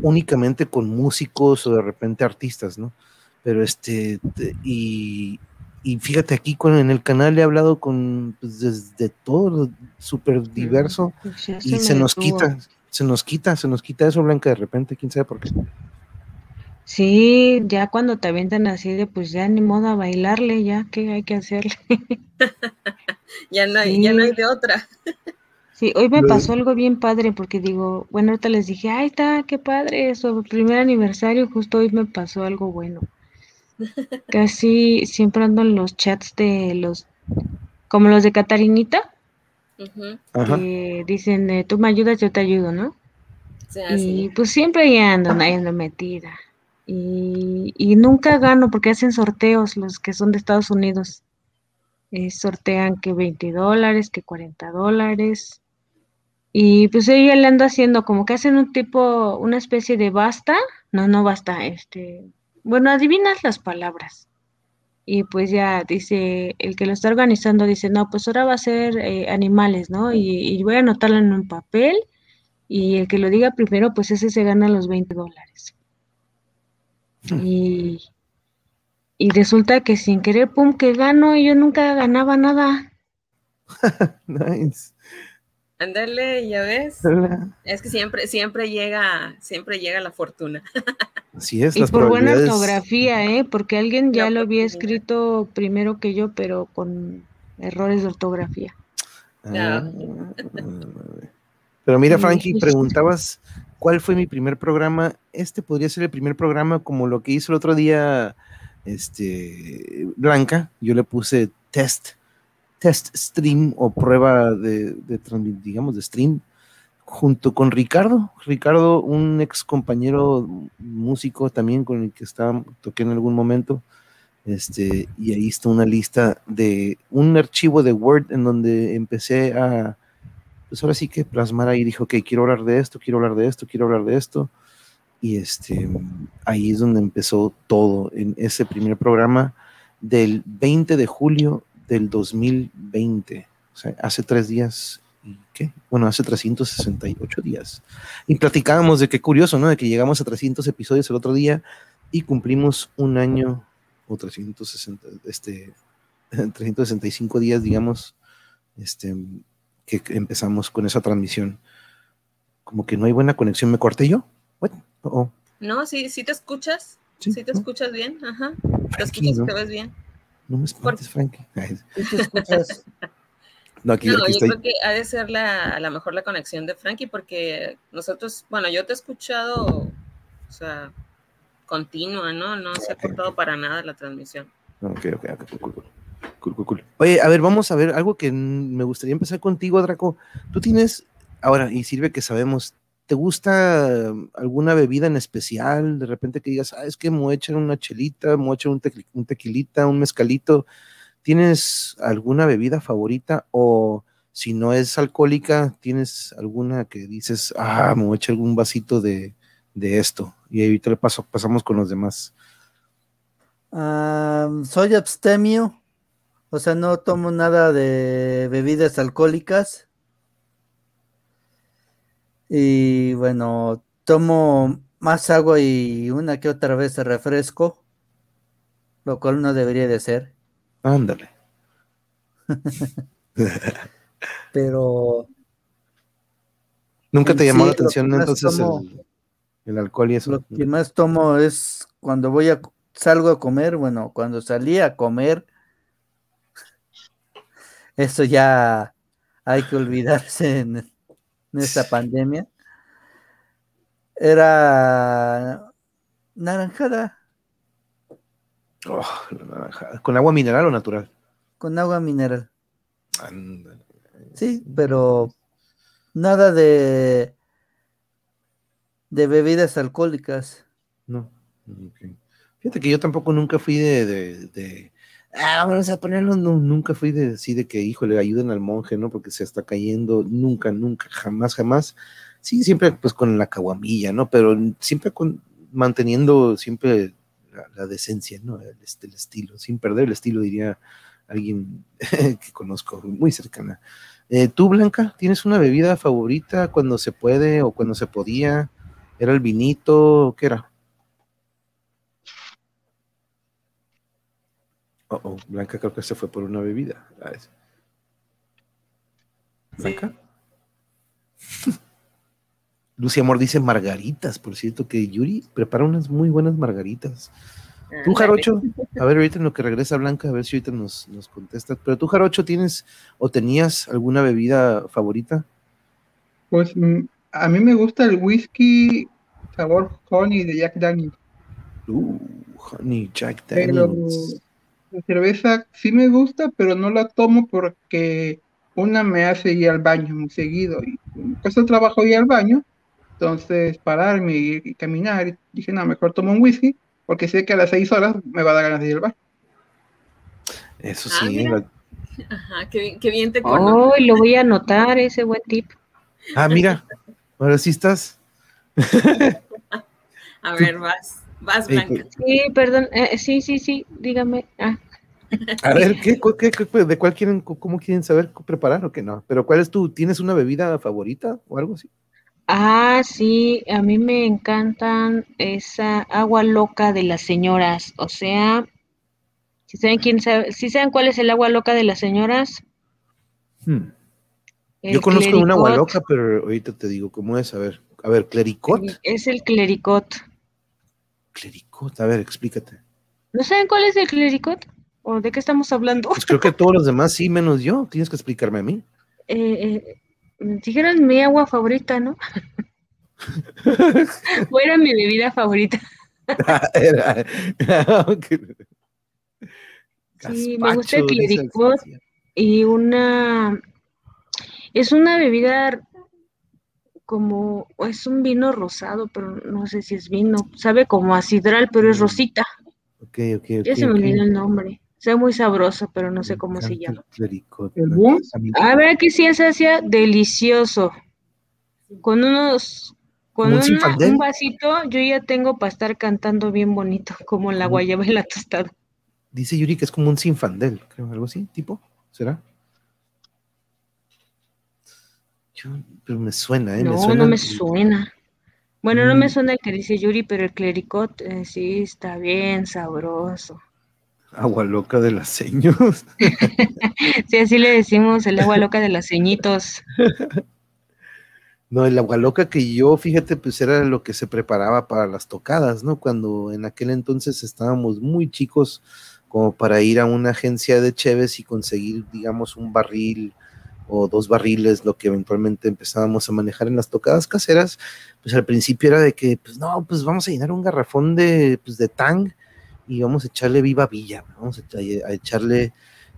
únicamente con músicos o de repente artistas, ¿no? Pero este, y, fíjate aquí con, en el canal he hablado con pues, desde todo, súper diverso, pues y se nos quita, se nos quita, se nos quita eso, Blanca, de repente, quién sabe por qué. Sí, ya cuando te avientan así de pues ya ni modo a bailarle, ya que hay que hacerle. ya no hay, ya no hay de otra. sí, hoy me pasó algo bien padre porque digo, bueno, ahorita les dije, ay está, qué padre, eso, primer aniversario, justo hoy me pasó algo bueno. Casi siempre ando en los chats de los, como los de Catarinita, que dicen, tú me ayudas, yo te ayudo, ¿no? y pues siempre ahí ando, ahí ando metida. Y, nunca gano porque hacen sorteos los que son de Estados Unidos. Eh, sortean que 20 dólares, que 40 dólares. Y pues ella le anda haciendo como que hacen un tipo, una especie de basta. No, no basta, este. Bueno, adivinas las palabras. Y pues ya dice, el que lo está organizando dice, no, pues ahora va a ser eh, animales, ¿no? Y, y, voy a anotarlo en un papel. Y el que lo diga primero, pues ese se gana los 20 dólares. Y, y resulta que sin querer, pum, que gano y yo nunca ganaba nada. nice. Ándale, ya ves. Es que siempre, siempre llega, siempre llega la fortuna. Así es. Y por buena ortografía, ¿eh? Porque alguien ya lo había escrito primero que yo, pero con errores de ortografía. Ah, pero mira, Frankie, preguntabas ¿Cuál fue mi primer programa? Este podría ser el primer programa como lo que hizo el otro día este, Blanca. Yo le puse test, test stream o prueba de, de digamos, de stream junto con Ricardo. Ricardo, un ex compañero músico también con el que estaba, toqué en algún momento. Este, y ahí está una lista de un archivo de Word en donde empecé a pues ahora sí que plasmar ahí, dijo, ok, quiero hablar de esto, quiero hablar de esto, quiero hablar de esto. Y este, ahí es donde empezó todo, en ese primer programa del 20 de julio del 2020, o sea, hace tres días, ¿y qué? Bueno, hace 368 días. Y platicábamos de qué curioso, ¿no? De que llegamos a 300 episodios el otro día y cumplimos un año o 360, este, 365 días, digamos, este, que empezamos con esa transmisión. Como que no hay buena conexión. ¿Me corté yo? Oh. No, sí, sí te escuchas. Sí, te escuchas bien. Ajá. Te escuchas, te ves bien. No me espantes, Frankie. no, aquí, no, yo creo que ha de ser la, a lo mejor la conexión de Frankie, porque nosotros, bueno, yo te he escuchado, o sea, continua, ¿no? No se ha cortado para nada la transmisión. Ok, ok, ok, cool, cool, cool, cool. Oye, a ver, vamos a ver algo que me gustaría empezar contigo, Draco. Tú tienes, ahora, y sirve que sabemos, ¿te gusta alguna bebida en especial? De repente que digas, ah, es que me voy una chelita, me voy un, tequilita, un mezcalito. ¿Tienes alguna bebida favorita? O si no es alcohólica, ¿tienes alguna que dices, ah, me voy algún vasito de, de esto? Y ahorita le paso, pasamos con los demás. soy abstemio, o sea, no tomo nada de bebidas alcohólicas. Y bueno, tomo más agua y una que otra vez refresco, lo cual no debería de ser. Ándale. Pero... ¿Nunca te llamó la atención entonces el, el alcohol y eso. Lo que más tomo es cuando voy a salgo a comer, bueno, cuando salí a comer, eso ya hay que olvidarse en, esta pandemia. Era naranjada. Oh, naranjada. ¿Con agua mineral o natural? Con agua mineral. Sí, pero nada de de bebidas alcohólicas. No. Fíjate que yo tampoco nunca fui de, de, ah, vamos a ponerlo, nunca fui de así de que, híjole, ayuden al monje, ¿no? Porque se está cayendo, nunca, nunca, jamás, jamás. Sí, siempre pues con la caguamilla, ¿no? Pero siempre con, manteniendo siempre la, decencia, ¿no? El, el, estilo, sin perder el estilo, diría alguien que conozco muy cercana. Eh, ¿Tú, Blanca, tienes una bebida favorita cuando se puede o cuando se podía? ¿Era el vinito? ¿Qué era? Oh, oh, Blanca creo que se fue por una bebida. ¿Blanca? Lucy Amor dice margaritas, por cierto, que Yuri prepara unas muy buenas margaritas. ¿Tú, Jarocho? A ver, ahorita en lo que regresa Blanca, a ver si ahorita nos, nos contestas. Pero tú, Jarocho, ¿tienes o tenías alguna bebida favorita? Pues mm, a mí me gusta el whisky sabor honey de Jack Daniels. Uh, honey Jack Daniels. La cerveza sí me gusta, pero no la tomo porque una me hace ir al baño muy seguido y cuesta trabajo ir al baño, entonces pararme y, caminar, y dije, no, mejor tomo un whisky porque sé que a las seis horas me va a dar ganas de ir al baño. Eso ah, sí. Ajá, qué, bien te conozco. Oh, lo voy a anotar, ese buen tip. Ah, mira, ahora sí estás. A ver, vas, vas, Blanca. Sí, perdón, eh, sí, sí, sí, dígame. Ah. A ver, ¿qué, de cuál quieren, cómo quieren saber preparar o qué no? Pero ¿cuál es tu, tienes una bebida favorita o algo así? Ah, sí, a mí me encantan esa agua loca de las señoras, o sea, si saben quién sabe, si saben cuál es el agua loca de las señoras. Hmm. Yo conozco una agua loca, pero ahorita te digo cómo es, a ver. A ver, clericot. Es el clericot. Clericot, a ver, explícate. ¿No saben cuál es el clericot? ¿O de qué estamos hablando? Pues creo que todos los demás sí, menos yo. Tienes que explicarme a mí. Eh, eh, dijeron mi agua favorita, ¿no? o era mi bebida favorita. era, sí, me gusta el clericot y una es una bebida como, es un vino rosado, pero no sé si es vino, sabe como a sidral, pero es mm. rosita. Ok, ok, ok. Ya se me olvidó el nombre. Se muy sabroso, pero no sé cómo se llama. ¿El A ver, aquí sí es hacía delicioso. Con unos, con un vasito, yo ya tengo para estar cantando bien bonito, como la guayaba y la tostada. Dice Yuri que es como un sinfandel, creo, algo así, tipo, ¿será? pero me suena, ¿eh? No, no me suena. Bueno, no me mm. suena el que dice Yuri, pero el clericot eh, sí está bien sabroso. Agua loca de las seños. sí, así le decimos, el agua loca de las ceñitos. No, el agua loca que yo, fíjate, pues era lo que se preparaba para las tocadas, ¿no? Cuando en aquel entonces estábamos muy chicos como para ir a una agencia de cheves y conseguir, digamos, un barril o dos barriles, lo que eventualmente empezábamos a manejar en las tocadas caseras, pues al principio era de que, pues no, pues vamos a llenar un garrafón de, pues, de tang y vamos a echarle viva villa, vamos a, echarle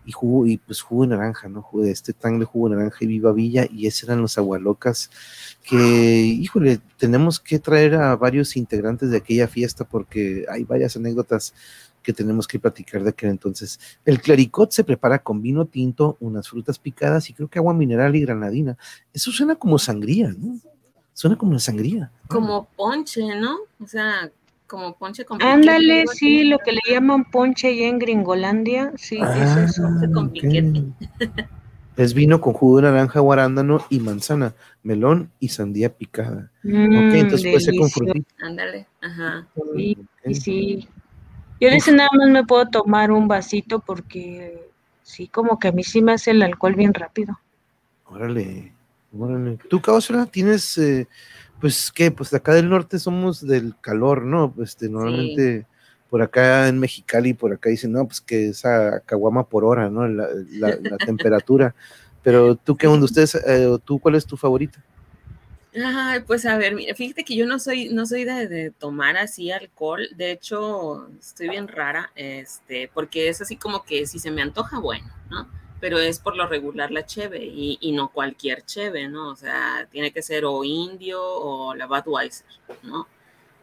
y jugo, y pues jugo de naranja, ¿no? Jugo de este tang de jugo de naranja y viva villa, y esos eran los agualocas que, híjole, tenemos que traer a varios integrantes de aquella fiesta porque hay varias anécdotas que tenemos que platicar de aquel entonces. El clericot se prepara con vino tinto, unas frutas picadas y creo que agua mineral y granadina. Eso suena como sangría, ¿no? Suena como una sangría. Como ponche, ¿no? O sea, como ponche con Ándale, sí, lo que le llaman ponche allá en Gringolandia, sí, es ah, eso, con piquete. Es vino con jugo de naranja, guarándano y manzana, melón y sandía picada. ok, entonces puede ser con frutita. Ándale, ajá. Sí, sí. Yo de nada más me puedo tomar un vasito porque sí, como que a mí sí me hace el alcohol bien rápido. Órale, órale. ¿Tú, Cáusula, tienes, eh, pues, qué? Pues acá del norte somos del calor, ¿no? Este, normalmente por acá en Mexicali, por acá dicen, no, pues que esa caguama por hora, ¿no? La, la, temperatura. Pero tú, ¿qué onda? ¿Ustedes, eh, tú, cuál es tu favorita? Ay, pues a ver, mira, fíjate que yo no soy, no soy de, tomar así alcohol. De hecho, estoy bien rara, este, porque es así como que si se me antoja, bueno, ¿no? Pero es por lo regular la cheve y, y no cualquier cheve, ¿no? O sea, tiene que ser o indio o la Budweiser, ¿no?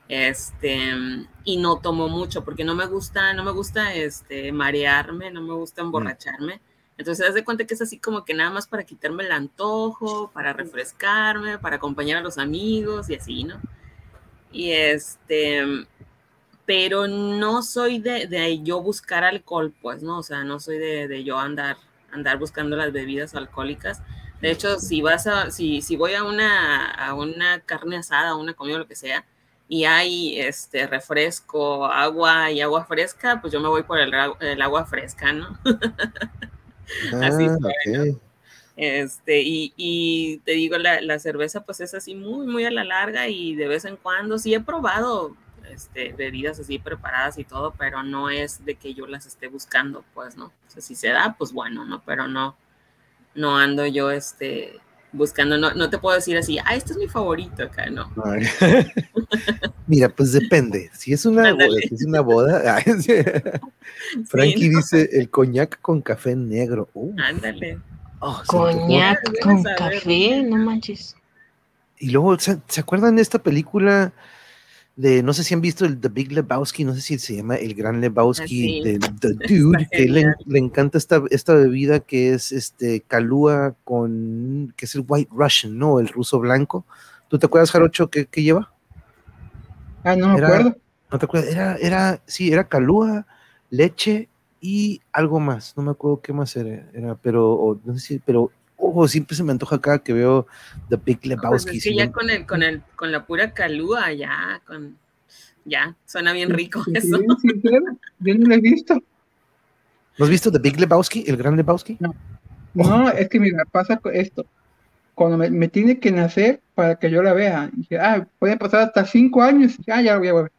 Este, y no tomo mucho porque no me gusta, no me gusta este, marearme, no me gusta mm. emborracharme. Entonces, haz de cuenta que es así como que nada más para quitarme el antojo, para refrescarme, para acompañar a los amigos y así, ¿no? Y este, pero no soy de, de yo buscar alcohol, pues, ¿no? O sea, no soy de, de, yo andar, andar buscando las bebidas alcohólicas. De hecho, si vas a, si, si voy a una, a una carne asada, a una comida, lo que sea, y hay este refresco, agua y agua fresca, pues yo me voy por el, el agua fresca, ¿no? así ah, Este, y, y, te digo, la, la, cerveza pues es así muy, muy a la larga y de vez en cuando sí he probado este, bebidas así preparadas y todo, pero no es de que yo las esté buscando, pues, ¿no? O sea, si se da, pues bueno, ¿no? Pero no, no ando yo, este, buscando, no, no te puedo decir así, ah, este es mi favorito acá, no. Mira, pues depende. Si es una boda, si es una boda. Frankie dice el coñac con café negro. Uh. Ándale. Oh, coñac con café, no manches. Y luego, ¿se, ¿se acuerdan de esta película? De, no sé si han visto el The Big Lebowski, no sé si se llama El Gran Lebowski, de The Dude, que le, le, encanta esta, esta bebida que es este calúa con, que es el White Russian, ¿no? El ruso blanco. ¿Tú te acuerdas, Jarocho, qué, qué lleva? Ah, no me acuerdo. No te acuerdas, era, era, sí, era calúa, leche y algo más, no me acuerdo qué más era, era pero, no sé si, pero ojo, siempre se me antoja acá que veo The Big Lebowski. Pues es que ya con el, con el, con la pura calúa, ya, con, ya, suena bien rico eso. Sí, yo no lo he visto. ¿No has visto The Big Lebowski, el gran Lebowski? No. No, es que mira, pasa esto. Cuando me, tiene que nacer para que yo la vea, dije, ah, pueden pasar hasta cinco años, ah, ya voy a ver.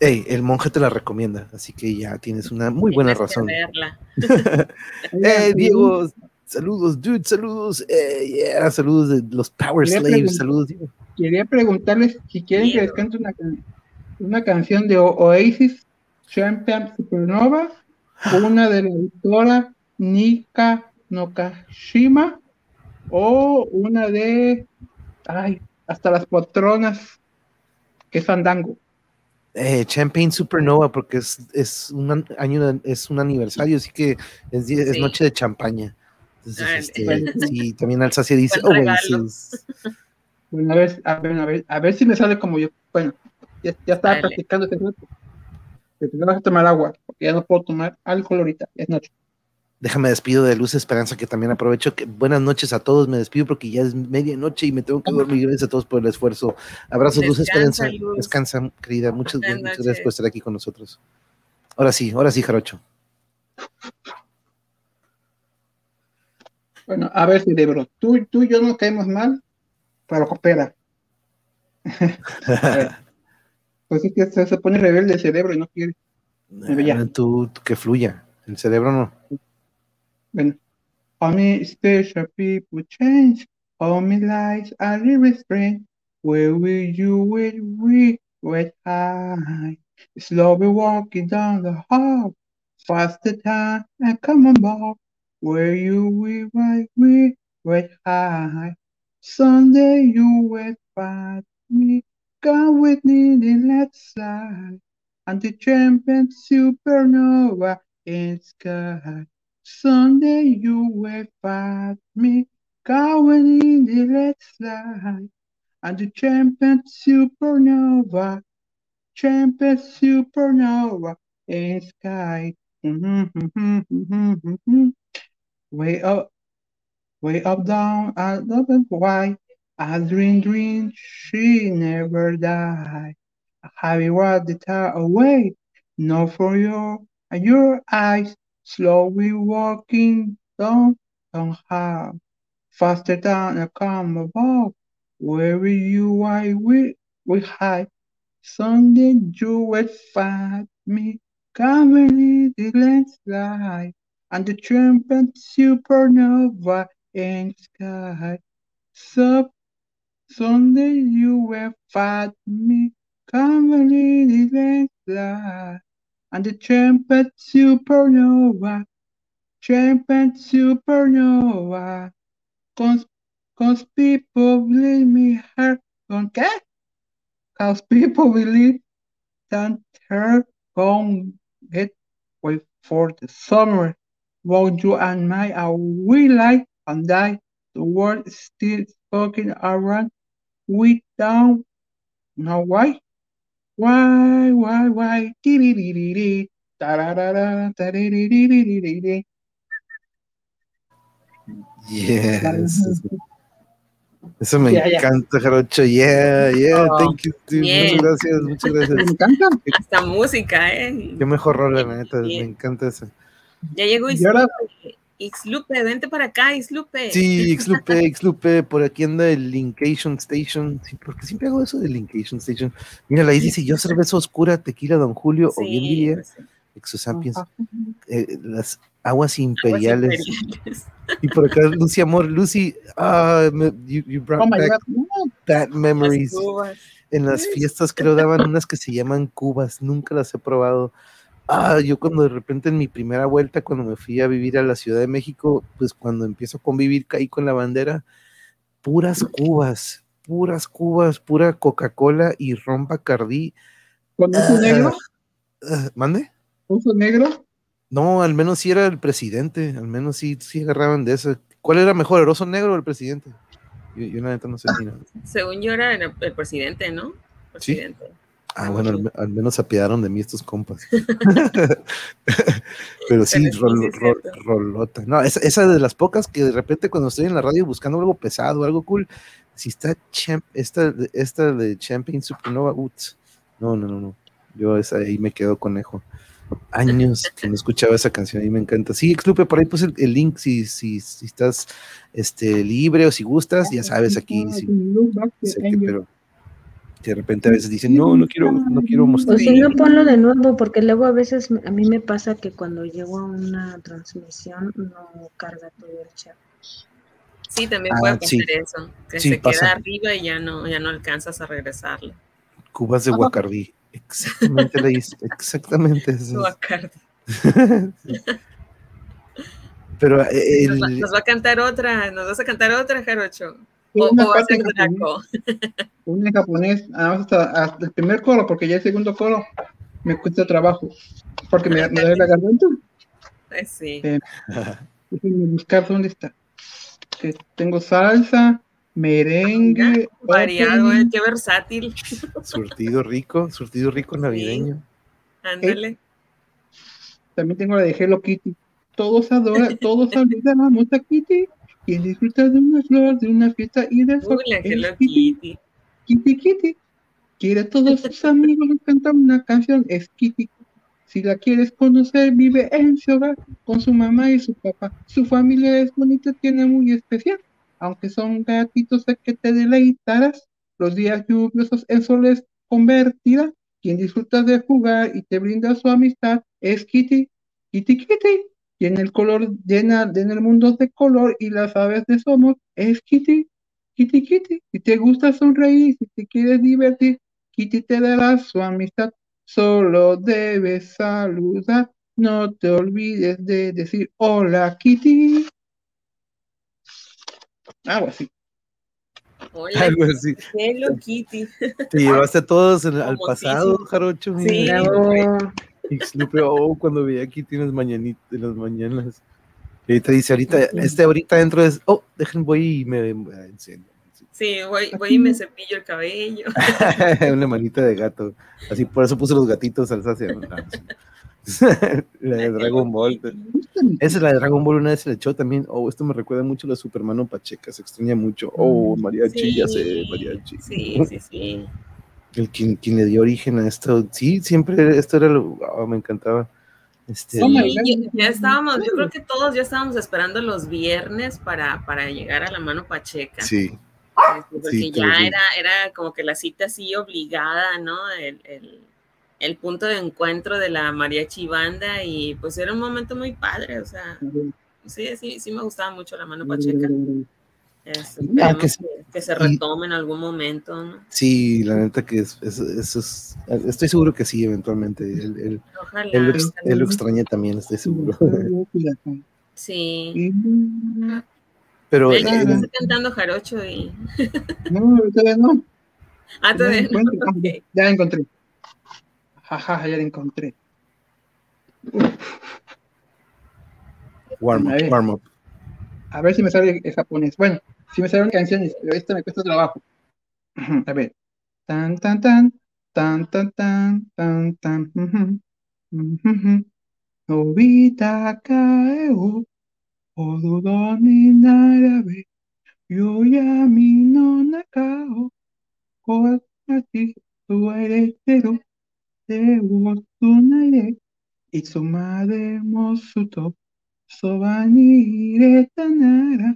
Hey, el monje te la recomienda, así que ya tienes una muy buena razón. eh, Diego, Saludos, dude, saludos. Eh, saludos de los Power Slaves, saludos. Quería preguntarles si quieren que les cante una, una canción de Oasis, Champion Supernova, una de la autora Nika Nokashima, o una de, ay, hasta las patronas, que es Fandango. Eh, Champagne Supernova, porque es, es, un año, es un aniversario, así que es, es noche de champaña. Entonces, este, sí, también Alsacia dice, oh, bueno, bueno, a ver, a ver, a ver, a ver si me sale como yo. Bueno, ya, ya estaba practicando este. Pero vas a tomar agua, porque ya no puedo tomar alcohol ahorita, es noche. Déjame despido de Luz Esperanza, que también aprovecho. Que, buenas noches a todos, me despido porque ya es medianoche y me tengo que dormir. Gracias a todos por el esfuerzo. Abrazos, Luz Esperanza. Descansa, querida. Muchas, muchas gracias por estar aquí con nosotros. Ahora sí, ahora sí, Jarocho. Bueno, a ver, cerebro, tú, tú y yo no caemos mal, pero coopera. pues es que se, pone rebelde el cerebro y no quiere. tú, que fluya, el cerebro no. Bueno, only special people change, only lights are restrained. Where will you wait, we wait high? Slowly walking down the hall, faster time and come on board. Where you will wait, we wait high. Sunday you wait by me, come with me the left side, and the champion supernova in sky. Sunday you will find me going in the red side and the champion supernova, champion supernova in sky. Mm-hmm, mm-hmm, mm-hmm, way up, way up, down, and up and why. I dream, dream, she never die. I have you was the tar away, no for your your eyes slowly walking down somehow, faster than a come above. Where you I will we hide. Sunday you will find me coming in the landslide and the trumpet supernova in sky. So Sunday you will find me coming in the landslide and the trumpet supernova, trumpet supernova. Cause, cause people believe me her qué? Cause people believe that her gon' get wait for the summer. Won't you and my are we like and die? The world still spoken around. We don't know why. Why, why, why? Yes. Eso me encanta, Jarocho. Yeah, yeah, oh, thank you. Muchas gracias, muchas gracias. Me encanta. Esta música, ¿eh? Qué mejor rol, la neta. Me encanta eso. Ya llegó y ahora, Xlupe, vente para acá, Xlupe. Sí, Xlupe, Xlupe, por aquí anda el Linkation Station. Sí, porque siempre hago eso de Linkation Station. Mira, ahí dice yo cerveza oscura, tequila Don Julio, o bien diría, pues Exosapiens, eh, las aguas imperiales. y por acá, Lucy Amor, Lucy, ah, you, brought oh back bad memories. En las fiestas creo daban unas que se llaman cubas, nunca las he probado. Ah, yo cuando de repente en mi primera vuelta, cuando me fui a vivir a la Ciudad de México, pues cuando empiezo a convivir caí con la bandera, puras cubas, puras cubas, pura Coca-Cola y ron Bacardí. ¿Con uso negro? Uh, ¿Mande? ¿Uso negro? No, al menos sí era el presidente, al menos sí, sí agarraban de eso. ¿Cuál era mejor, el oso negro o el presidente? Yo, yo neta no sé. Según yo era el, presidente, ¿no? Presidente. ¿Sí? Ah, bueno, al, menos se apiadaron de mí estos compas. Pero sí, rolota. No, esa, esa, de las pocas que de repente cuando estoy en la radio buscando algo pesado, algo cool, si está champ, esta, esta de Champion Supernova, uts, no, no, no, no. Yo esa ahí me quedo conejo. Años que no escuchaba esa canción y me encanta. Sí, Exclupe, por ahí puse el, link si, si, si, estás este, libre o si gustas, ya sabes aquí. Sí, pero de repente a veces dicen, no, no quiero, no quiero mostrar. O si no, ponlo de nuevo, porque luego a veces a mí me pasa que cuando llego a una transmisión no carga todo el chat. Sí, también puede ah, pasar eso, que se queda arriba y ya no, ya no alcanzas a regresarle. Cubas de Guacardí, exactamente le hice, exactamente eso. Guacardí. Pero eh, nos, va, a cantar otra, nos vas a cantar otra, Jarocho. O, o va a ser Draco. una en japonés, hasta, hasta, el primer coro, porque ya el segundo coro me cuesta trabajo, porque me, me da la garganta. Pues sí. Eh, buscar dónde está. Eh, tengo salsa, merengue. Variado, eh, qué versátil. Surtido rico, surtido rico navideño. Ándale. Eh, también tengo la de Hello Kitty. Todos adoran, todos saludamos a Kitty. Quien disfruta de una flor, de una fiesta y de sol. Uy, Kitty. Kitty Kitty. Quiere a todos sus amigos cantar una canción, es Kitty. Si la quieres conocer, vive en su hogar con su mamá y su papá. Su familia es bonita, tiene muy especial. Aunque son gatitos de que te deleitarás, los días lluviosos en soles convertirá. Quien disfruta de jugar y te brinda su amistad es Kitty. Kitty Kitty. Tiene el color llena en el mundo de color y las aves de somos es Kitty. Kitty Kitty. Si te gusta sonreír, si te quieres divertir, Kitty te dará su amistad. Solo debes saludar. No te olvides de decir hola Kitty. Algo así. Hola, Algo así. Hello Kitty. Te llevaste a todos al pasado, Jarocho. Sí, oh, cuando veía a Kitty en las mañanitas, en las mañanas. Y te dice ahorita, este ahorita dentro es, oh, dejen voy y me, enciendo. Sí, voy, voy y me cepillo el cabello. Una manita de gato. Así, por eso puse los gatitos Alsacia. la de Dragon Ball. Esa es la de Dragon Ball, una vez se le echó también. Oh, esto me recuerda mucho a la Supermano Pacheca, se extraña mucho. Oh, mariachi, ya sé, mariachi. Sí, sí, sí. El quien, quien, le dio origen a esto. Sí, siempre esto era lo. Oh, me encantaba. Este, sí, ya estábamos, yo creo que todos ya estábamos esperando los viernes para, para llegar a la mano Pacheca. Sí. Este, porque ya era, era como que la cita así obligada, ¿no? El, el, el, punto de encuentro de la mariachi banda y pues era un momento muy padre, o sea, sí, sí, sí me gustaba mucho la mano pacheca. Este, ah, que, que, se retome en algún momento. ¿no? Sí, la neta que es, es, es, estoy seguro que sí, eventualmente. Él, él, él, él lo extraña también, estoy seguro. Sí. Pero. Ven, eh, estoy cantando jarocho y. no, todavía no. Ah, todavía no. Okay. Ya la encontré. Jaja, ya la encontré. Warm up, warm up. A ver si me sale el japonés. Bueno, si me salen canciones, pero esta me cuesta trabajo. A ver. Tan, tan, tan, tan, tan, tan, tan, tan. Novita caeu, odudoni narabe, yo ya mi no nakao, koatati tueretero, te wotunare, itsumade mosuto, sobani iretanara,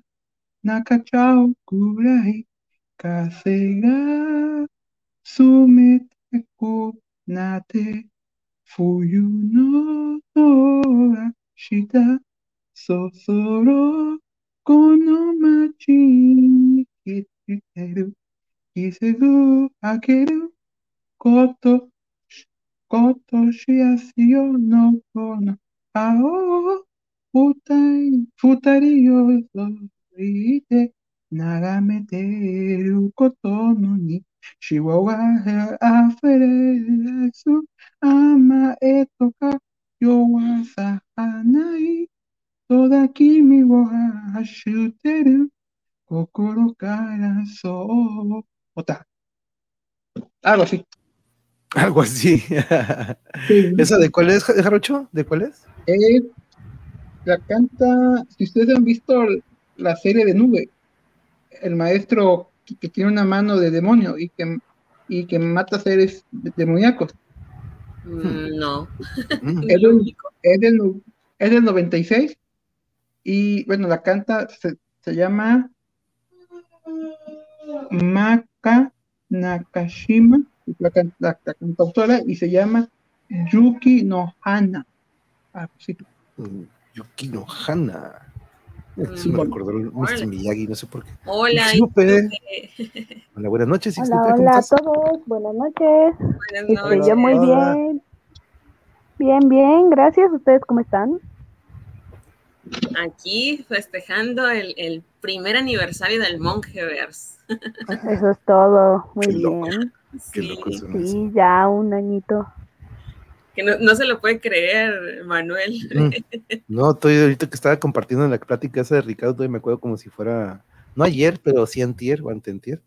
Nakachao Kurai Kasega Sumete Ko Nate Fuyu no Tora Shita Sosoro Kono Machi Kiteru Kisegu Akeru Koto Koto Shiasio no Kono Ao Futai Futari Yoso なら、泣かちゃうくらい風が冷たくなって、冬の空下そそろこの街に来てる季節明けること今年足よのこの青を二人をそいて眺めていることのにしわが溢れ出す甘えとか弱さないtoda 君を走ってる心からそう。Otra. Algo así. Algo así. Sí. ¿Esa de cuál es, Jarocho? ¿De cuál es? Eh, la canta, si ustedes han visto la serie de Nube, el maestro que, tiene una mano de demonio y que, y que mata seres demoníacos. Mm, no. es, del, es, del, es del 96 y bueno, la canta se, llama Maka Nakashima, la, la, la, cantautora, y se llama Yuki no Hana. Ah, sí. Mm, Yuki no Hana. Sí, me acordó el Mr. Miyagi, no sé por qué. Hola, Hola, buenas noches. Hola, hola a todos, buenas noches. Buenas noches. Estoy yo muy bien. Bien, bien, gracias. ¿Ustedes cómo están? Aquí festejando el, primer aniversario del Mongeverse. Eso es todo, muy bien. sí, ya un añito. Que no, se lo puede creer, Manuel. Mm. No, estoy ahorita que estaba compartiendo en la plática esa de Ricardo, y me acuerdo como si fuera, no ayer, pero sí antier o antentier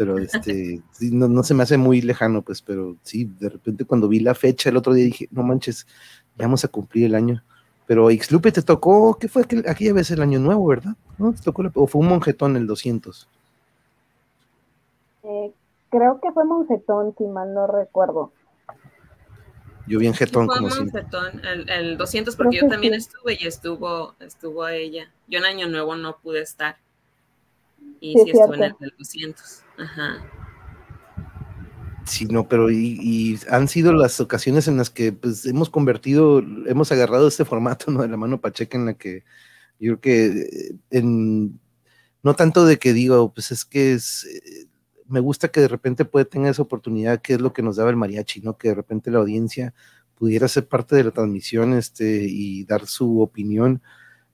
pero este, no, no, se me hace muy lejano, pues, pero sí, de repente cuando vi la fecha el otro día dije, no manches, ya vamos a cumplir el año. Pero Xlupe te tocó, ¿qué fue aquel, aquella vez el año nuevo, verdad? ¿No? ¿Te tocó o fue un monjetón el 200? Eh, creo que fue monjetón, si mal no recuerdo. Yo vi en jetón como monjetón, el, el 200, porque yo también estuve y estuvo, estuvo ella. Yo en año nuevo no pude estar. Y sí, estuve en el 200. Ajá. Sí, no, pero y, han sido las ocasiones en las que pues hemos convertido, hemos agarrado este formato, ¿no? De la mano pacheca en la que yo creo que eh, en, no tanto de que digo, pues es que es, eh, me gusta que de repente puede tener esa oportunidad, que es lo que nos daba el mariachi, ¿no? Que de repente la audiencia pudiera ser parte de la transmisión este, y dar su opinión.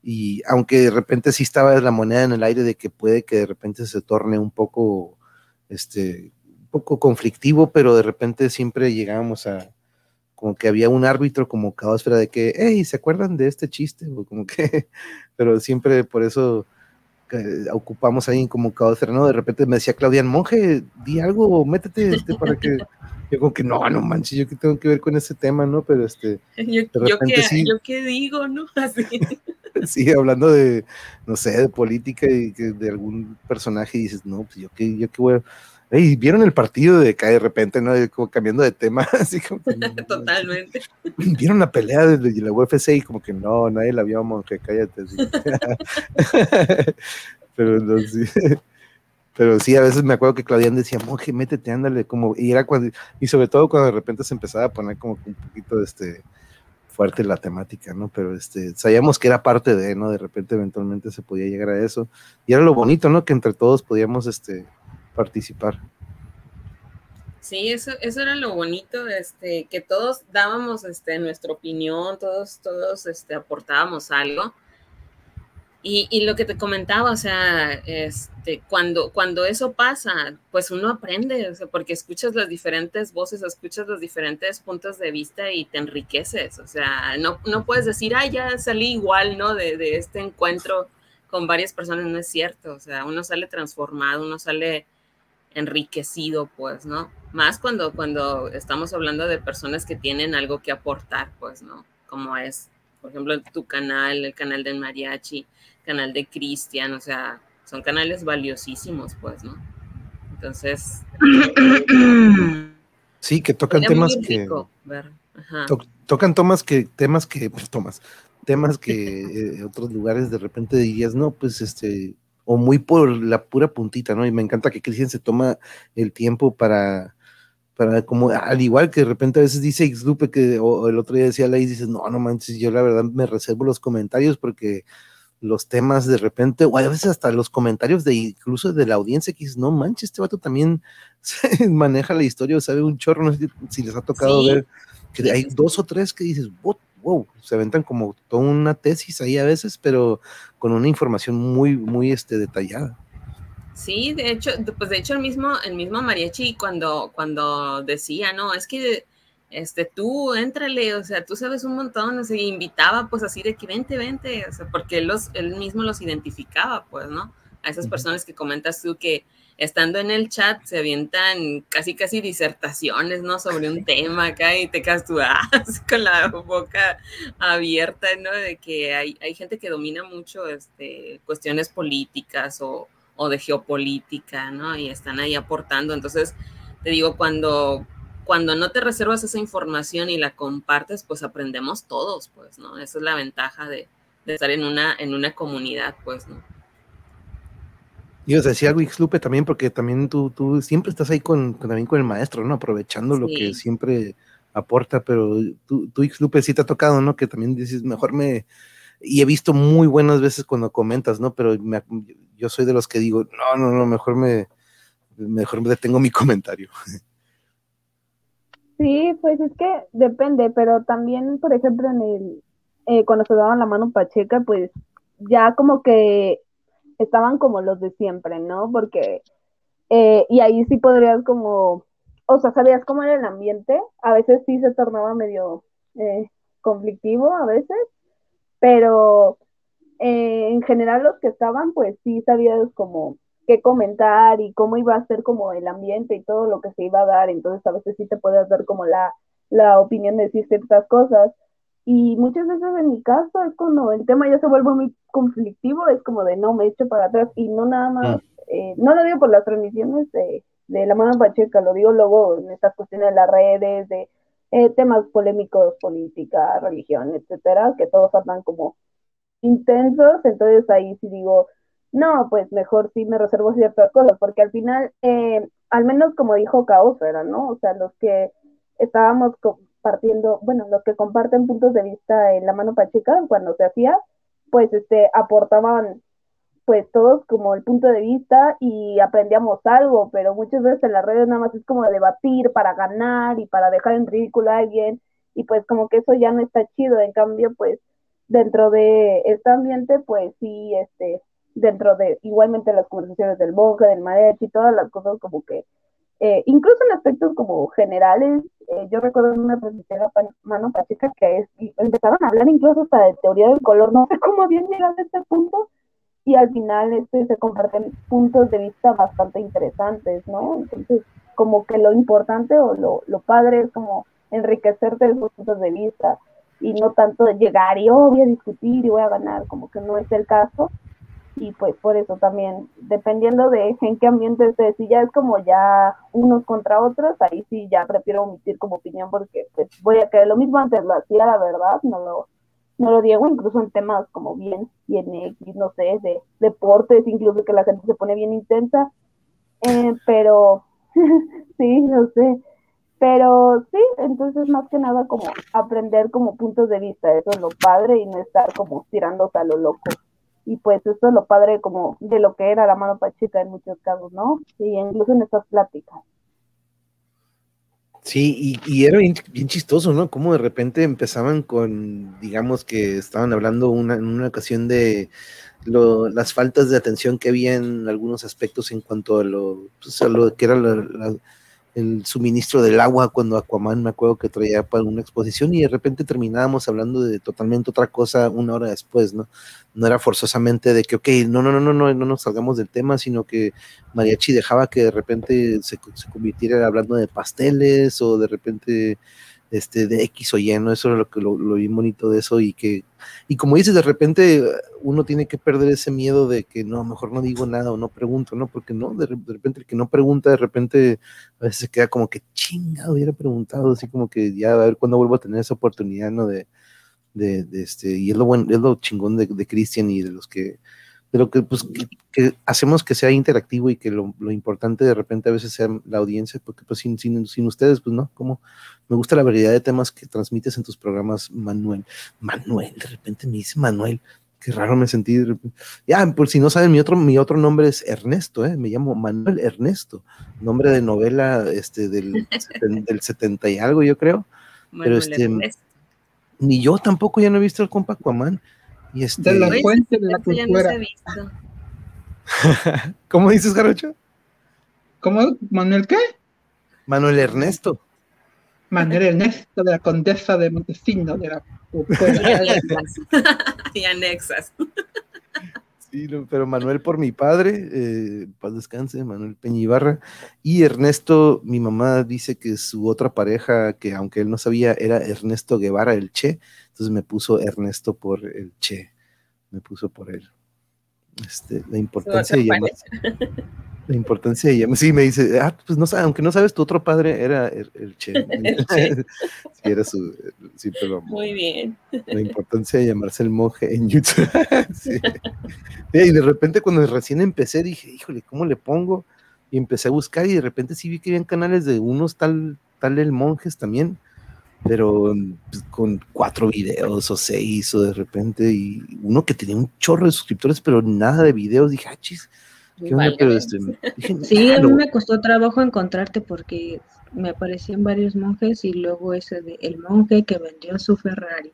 Y aunque de repente sí estaba la moneda en el aire de que puede que de repente se torne un poco este, un poco conflictivo, pero de repente siempre llegábamos a, como que había un árbitro como caosfera de que, hey, ¿se acuerdan de este chiste? O como que, pero siempre por eso ocupamos ahí como caosfera, ¿no? De repente me decía Claudian, monje, di algo, métete este, para que, yo como que no, no manches, yo que tengo que ver con ese tema, ¿no? Pero este, yo, yo, qué, yo qué digo, ¿no? Así. sí, hablando de, no sé, de política y de algún personaje y dices, no, pues yo qué, yo qué voy a... ¿vieron el partido de acá de repente, no? Como cambiando de tema, así como Totalmente. ¿Vieron la pelea de la UFC y como que no, nadie la vio, monje, cállate. Pero no, sí. Pero sí, a veces me acuerdo que Claudian decía, monje, métete, ándale, como, y era cuando, y sobre todo cuando de repente se empezaba a poner como un poquito este, fuerte la temática, ¿no? Pero este, sabíamos que era parte de, ¿no? De repente eventualmente se podía llegar a eso. Y era lo bonito, ¿no? Que entre todos podíamos este, participar. Sí, eso, eso era lo bonito, este, que todos dábamos este, nuestra opinión, todos, todos este, aportábamos algo. Y, lo que te comentaba, o sea, este, cuando, cuando eso pasa, pues uno aprende, o sea, porque escuchas las diferentes voces, escuchas los diferentes puntos de vista y te enriqueces, o sea, no, no puedes decir, ah, ya salí igual, ¿no? De, de, este encuentro con varias personas, no es cierto, o sea, uno sale transformado, uno sale enriquecido, pues, ¿no? Más cuando, cuando estamos hablando de personas que tienen algo que aportar, pues, ¿no? Como es, por ejemplo, tu canal, el canal de mariachi, canal de Cristian, o sea, son canales valiosísimos, pues, ¿no? Entonces. Sí, que tocan temas que. tocan temas que, temas que, pues, tomas, temas que eh, otros lugares de repente dirías, no, pues este, o muy por la pura puntita, ¿no? Y me encanta que Cristian se toma el tiempo para, para como, al igual que de repente a veces dice Xlupe que, o, el otro día decía Ley, dices, no, no manches, yo la verdad me reservo los comentarios porque los temas de repente, o a veces hasta los comentarios de incluso de la audiencia que dices, no manches, este vato también maneja la historia o sabe un chorro, no sé si les ha tocado ver que hay dos o tres que dices, wow, se aventan como toda una tesis ahí a veces, pero con una información muy, muy este, detallada. Sí, de hecho, pues de hecho el mismo, el mismo Mariachi cuando, cuando decía, no, es que este, tú, éntrale, o sea, tú sabes un montón, o sea, invitaba pues así de que vente, vente, o sea, porque él, los, él mismo los identificaba, pues, ¿no? A esas personas que comentas tú que estando en el chat se avientan casi, casi disertaciones, ¿no? Sobre un tema acá y te tú ah, con la boca abierta, ¿no? De que hay, hay gente que domina mucho este, cuestiones políticas o, o de geopolítica, ¿no? Y están ahí aportando. Entonces, te digo, cuando cuando no te reservas esa información y la compartes, pues aprendemos todos, pues, ¿no? Esa es la ventaja de, estar en una, en una comunidad, pues, ¿no? Y os decía algo, Lupe, también, porque también tú, tú siempre estás ahí con, también con el maestro, ¿no? Aprovechando lo que siempre aporta, pero tú, tú Lupe, sí te ha tocado, ¿no? Que también dices, mejor me... Y he visto muy buenas veces cuando comentas, ¿no? Pero yo soy de los que digo, no, no, no, mejor me, mejor me detengo mi comentario. Sí, pues es que depende, pero también, por ejemplo, en el, eh, cuando se daban la mano Pacheca, pues ya como que estaban como los de siempre, ¿no? Porque, eh, y ahí sí podrías como, o sea, sabías cómo era el ambiente, a veces sí se tornaba medio eh, conflictivo, a veces, pero eh, en general los que estaban, pues sí sabías como qué comentar y cómo iba a ser como el ambiente y todo lo que se iba a dar, entonces a veces sí te puedes dar como la, la opinión de decir ciertas cosas. Y muchas veces en mi caso es cuando el tema ya se vuelve muy conflictivo, es como de no me echo para atrás y no nada más, mm. eh, no lo digo por las transmisiones de, de la mano pacheca, lo digo luego en estas cuestiones de las redes, de eh, temas polémicos, política, religión, etcétera, que todos andan como intensos, entonces ahí sí digo, no, pues mejor sí me reservo ciertas cosas, porque al final, eh, al menos como dijo Caos, era, ¿no? O sea, los que estábamos compartiendo, bueno, los que comparten puntos de vista en la mano pacheca cuando se hacía, pues este, aportaban pues todos como el punto de vista y aprendíamos algo, pero muchas veces en las redes nada más es como debatir para ganar y para dejar en ridículo a alguien y pues como que eso ya no está chido, en cambio pues dentro de este ambiente pues sí, este, dentro de igualmente las conversaciones del boca, del mariachi, todas las cosas como que eh, incluso en aspectos como generales, eh, yo recuerdo en una presentación mano pacheca que es, empezaron a hablar incluso hasta de teoría del color, no sé cómo habían llegado a este punto, y al final este, se comparten puntos de vista bastante interesantes, ¿no? Entonces, como que lo importante o lo, lo padre es como enriquecerte de esos puntos de vista y no tanto de llegar y, oh, voy a discutir y voy a ganar, como que no es el caso, y pues por eso también, dependiendo de en qué ambiente estés, si ya es como ya unos contra otros, ahí sí ya prefiero omitir como opinión porque pues voy a caer lo mismo antes lo hacía, la verdad, no lo, no lo digo, incluso en temas como bien, bien X, no sé, de deportes, incluso que la gente se pone bien intensa, eh, pero sí, no sé, pero sí, entonces más que nada como aprender como puntos de vista, eso es lo padre y no estar como tirándose a lo loco y pues eso es lo padre como de lo que era la mano pacheca en muchos casos, ¿no? Y incluso en estas pláticas. Sí, y, era bien, chistoso, ¿no? Como de repente empezaban con, digamos que estaban hablando una, en una ocasión de las faltas de atención que había en algunos aspectos en cuanto a lo, pues, a lo que era la el suministro del agua cuando Aquaman me acuerdo que traía para una exposición y de repente terminábamos hablando de totalmente otra cosa una hora después, ¿no? No era forzosamente de que, ok, no, no, no, no, no, no nos salgamos del tema, sino que Mariachi dejaba que de repente se, se convirtiera hablando de pasteles o de repente este, de X o Y, ¿no? Eso es lo que lo, vi bonito de eso y que, y como dices, de repente uno tiene que perder ese miedo de que no, mejor no digo nada o no pregunto, ¿no? Porque no, de, repente el que no pregunta, de repente a veces se queda como que chingado, hubiera preguntado, así como que ya a ver cuándo vuelvo a tener esa oportunidad, ¿no? De, de, este, y es lo bueno, es lo chingón de, de Cristian y de los que pero que, pues, que, hacemos que sea interactivo y que lo, importante de repente a veces sea la audiencia, porque pues sin, sin, sin, ustedes, pues no, como me gusta la variedad de temas que transmites en tus programas, Manuel. Manuel, de repente me dice Manuel, qué raro me sentí. Ya, por si no saben, mi otro, mi otro nombre es Ernesto, ¿eh? me llamo Manuel Ernesto, nombre de novela este, del, del 70 y algo, yo creo. pero este, ni yo tampoco ya no he visto el compa Aquaman. Y este... De la fuente de la cultura. ¿Cómo dices, Jarocho? ¿Cómo? ¿Manuel qué? Manuel Ernesto. Manuel Ernesto de la Condesa de Montesino, de la y anexas. Sí, pero Manuel por mi padre, eh, paz descanse, Manuel Peñibarra, y Ernesto, mi mamá dice que su otra pareja, que aunque él no sabía, era Ernesto Guevara, el Che, entonces me puso Ernesto por el Che, me puso por él. Este, la importancia de llamar, la importancia de llamar, sí, me dice, ah, pues no aunque no sabes, tu otro padre era el, Che. sí, era su, siempre lo Muy bien. La importancia de llamarse el monje en YouTube. sí. Y de repente cuando recién empecé dije, híjole, ¿cómo le pongo? Y empecé a buscar y de repente sí vi que habían canales de unos tal, tal el monjes también pero pues, con cuatro videos o seis o de repente, y uno que tenía un chorro de suscriptores, pero nada de videos, dije, ah, chis, ¿qué onda? Pero este, sí, a mí me costó trabajo encontrarte porque me aparecían varios monjes y luego ese de el monje que vendió su Ferrari.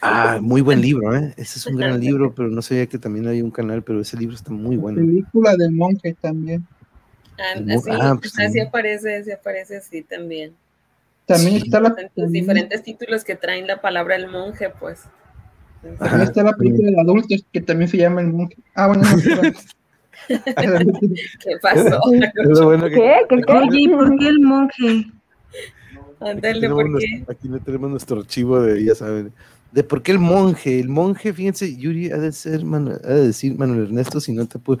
Ah, muy buen libro, ¿eh? Ese es un gran libro, pero no sabía que también hay un canal, pero ese libro está muy bueno. película del monje también. Ah, así, ah, pues así aparece, así aparece así también. También está la... Los diferentes títulos que traen la palabra el monje, pues. También está la película de adultos que también se llama El Monje. Ah, bueno, no, ¿Qué pasó? ¿Qué? ¿Qué, qué? ¿por qué el monje? Ándale, ¿por qué? aquí no tenemos nuestro archivo de, ya saben, de por qué el monje. El monje, fíjense, Yuri ha de ser, ha de decir Manuel Ernesto, si no te puedo.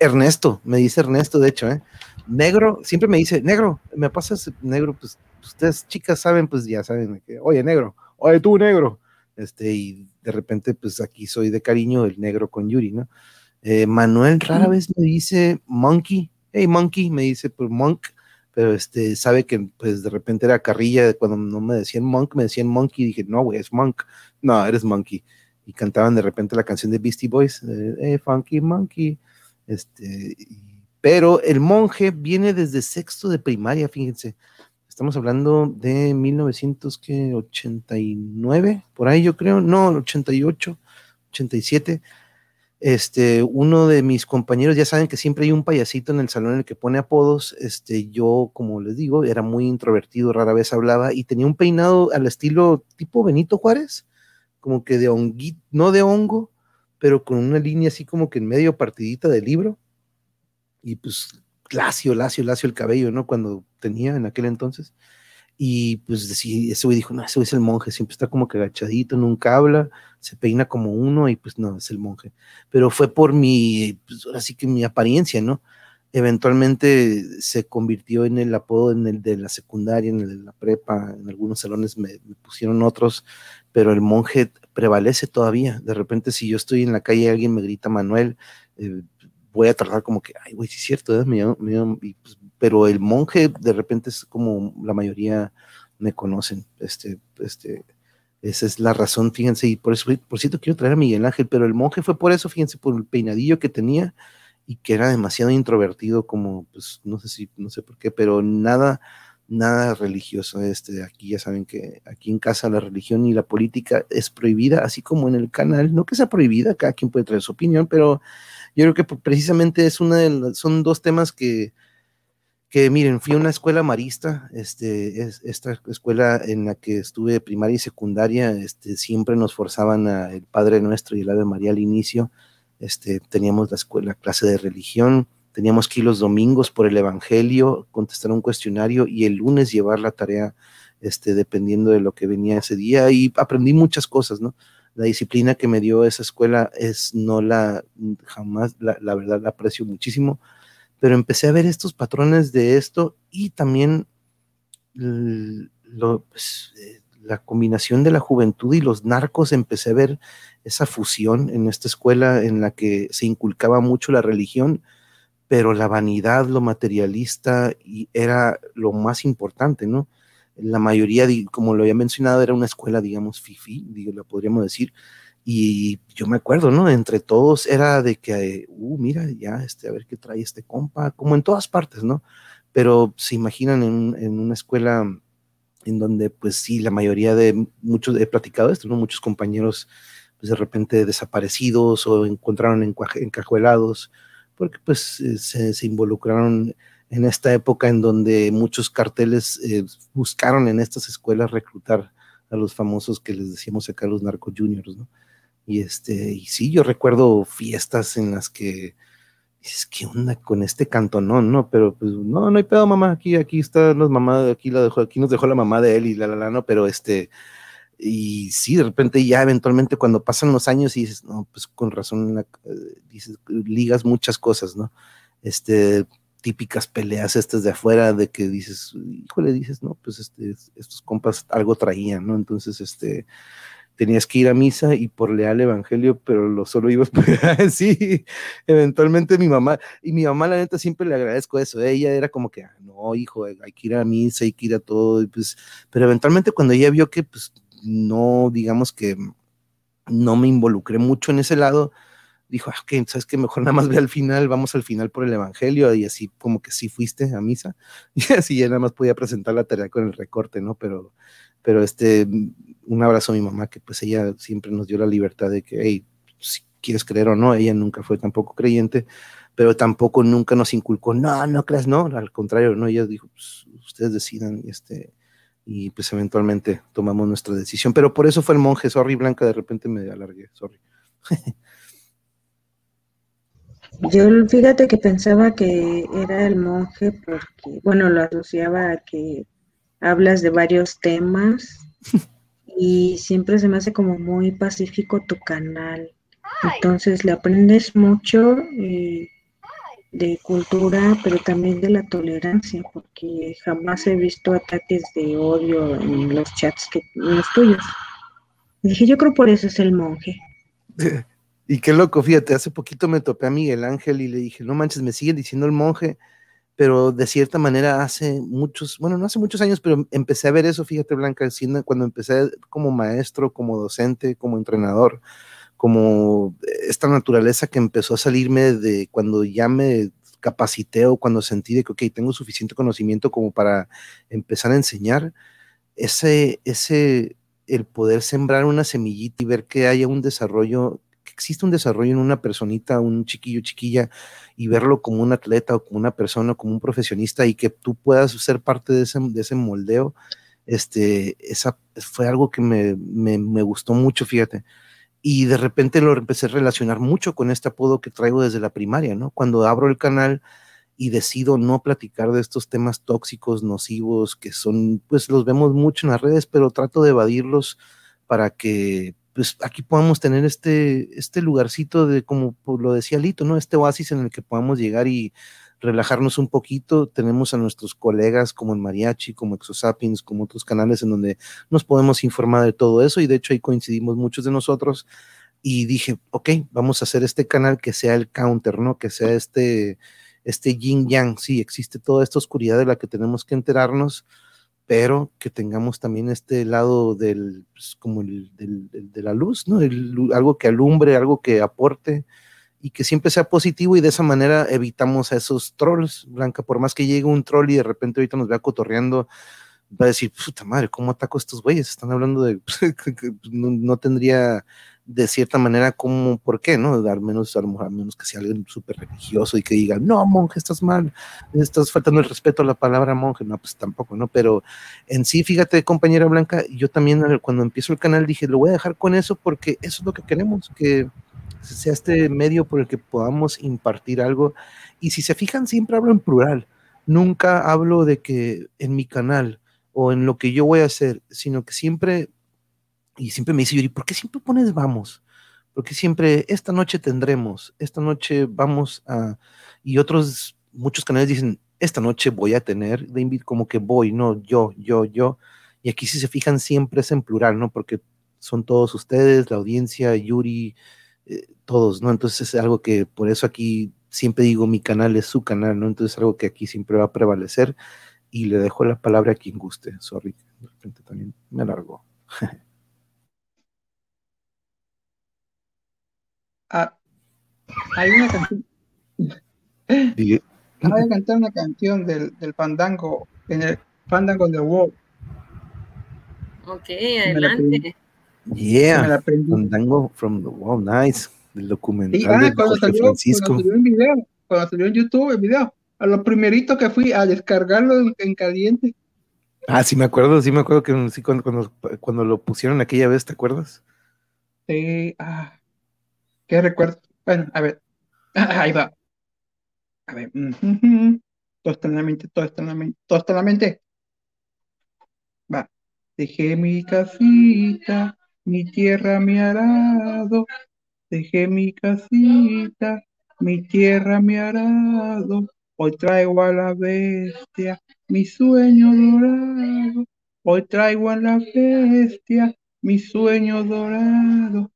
Ernesto, me dice Ernesto, de hecho, ¿eh? Negro, siempre me dice, negro, me pasas negro, pues ustedes chicas saben, pues ya saben, que, oye, negro, oye, tú, negro. Este, y de repente, pues aquí soy de cariño el negro con Yuri, ¿no? Eh, Manuel rara vez me dice monkey, hey monkey, me dice por monk, pero este, sabe que pues de repente era carrilla, cuando no me decían monk, me decían monkey, dije, no, güey, es monk, no, eres monkey. Y cantaban de repente la canción de Beastie Boys, hey, funky monkey, este, pero el monje viene desde sexto de primaria, fíjense, estamos hablando de 1989, por ahí yo creo, no, 88, 87. Este, uno de mis compañeros, ya saben que siempre hay un payasito en el salón en el que pone apodos. Este, yo, como les digo, era muy introvertido, rara vez hablaba y tenía un peinado al estilo tipo Benito Juárez, como que de honguito, no de hongo, pero con una línea así como que en medio partidita del libro. Y pues lacio, lacio, lacio el cabello, ¿no? Cuando tenía en aquel entonces. Y pues sí, ese güey dijo, no, ese güey es el monje, siempre está como que agachadito, nunca habla, se peina como uno y pues no, es el monje. Pero fue por mi, pues así que mi apariencia, ¿no? Eventualmente se convirtió en el apodo en el de la secundaria, en el de la prepa, en algunos salones me, pusieron otros, pero el monje prevalece todavía. De repente si yo estoy en la calle alguien me grita Manuel, eh, voy a tardar como que, ay, güey, sí es cierto, ¿eh? pues, pero el monje de repente es como la mayoría me conocen, este, este, esa es la razón, fíjense, y por eso, por cierto, quiero traer a Miguel Ángel, pero el monje fue por eso, fíjense, por el peinadillo que tenía y que era demasiado introvertido, como, pues, no sé si, no sé por qué, pero nada, nada religioso. Este, aquí ya saben que aquí en casa la religión y la política es prohibida, así como en el canal, no que sea prohibida, cada quien puede traer su opinión, pero yo creo que precisamente es una de son dos temas que, que miren, fui a una escuela marista, este, es, esta escuela en la que estuve primaria y secundaria, este, siempre nos forzaban a el Padre Nuestro y el Ave María al inicio, este, teníamos la escuela, clase de religión, teníamos que ir los domingos por el Evangelio, contestar un cuestionario y el lunes llevar la tarea, este, dependiendo de lo que venía ese día y aprendí muchas cosas, ¿no? la disciplina que me dio esa escuela es no la, jamás, la, verdad la aprecio muchísimo, pero empecé a ver estos patrones de esto y también pues, eh, la combinación de la juventud y los narcos, empecé a ver esa fusión en esta escuela en la que se inculcaba mucho la religión, pero la vanidad, lo materialista y era lo más importante, ¿no? la mayoría, como lo había mencionado, era una escuela, digamos, fifi, lo podríamos decir. Y yo me acuerdo, ¿no? Entre todos era de que, uh, mira, ya, este, a ver qué trae este compa, como en todas partes, ¿no? Pero se imaginan en, una escuela en donde, pues sí, la mayoría de muchos, he platicado esto, ¿no? Muchos compañeros, pues de repente desaparecidos o encontraron encajuelados, porque pues eh, se, involucraron en esta época en donde muchos carteles eh, buscaron en estas escuelas reclutar a los famosos que les decíamos acá los narco juniors, ¿no? Y este, y sí, yo recuerdo fiestas en las que dices, ¿qué onda con este cantonón, no? Pero pues, no, no hay pedo, mamá, aquí, aquí está los mamá, aquí la dejó, aquí nos dejó la mamá de él y la, la, la, no, pero este, y sí, de repente ya eventualmente cuando pasan los años y dices, no, pues con razón, eh, dices, ligas muchas cosas, ¿no? Este, típicas peleas estas de afuera de que dices, híjole, dices, no, pues este, estos compas algo traían, ¿no? Entonces, este, tenías que ir a misa y por leal evangelio, pero lo solo ibas, sí, eventualmente mi mamá, y mi mamá la neta siempre le agradezco eso, ella era como que, ah, no, hijo, hay que ir a misa, hay que ir a todo, pues, pero eventualmente cuando ella vio que, pues, no, digamos que no me involucré mucho en ese lado, dijo, ah, ok, sabes que mejor nada más ve al final, vamos al final por el Evangelio, y así como que sí fuiste a misa, y así ya nada más podía presentar la tarea con el recorte, ¿no? Pero, pero este, un abrazo a mi mamá, que pues ella siempre nos dio la libertad de que, hey, si quieres creer o no, ella nunca fue tampoco creyente, pero tampoco nunca nos inculcó, no, no creas, no, al contrario, no, ella dijo, pues, ustedes decidan, este, y pues eventualmente tomamos nuestra decisión, pero por eso fue el monje, sorry Blanca, de repente me alargué, sorry. Yo fíjate que pensaba que era el monje porque, bueno, lo asociaba a que hablas de varios temas y siempre se me hace como muy pacífico tu canal. Entonces le aprendes mucho eh, de cultura, pero también de la tolerancia, porque jamás he visto ataques de odio en los chats que en los tuyos. dije, yo creo por eso es el monje. Y qué loco, fíjate, hace poquito me topé a Miguel Ángel y le dije, no manches, me siguen diciendo el monje, pero de cierta manera hace muchos, bueno, no hace muchos años, pero empecé a ver eso, fíjate, Blanca, cuando empecé como maestro, como docente, como entrenador, como esta naturaleza que empezó a salirme de cuando ya me capacité o cuando sentí de que, ok, tengo suficiente conocimiento como para empezar a enseñar, ese, ese, el poder sembrar una semillita y ver que haya un desarrollo que existe un desarrollo en una personita, un chiquillo, chiquilla, y verlo como un atleta o como una persona, como un profesionista, y que tú puedas ser parte de ese, de ese moldeo, este, esa fue algo que me, me, me gustó mucho, fíjate y de repente lo empecé a relacionar mucho con este apodo que traigo desde la primaria, ¿no? Cuando abro el canal y decido no platicar de estos temas tóxicos, nocivos, que son, pues los vemos mucho en las redes, pero trato de evadirlos para que, pues aquí podamos tener este, este lugarcito de, como lo decía Lito, ¿no? Este oasis en el que podamos llegar y relajarnos un poquito. Tenemos a nuestros colegas como el Mariachi, como Exosapiens, como otros canales en donde nos podemos informar de todo eso y de hecho ahí coincidimos muchos de nosotros y dije, ok, vamos a hacer este canal que sea el counter, ¿no? Que sea este, este yin yang, sí, existe toda esta oscuridad de la que tenemos que enterarnos, pero que tengamos también este lado del, pues, como el, de la luz, ¿no? algo que alumbre, algo que aporte, y que siempre sea positivo y de esa manera evitamos a esos trolls, Blanca, por más que llegue un troll y de repente ahorita nos vea cotorreando, va a decir, puta madre, ¿cómo ataco a estos güeyes? Están hablando de, no, tendría de cierta manera como, ¿por qué? ¿No? Al menos, a menos que sea alguien súper religioso y que diga, no, monje, estás mal, estás faltando el respeto a la palabra monje, no, pues tampoco, ¿no? Pero en sí, fíjate, compañera Blanca, yo también cuando empiezo el canal dije, lo voy a dejar con eso porque eso es lo que queremos, que sea este medio por el que podamos impartir algo. Y si se fijan, siempre hablo en plural. Nunca hablo de que en mi canal o en lo que yo voy a hacer, sino que siempre, y siempre me dice Yuri, ¿por qué siempre pones vamos? Porque siempre, esta noche tendremos, esta noche vamos a, y otros, muchos canales dicen, esta noche voy a tener, de como que voy, no, yo, yo, yo. Y aquí si se fijan siempre es en plural, ¿no? Porque son todos ustedes, la audiencia, Yuri, eh, todos, ¿no? Entonces es algo que por eso aquí siempre digo mi canal es su canal, ¿no? Entonces es algo que aquí siempre va a prevalecer y le dejo la palabra a quien guste. Sorry, de repente también me alargo. ah, hay una canción. Voy a cantar una canción del, del Fandango, en el Fandango the World. Ok, adelante. Yeah, Fandango from the Wall, nice. Del documental ah, de cuando salió, Francisco. Cuando salió en video, cuando salió en YouTube el video, a lo primerito que fui a descargarlo en, caliente. Ah, sí me acuerdo, sí me acuerdo que sí, cuando, cuando, cuando lo pusieron aquella vez, ¿te acuerdas? Sí, ah, qué recuerdo. Bueno, a ver, ahí va. A ver, todo está en la mente, todo está en la mente, todo está en la mente. Va, dejé mi casita mi tierra, mi arado, dejé mi casita, mi tierra, mi arado, hoy traigo a la bestia mi sueño dorado, hoy traigo a la bestia mi sueño dorado,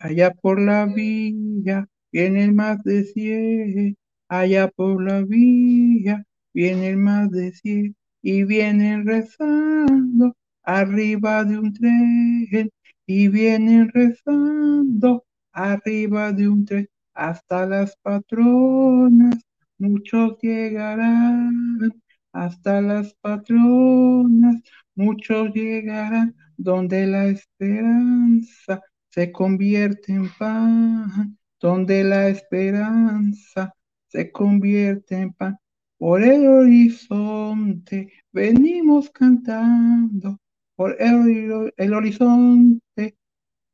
allá por la villa viene más de cien, allá por la villa viene el más de cien. Y vienen rezando arriba de un tren y vienen rezando arriba de un tren hasta las patronas, muchos llegarán, hasta las patronas, muchos llegarán, donde la esperanza se convierte en pan, donde la esperanza se convierte en pan. Por el horizonte venimos cantando, por el, el horizonte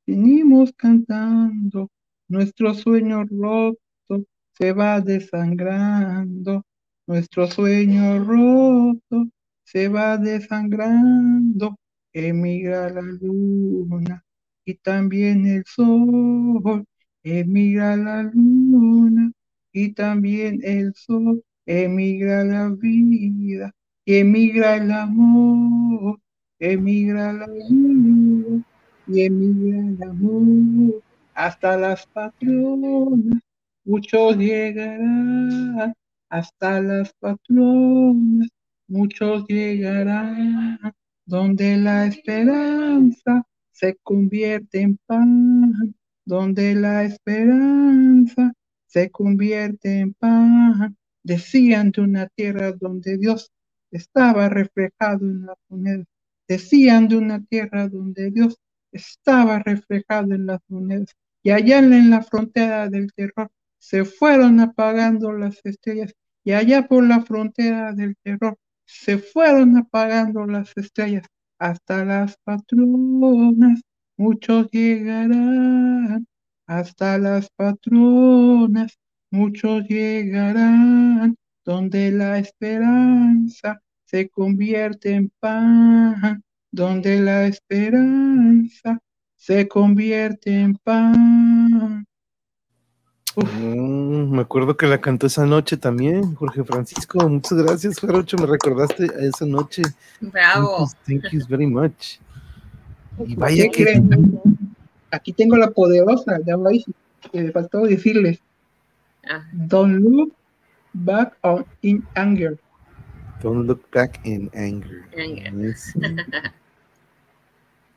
venimos cantando, nuestro sueño roto se va desangrando, nuestro sueño roto se va desangrando, emigra la luna y también el sol, emigra la luna y también el sol, emigra la vida, emigra el amor, emigra la vida y emigra el amor hasta las patronas, muchos llegarán, hasta las patronas, muchos llegarán, donde la esperanza se convierte en pan, donde la esperanza se convierte en pan. Decían de una tierra donde Dios estaba reflejado en la monedas. Decían de una tierra donde Dios estaba reflejado en las monedas. Y allá en la frontera del terror se fueron apagando las estrellas. Y allá por la frontera del terror se fueron apagando las estrellas hasta las patronas. Muchos llegarán hasta las patronas. Muchos llegarán donde la esperanza se convierte en pan, donde la esperanza se convierte en pan. Mm, me acuerdo que la cantó esa noche también, Jorge Francisco. Muchas gracias, Jarocho. Me recordaste a esa noche. Bravo. Thank you, very much. Y vaya que. Aquí tengo la poderosa, ya lo hice. Me faltó decirles. Ah. Don't look back on in anger. Don't look back in anger. Anger. Yes.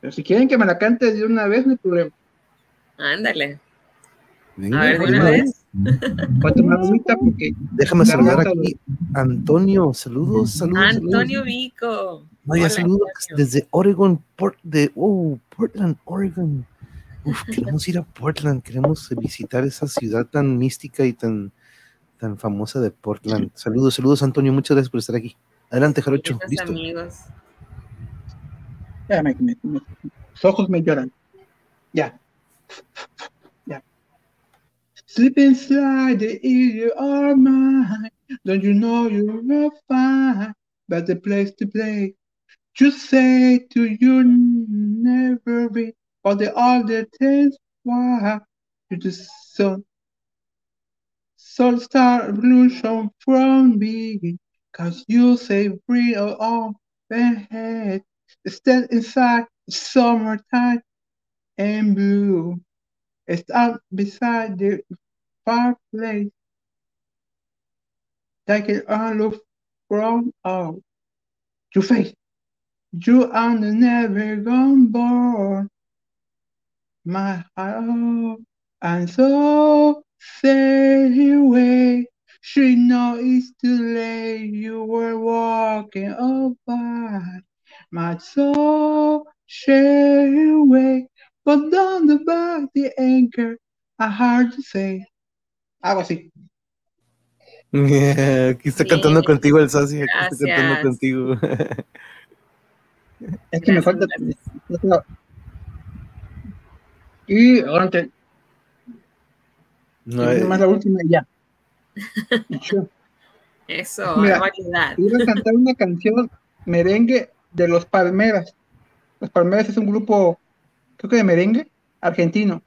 Pero si quieren que me la cante de una vez, no hay problema. Ándale. Venga, A ver, de una no, vez. Agüita porque Déjame saludar aquí. Antonio, saludos, saludos. Antonio saludos. Vico. No, ya Hola, saludos Antonio. desde Oregon, Port de, oh, Portland, Oregon. Uf, queremos ir a Portland, queremos visitar esa ciudad tan mística y tan, tan famosa de Portland. Saludos, saludos, Antonio, muchas gracias por estar aquí. Adelante, Jarocho, listo. amigos. ya me, me- me- los ojos me lloran. Ya. Ya. Sleep inside the you are mine. Don't you know you're fine? But the place to play. You say to you never be. But the other things why you the sun. Soul star evolution from me. Cause you say free or all head. Stand inside summertime and blue. Stand beside the fireplace. Take all look from out your face. You are never gone born. My heart and so say away. She know it's too late. You were walking up by my soul. Share away, but down the back the anchor. I hard to say. Algo así. Aquí está cantando Bien. contigo el Sasi, aquí está cantando contigo. Es que me Gracias, falta. gracias. Y ahora te, No, y eh, más la última y ya. Yo Eso, Mira, hay variedad. iba a cantar una canción merengue de los Palmeras. Los Palmeras es un grupo, creo que de merengue, argentino.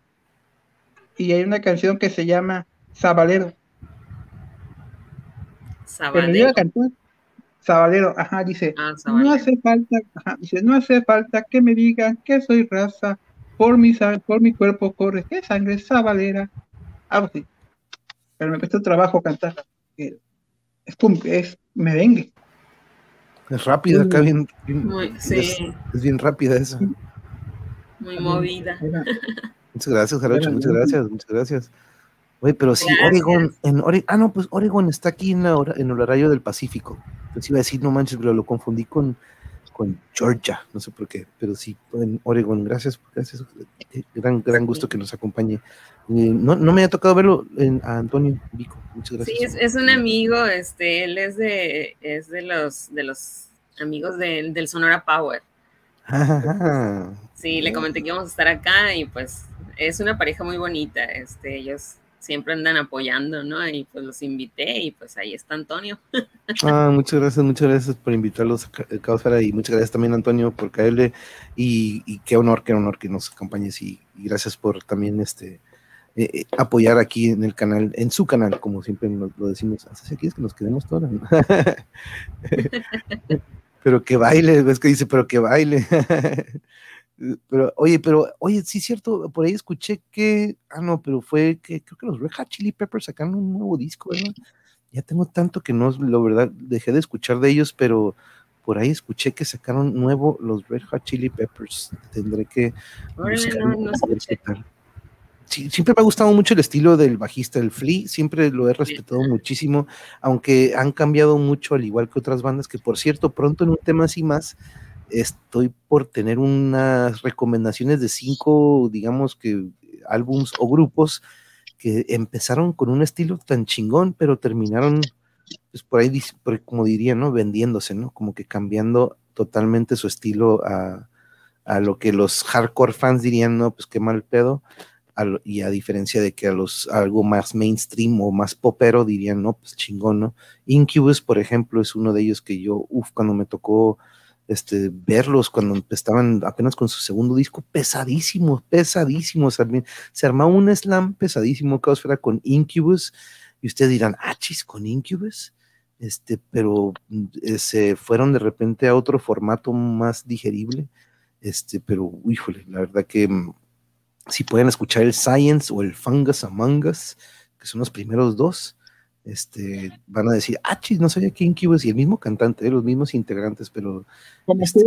Y hay una canción que se llama Sabalero. Que me iba Sabanero. a cantar. Sabalero, ajá, dice. Ah, No hace falta, ajá, dice, no hace falta que me digan que soy raza, por mi, por mi cuerpo corre que sangre sabalera, algo así. Pero me cuesta trabajo cantar. Es, es merengue. es rápida acá, bien, bien- Muy, es, sí, es bien rápida esa. muy movida. Muchas gracias, Jarocho, muchas gracias, muchas gracias. Oye, pero sí, Oregon, en Oregon, ah, no, pues Oregon está aquí en, la hora, en el horario del Pacífico. Entonces iba a decir, no manches, pero lo confundí con, con Georgia, no sé por qué, pero sí, en Oregon, gracias, gracias, eh, gran, gran gusto que nos acompañe. Eh, no, no me ha tocado verlo en, a Antonio Vico, muchas gracias. Sí, es, es, un amigo, este, él es de, es de los, de los amigos de, del Sonora Power. Sí, le comenté que íbamos a estar acá y pues es una pareja muy bonita, este, ellos siempre andan apoyando, ¿no? Y pues los invité y pues ahí está Antonio. Ah, muchas gracias, muchas gracias por invitarlos a Causara y muchas gracias también Antonio por caerle y, qué honor, qué honor que nos acompañes y, gracias por también este eh, eh apoyar aquí en el canal, en su canal, como siempre lo, lo decimos, así aquí es que nos quedemos todas. pero que baile, ves que dice, pero que baile. Pero, oye, pero, oye, sí es cierto, por ahí escuché que, ah, no, pero fue que creo que los Red Hot Chili Peppers sacaron un nuevo disco, ¿verdad? Ya tengo tanto que no, la verdad, dejé de escuchar de ellos, pero por ahí escuché que sacaron nuevo los Red Hot Chili Peppers. Tendré que. no, no sí, siempre me ha gustado mucho el estilo del bajista, el Flea, siempre lo he respetado muchísimo, aunque han cambiado mucho, al igual que otras bandas, que por cierto, pronto en un tema así más estoy por tener unas recomendaciones de cinco, digamos que álbums o grupos que empezaron con un estilo tan chingón, pero terminaron, pues por ahí, como diría, ¿no? Vendiéndose, ¿no? Como que cambiando totalmente su estilo a, a lo que los hardcore fans dirían, no, pues qué mal pedo. y a diferencia de que a los algo más mainstream o más popero dirían, no, pues chingón, ¿no? Incubus, por ejemplo, es uno de ellos que yo, uff, cuando me tocó este, verlos cuando estaban apenas con su segundo disco, pesadísimos, pesadísimos. Se armaba un slam pesadísimo, Caosfera, con Incubus, y ustedes dirán, ah, chis, con Incubus. Este, pero eh, se fueron de repente a otro formato más digerible. Este, pero, híjole, la verdad que mm, si pueden escuchar el Science o el Fungus Among Us, que son los primeros dos, este, van a decir, ah, chis, no sabía que Incubus y el mismo cantante, eh, los mismos integrantes, pero. Como este.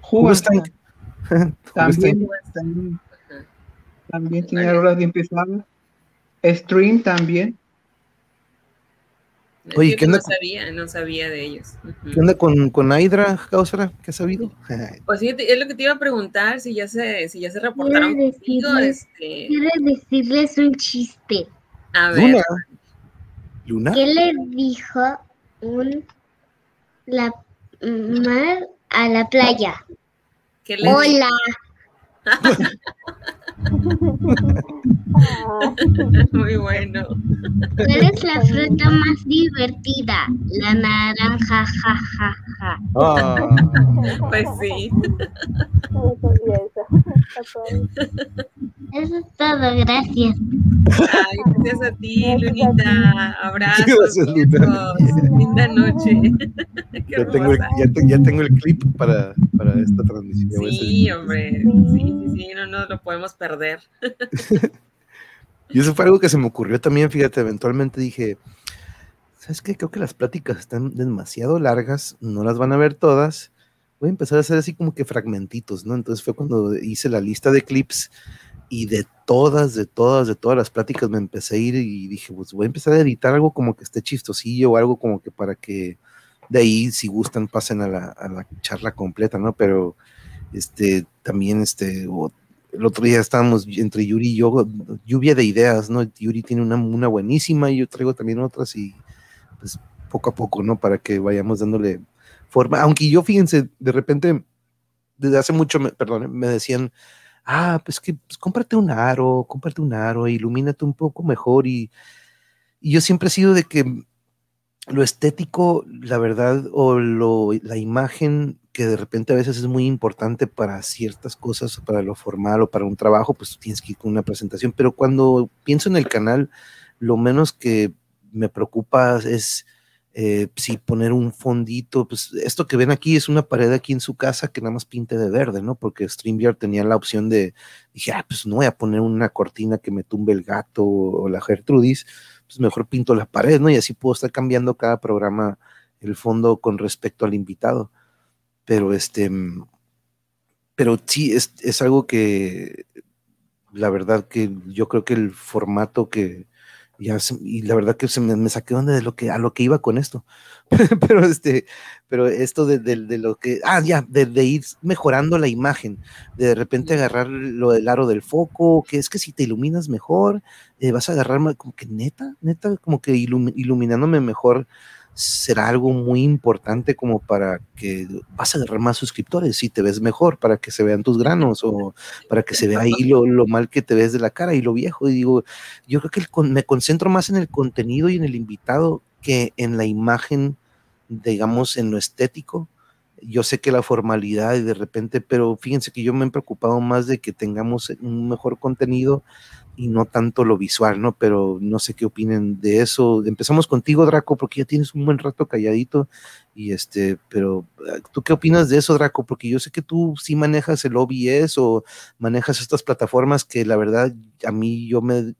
Juvenstein. También, también, también tiene rolas bien pesadas. Stream también. Oye, ¿qué onda? No sabía, no sabía de ellos. ¿Qué onda con, con Hydra, Causara? ¿Qué has sabido? Pues sí, es lo que te iba a preguntar, si ya se, si ya se reportaron contigo. Este... Quiero decirles un chiste. A ver. Luna. ¿Luna? ¿Qué le dijo un la mar a la playa? ¿Qué le Hola. Muy bueno. ¿Cuál es la fruta más divertida? La naranja, ja, ja, ja. Oh. Pues sí. Eso es todo, gracias. Ay, gracias a ti, Lunita. Abrazos. Gracias, Luna. Linda noche. Ya tengo, ya, te, ya tengo, el clip para, para esta transmisión. Sí, hombre. Sí, sí, sí, no nos lo podemos perder. y eso fue algo que se me ocurrió también, fíjate, eventualmente dije, ¿sabes qué? Creo que las pláticas están demasiado largas, no las van a ver todas. Voy a empezar a hacer así como que fragmentitos, ¿no? Entonces fue cuando hice la lista de clips y de todas, de todas, de todas las pláticas me empecé a ir y dije, pues voy a empezar a editar algo como que esté chistosillo o algo como que para que de ahí, si gustan, pasen a la, a la charla completa, ¿no? Pero este, también, este, el otro día estábamos entre Yuri y yo, lluvia de ideas, ¿no? Yuri tiene una, una buenísima y yo traigo también otras y pues poco a poco, ¿no? Para que vayamos dándole forma. Aunque yo, fíjense, de repente, desde hace mucho, me, perdón, me decían, ah, pues que pues, cómprate un aro, cómprate un aro, ilumínate un poco mejor y, y yo siempre he sido de que lo estético, la verdad, o lo, la imagen que de repente a veces es muy importante para ciertas cosas, para lo formal o para un trabajo, pues tienes que ir con una presentación. Pero cuando pienso en el canal, lo menos que me preocupa es eh, si poner un fondito, pues esto que ven aquí es una pared aquí en su casa que nada más pinte de verde, ¿no? Porque StreamYard tenía la opción de, dije, ah, pues no voy a poner una cortina que me tumbe el gato o la Gertrudis, pues mejor pinto la pared, ¿no? Y así puedo estar cambiando cada programa el fondo con respecto al invitado pero este, pero sí, es, es algo que la verdad que yo creo que el formato que ya y la verdad que se me, saqué donde de lo que a lo que iba con esto. pero este, pero esto de, de, lo que, ah, ya, de, ir mejorando la imagen, de, repente agarrar lo del aro del foco, que es que si te iluminas mejor, eh, vas a agarrar como que neta, neta, como que iluminándome mejor será algo muy importante como para que vas a agarrar más suscriptores si te ves mejor, para que se vean tus granos o para que se vea ahí lo, mal que te ves de la cara y lo viejo. Y digo, yo creo que me concentro más en el contenido y en el invitado que en la imagen, digamos, en lo estético. Yo sé que la formalidad y de repente, pero fíjense que yo me he preocupado más de que tengamos un mejor contenido y no tanto lo visual, ¿no? Pero no sé qué opinen de eso. Empezamos contigo, Draco, porque ya tienes un buen rato calladito. Y este, pero ah, ¿tú qué opinas de eso, Draco? Porque yo sé que tú sí manejas el OBS o manejas estas plataformas que la verdad a mí yo me,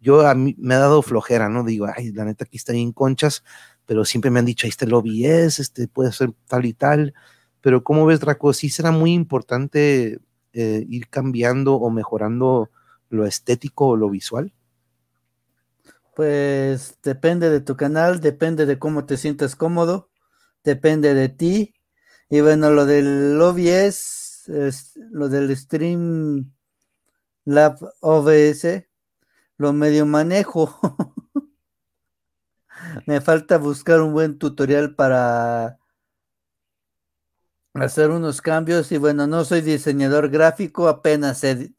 yo a mí me ha dado flojera, ¿no? Digo, ay, la neta aquí está bien conchas, pero siempre me han dicho, ahí está el OBS, este puede ser tal y tal. Pero ¿cómo ves, Draco? Sí será muy importante eh, ir cambiando o mejorando lo estético o lo visual? Pues depende de tu canal, depende de cómo te sientes cómodo, depende de ti. Y bueno, lo del OBS, es, lo del Stream Lab OBS, lo medio manejo. Me falta buscar un buen tutorial para hacer unos cambios. Y bueno, no soy diseñador gráfico, apenas sé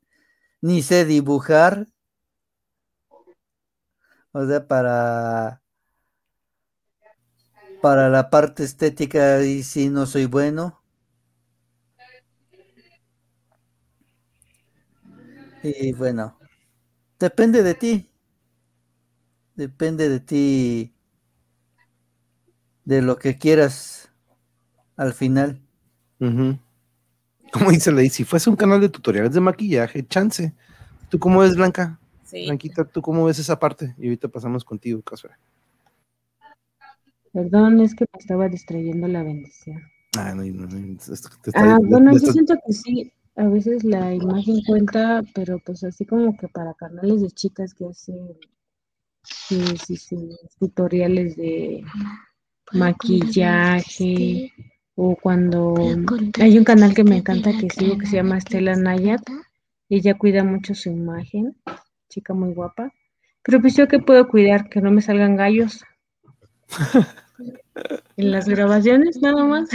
ni sé dibujar. O sea, para para la parte estética y sí no soy bueno. Y bueno, depende de ti. Depende de ti de lo que quieras al final. Como dice Ley, si fuese un canal de tutoriales de maquillaje, chance. ¿Tú cómo ves, Blanca? Sí. Blanquita, ¿tú cómo ves esa parte? Y ahorita pasamos contigo, Casper. Perdón, es que me estaba distrayendo la bendición. Ah, no, no, no ah, bueno, yo siento que sí, a veces la imagen cuenta, pero pues así como que para canales de chicas que hacen sí, sí, sí, tutoriales de maquillaje, o cuando hay un canal que me encanta que sigo que se llama Estela Nayat. Ella cuida mucho su imagen, chica muy guapa. Pero pues yo que puedo cuidar que no me salgan gallos. en las grabaciones nada más.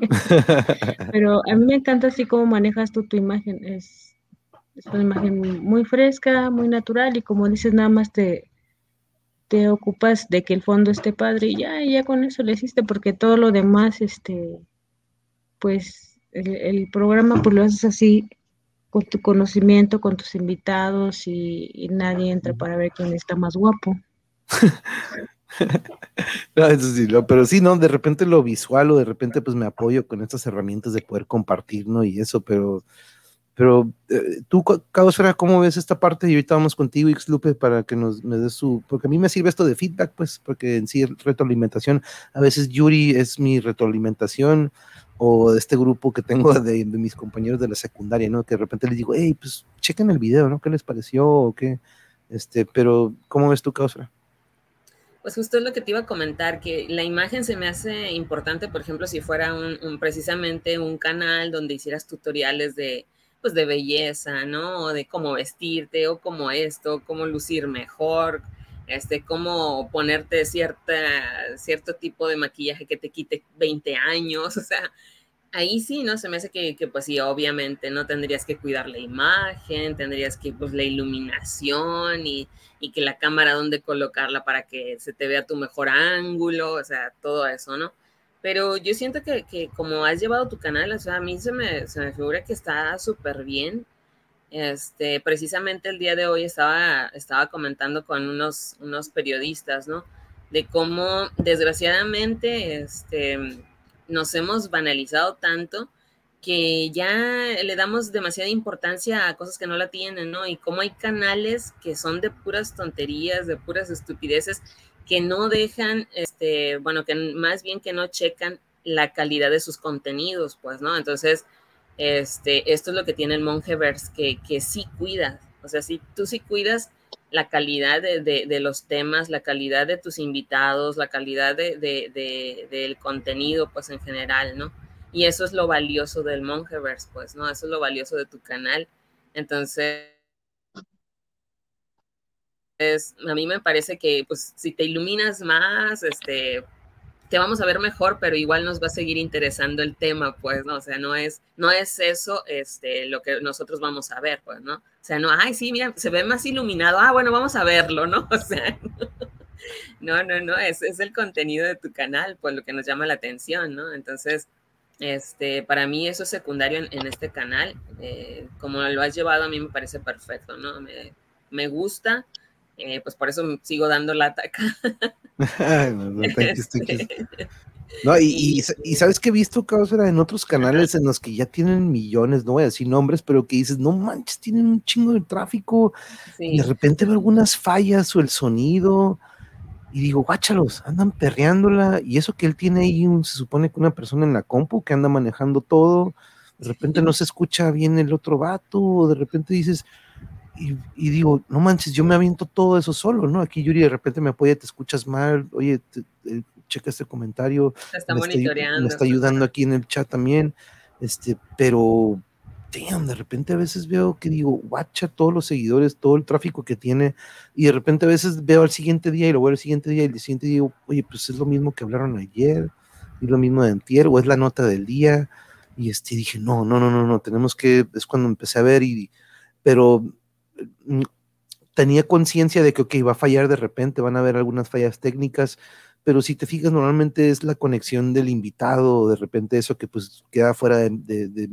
Pero a mí me encanta así como manejas tú tu imagen. Es, es, una imagen muy fresca, muy natural y como dices, nada más te, te ocupas de que el fondo esté padre y ya, ya con eso le hiciste porque todo lo demás, este, pues el, programa pues lo haces así con tu conocimiento, con tus invitados y, nadie entra para ver quién está más guapo. eso sí, pero sí, ¿no? De repente lo visual o de repente pues me apoyo con estas herramientas de poder compartir, ¿no? Y eso, pero, pero eh, tú, Caosfera, ¿cómo ves esta parte? Y ahorita vamos contigo, Xlupe, para que nos me des su, porque a mí me sirve esto de feedback, pues, porque en sí retroalimentación, a veces Yuri es mi retroalimentación, o este grupo que tengo de, mis compañeros de la secundaria, ¿no? Que de repente les digo, hey, pues chequen el video, ¿no? ¿Qué les pareció? ¿O qué? Este, pero, ¿cómo ves tu causa? Pues justo es lo que te iba a comentar, que la imagen se me hace importante, por ejemplo, si fuera un, precisamente un canal donde hicieras tutoriales de, pues, de belleza, ¿no? De cómo vestirte, o cómo esto, cómo lucir mejor, este, cómo ponerte cierta, cierto tipo de maquillaje que te quite 20 años, o sea, ahí sí, ¿no? Se me hace que, pues sí, obviamente, ¿no? Tendrías que cuidar la imagen, tendrías que, pues, la iluminación y, y que la cámara, dónde colocarla para que se te vea tu mejor ángulo, o sea, todo eso, ¿no? Pero yo siento que, que como has llevado tu canal, o sea, a mí se me, se me figura que está súper bien este, precisamente el día de hoy estaba, estaba comentando con unos, unos periodistas, ¿no? De cómo desgraciadamente este, nos hemos banalizado tanto que ya le damos demasiada importancia a cosas que no la tienen, ¿no? Y cómo hay canales que son de puras tonterías, de puras estupideces, que no dejan, este, bueno, que más bien que no checan la calidad de sus contenidos, pues, ¿no? Entonces, este, esto es lo que tiene el Mongeverse, que, que sí cuida O sea, si tú sí cuidas la calidad de, los temas, la calidad de tus invitados, la calidad de, del contenido, pues en general, ¿no? Y eso es lo valioso del Mongeverse, pues, ¿no? Eso es lo valioso de tu canal. Entonces, a mí me parece que, pues, si te iluminas más, este, te vamos a ver mejor, pero igual nos va a seguir interesando el tema, pues, ¿no? O sea, no es, no es eso este, lo que nosotros vamos a ver, pues, ¿no? O sea, no, ay, sí, mira, se ve más iluminado, ah, bueno, vamos a verlo, ¿no? O sea, no, no, no, es, es el contenido de tu canal, pues, lo que nos llama la atención, ¿no? Entonces, este, para mí eso es secundario en, este canal, eh, como lo has llevado a mí me parece perfecto, ¿no? Me, me gusta, eh, pues por eso sigo dando la ataca. no, y, sabes que he visto, Causera, en otros canales en los que ya tienen millones, no voy a decir nombres, pero que dices, no manches, tienen un chingo de tráfico, y de repente veo algunas fallas o el sonido, y digo, guáchalos, andan perreándola, y eso que él tiene ahí, se supone que una persona en la compu que anda manejando todo, de repente no se escucha bien el otro vato, o de repente dices, y, digo, no manches, yo me aviento todo eso solo, ¿no? Aquí Yuri de repente me apoya, te escuchas mal, oye, eh, checa este comentario. está me monitoreando. Está, me está ayudando aquí en el chat también, este, pero, damn, de repente a veces veo que digo, guacha todos los seguidores, todo el tráfico que tiene, y de repente a veces veo al siguiente día y lo veo al siguiente día y el siguiente día digo, oye, pues es lo mismo que hablaron ayer, y lo mismo de antier, o es la nota del día, y este, dije, no, no, no, no, no, tenemos que, es cuando empecé a ver y, pero tenía conciencia de que, ok, va a fallar de repente, van a haber algunas fallas técnicas, pero si te fijas, normalmente es la conexión del invitado, de repente eso que pues queda fuera de,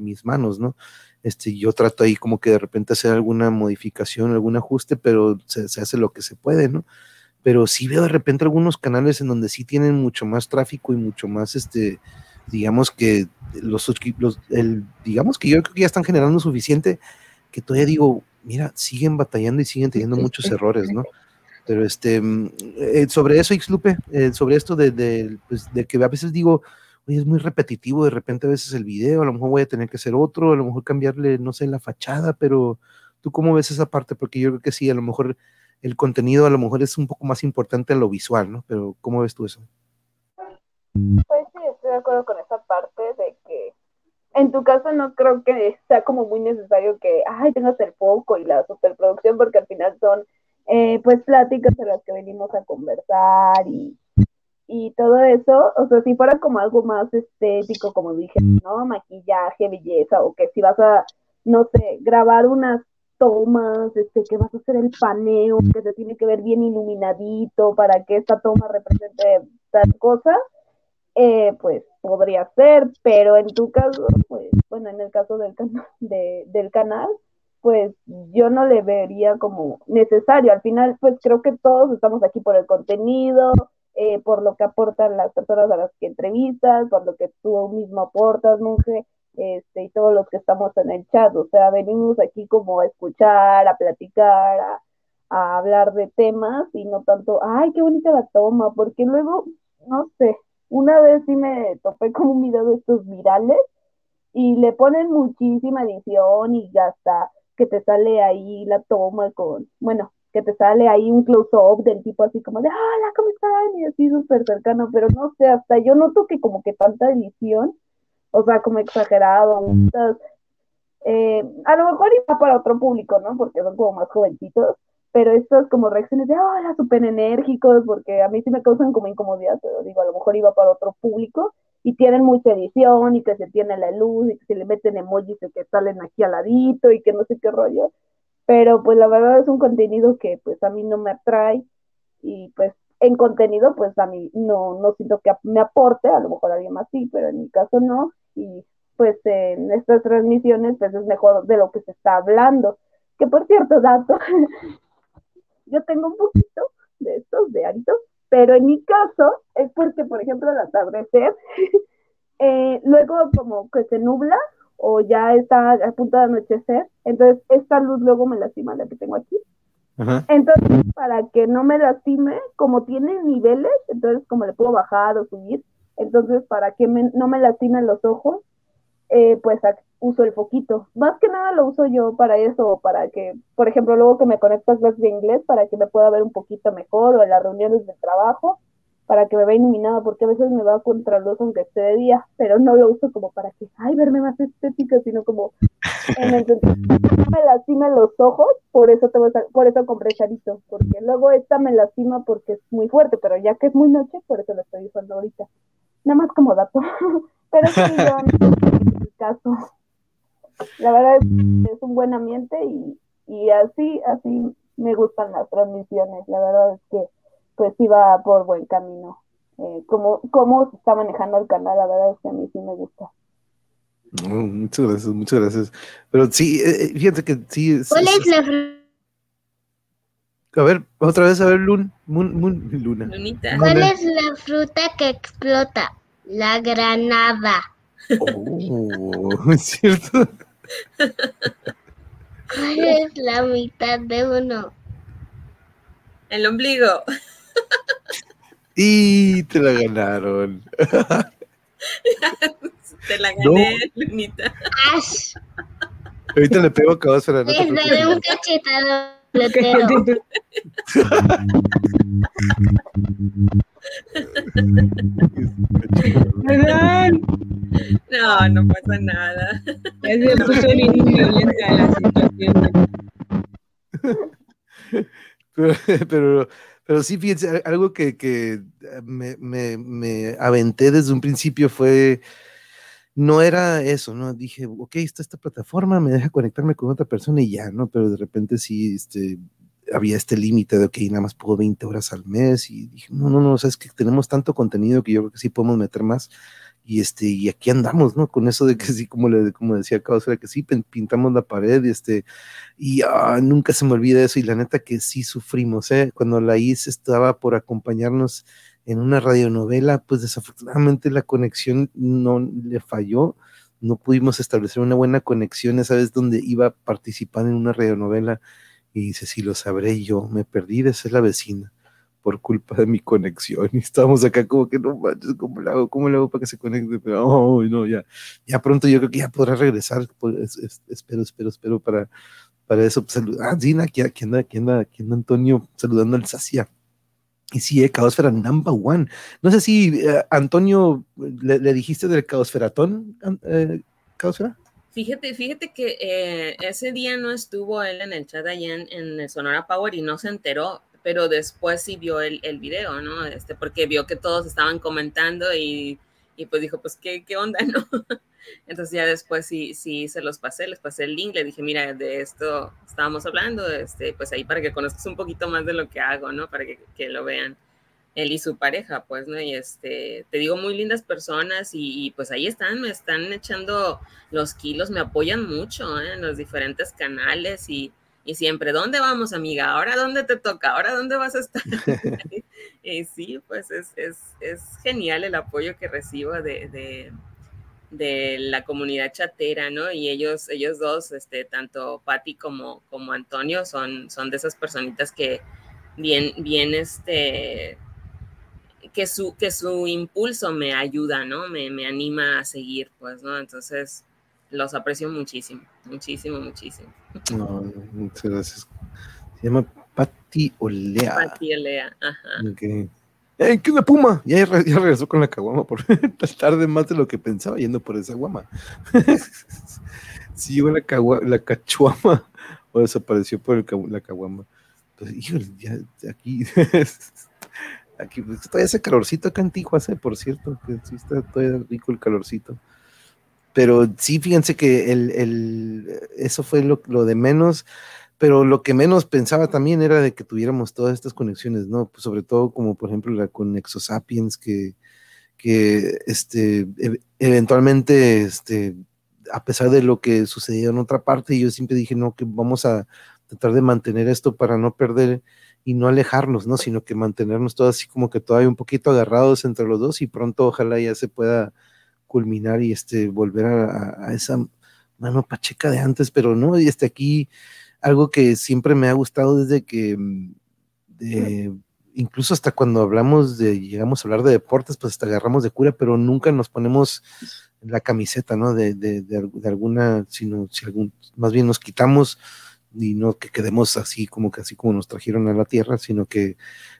mis manos, ¿no? Este, yo trato ahí como que de repente hacer alguna modificación, algún ajuste, pero se, hace lo que se puede, ¿no? Pero sí veo de repente algunos canales en donde sí tienen mucho más tráfico y mucho más, este, digamos que los, los el, digamos que yo creo que ya están generando suficiente, que todavía digo, mira, siguen batallando y siguen teniendo muchos errores, ¿no? Pero este, mm, eh, sobre eso, Xlupe, eh, sobre esto de, pues, de, que a veces digo, oye, es muy repetitivo, de repente a veces el video, a lo mejor voy a tener que hacer otro, a lo mejor cambiarle, no sé, la fachada, pero ¿tú cómo ves esa parte? Porque yo creo que sí, a lo mejor el contenido a lo mejor es un poco más importante a lo visual, ¿no? Pero ¿cómo ves tú eso? Pues sí, estoy de acuerdo con esa parte de que en tu caso no creo que sea como muy necesario que, ay, tengas el foco y la superproducción, porque al final son, eh, pues, pláticas en las que venimos a conversar y, y todo eso, o sea, si fuera como algo más estético, como dije, ¿no? Maquillaje, belleza, o que si vas a, no sé, grabar unas tomas, este, que vas a hacer el paneo, que se tiene que ver bien iluminadito para que esta toma represente tal cosa, eh, pues podría ser, pero en tu caso, pues, bueno, en el caso del, de, del canal, pues yo no le vería como necesario. Al final, pues creo que todos estamos aquí por el contenido, eh, por lo que aportan las personas a las que entrevistas, por lo que tú mismo aportas, mujer, este, y todos los que estamos en el chat. O sea, venimos aquí como a escuchar, a platicar, a, a hablar de temas y no tanto, ay, qué bonita la toma, porque luego, no sé, una vez sí me topé con un video de estos virales y le ponen muchísima edición y ya está, que te sale ahí la toma con, bueno, que te sale ahí un close-up del tipo así como de, hola, ¿cómo están? Y así súper cercano, pero no sé, hasta yo noto que como que tanta edición, o sea, como exagerado, eh, a lo mejor iba para otro público, ¿no? Porque son como más jovencitos, pero estas como reacciones de, hola, súper enérgicos, porque a mí sí me causan como incomodidad, pero digo, a lo mejor iba para otro público, y tienen mucha edición, y que se tiene la luz, y que se le meten emojis de que salen aquí al ladito, y que no sé qué rollo, pero pues la verdad es un contenido que pues a mí no me atrae, y pues en contenido pues a mí no, no siento que me aporte, a lo mejor a alguien más sí, pero en mi caso no, y pues en estas transmisiones pues es mejor de lo que se está hablando, que por cierto dato, yo tengo un poquito de estos de hábitos, pero en mi caso es porque, por ejemplo, al atardecer, eh, luego como que se nubla o ya está a punto de anochecer, entonces esta luz luego me lastima la que tengo aquí. Entonces, para que no me lastime, como tiene niveles, entonces como le puedo bajar o subir, entonces para que no me lastimen los ojos, eh, pues uso el foquito. Más que nada lo uso yo para eso, para que, por ejemplo, luego que me conecto a clases de inglés, para que me pueda ver un poquito mejor, o en las reuniones de trabajo, para que me vea iluminado, porque a veces me va contra luz aunque esté de día, pero no lo uso como para que, ay, verme más estética, sino como en el me lastima los ojos, por eso te por eso compré charito, porque luego esta me lastima porque es muy fuerte, pero ya que es muy noche, por eso la estoy usando ahorita. Nada más como dato. pero sí, yo en el caso. La verdad es, es un buen ambiente y, y así, así me gustan las transmisiones. La verdad es que pues iba por buen camino. Eh, como cómo se está manejando el canal, la verdad es que a mí sí me gusta. muchas gracias, muchas gracias. Pero sí, eh, eh, fíjate que sí. ¿Cuál es, la fruta? A ver, otra vez, a ver, Luna. Luna. ¿Cuál es la fruta que explota? La granada. Oh, es cierto. ¿Cuál es la mitad de uno? El ombligo. Y te la ganaron. te la gané, Lunita. Ahorita le pego a cabeza la Les daré un cachetado No, no pasa nada. Es puso bien violenta la situación. Pero, pero pero sí, fíjense, algo que, que me, me, me, aventé desde un principio fue, no era eso, ¿no? Dije, ok, está esta plataforma, me deja conectarme con otra persona y ya, ¿no? Pero de repente sí, este, había este límite de, ok, nada más puedo 20 horas al mes y dije, no, no, no, o es que tenemos tanto contenido que yo creo que sí podemos meter más y este y aquí andamos no con eso de que sí como le como decía Carlos era que sí pintamos la pared y este y ah, nunca se me olvida eso y la neta que sí sufrimos ¿eh? cuando la IS estaba por acompañarnos en una radionovela pues desafortunadamente la conexión no le falló no pudimos establecer una buena conexión esa vez donde iba a participar en una radionovela y dice si lo sabré yo me perdí de ser la vecina por culpa de mi conexión. Y estamos acá como que no manches, ¿cómo lo hago? ¿Cómo lo hago para que se conecte? Pero, oh, no, ya, ya pronto yo creo que ya podrá regresar. Pues, espero, espero, espero para, para eso. Pues, ah, Zina, aquí, aquí, anda, aquí, anda, aquí Antonio saludando al Sacia. Y sí, eh, Caosfera number one. No sé si, eh, Antonio, le, dijiste del Caosferatón, eh, Caosfera. Fíjate, fíjate que eh, ese día no estuvo él en el chat allá en, en, el Sonora Power y no se enteró, pero después sí vio el, el video, ¿no? Este, porque vio que todos estaban comentando y, y pues dijo, pues, ¿qué, qué onda, no? Entonces ya después sí, sí se los pasé, les pasé el link, le dije, mira, de esto estábamos hablando, este, pues ahí para que conozcas un poquito más de lo que hago, ¿no? Para que, que lo vean él y su pareja, pues, ¿no? Y este, te digo, muy lindas personas y, y, pues ahí están, me están echando los kilos, me apoyan mucho ¿eh? en los diferentes canales y, y siempre, ¿dónde vamos, amiga? ¿Ahora dónde te toca? ¿Ahora dónde vas a estar? y sí, pues es, es, es, genial el apoyo que recibo de, de, de, la comunidad chatera, ¿no? Y ellos, ellos dos, este, tanto Patti como, como Antonio, son, son de esas personitas que bien, bien, este, que su, que su impulso me ayuda, ¿no? Me, me anima a seguir, pues, ¿no? Entonces, los aprecio muchísimo, muchísimo, muchísimo. No, muchas gracias. Se llama Patti Olea. Patti Olea, ajá. Okay. ¡Eh, qué una puma! Ya, ya, regresó con la caguama por tarde más de lo que pensaba yendo por esa guama. sí, llegó la, la cachuama o desapareció por el, la caguama. Entonces, híjole, ya aquí, aquí pues, todavía hace calorcito acá en Tijuana, ¿eh? por cierto, que sí está todavía rico el calorcito. Pero sí, fíjense que el, el, eso fue lo, lo, de menos, pero lo que menos pensaba también era de que tuviéramos todas estas conexiones, ¿no? Pues sobre todo como por ejemplo la con Exosapiens, que, que este, e, eventualmente, este, a pesar de lo que sucedió en otra parte, yo siempre dije, no, que vamos a tratar de mantener esto para no perder y no alejarnos, ¿no? Sino que mantenernos todos así como que todavía un poquito agarrados entre los dos y pronto ojalá ya se pueda culminar y este, volver a, esa mano pacheca de antes, pero no, y este aquí algo que siempre me ha gustado desde que, mm, incluso hasta cuando hablamos de, llegamos a hablar de deportes, pues hasta agarramos de cura, pero nunca nos ponemos la camiseta, ¿no? De, de, de, alguna, sino si algún, más bien nos quitamos y no que quedemos así como que así como nos trajeron a la tierra, sino que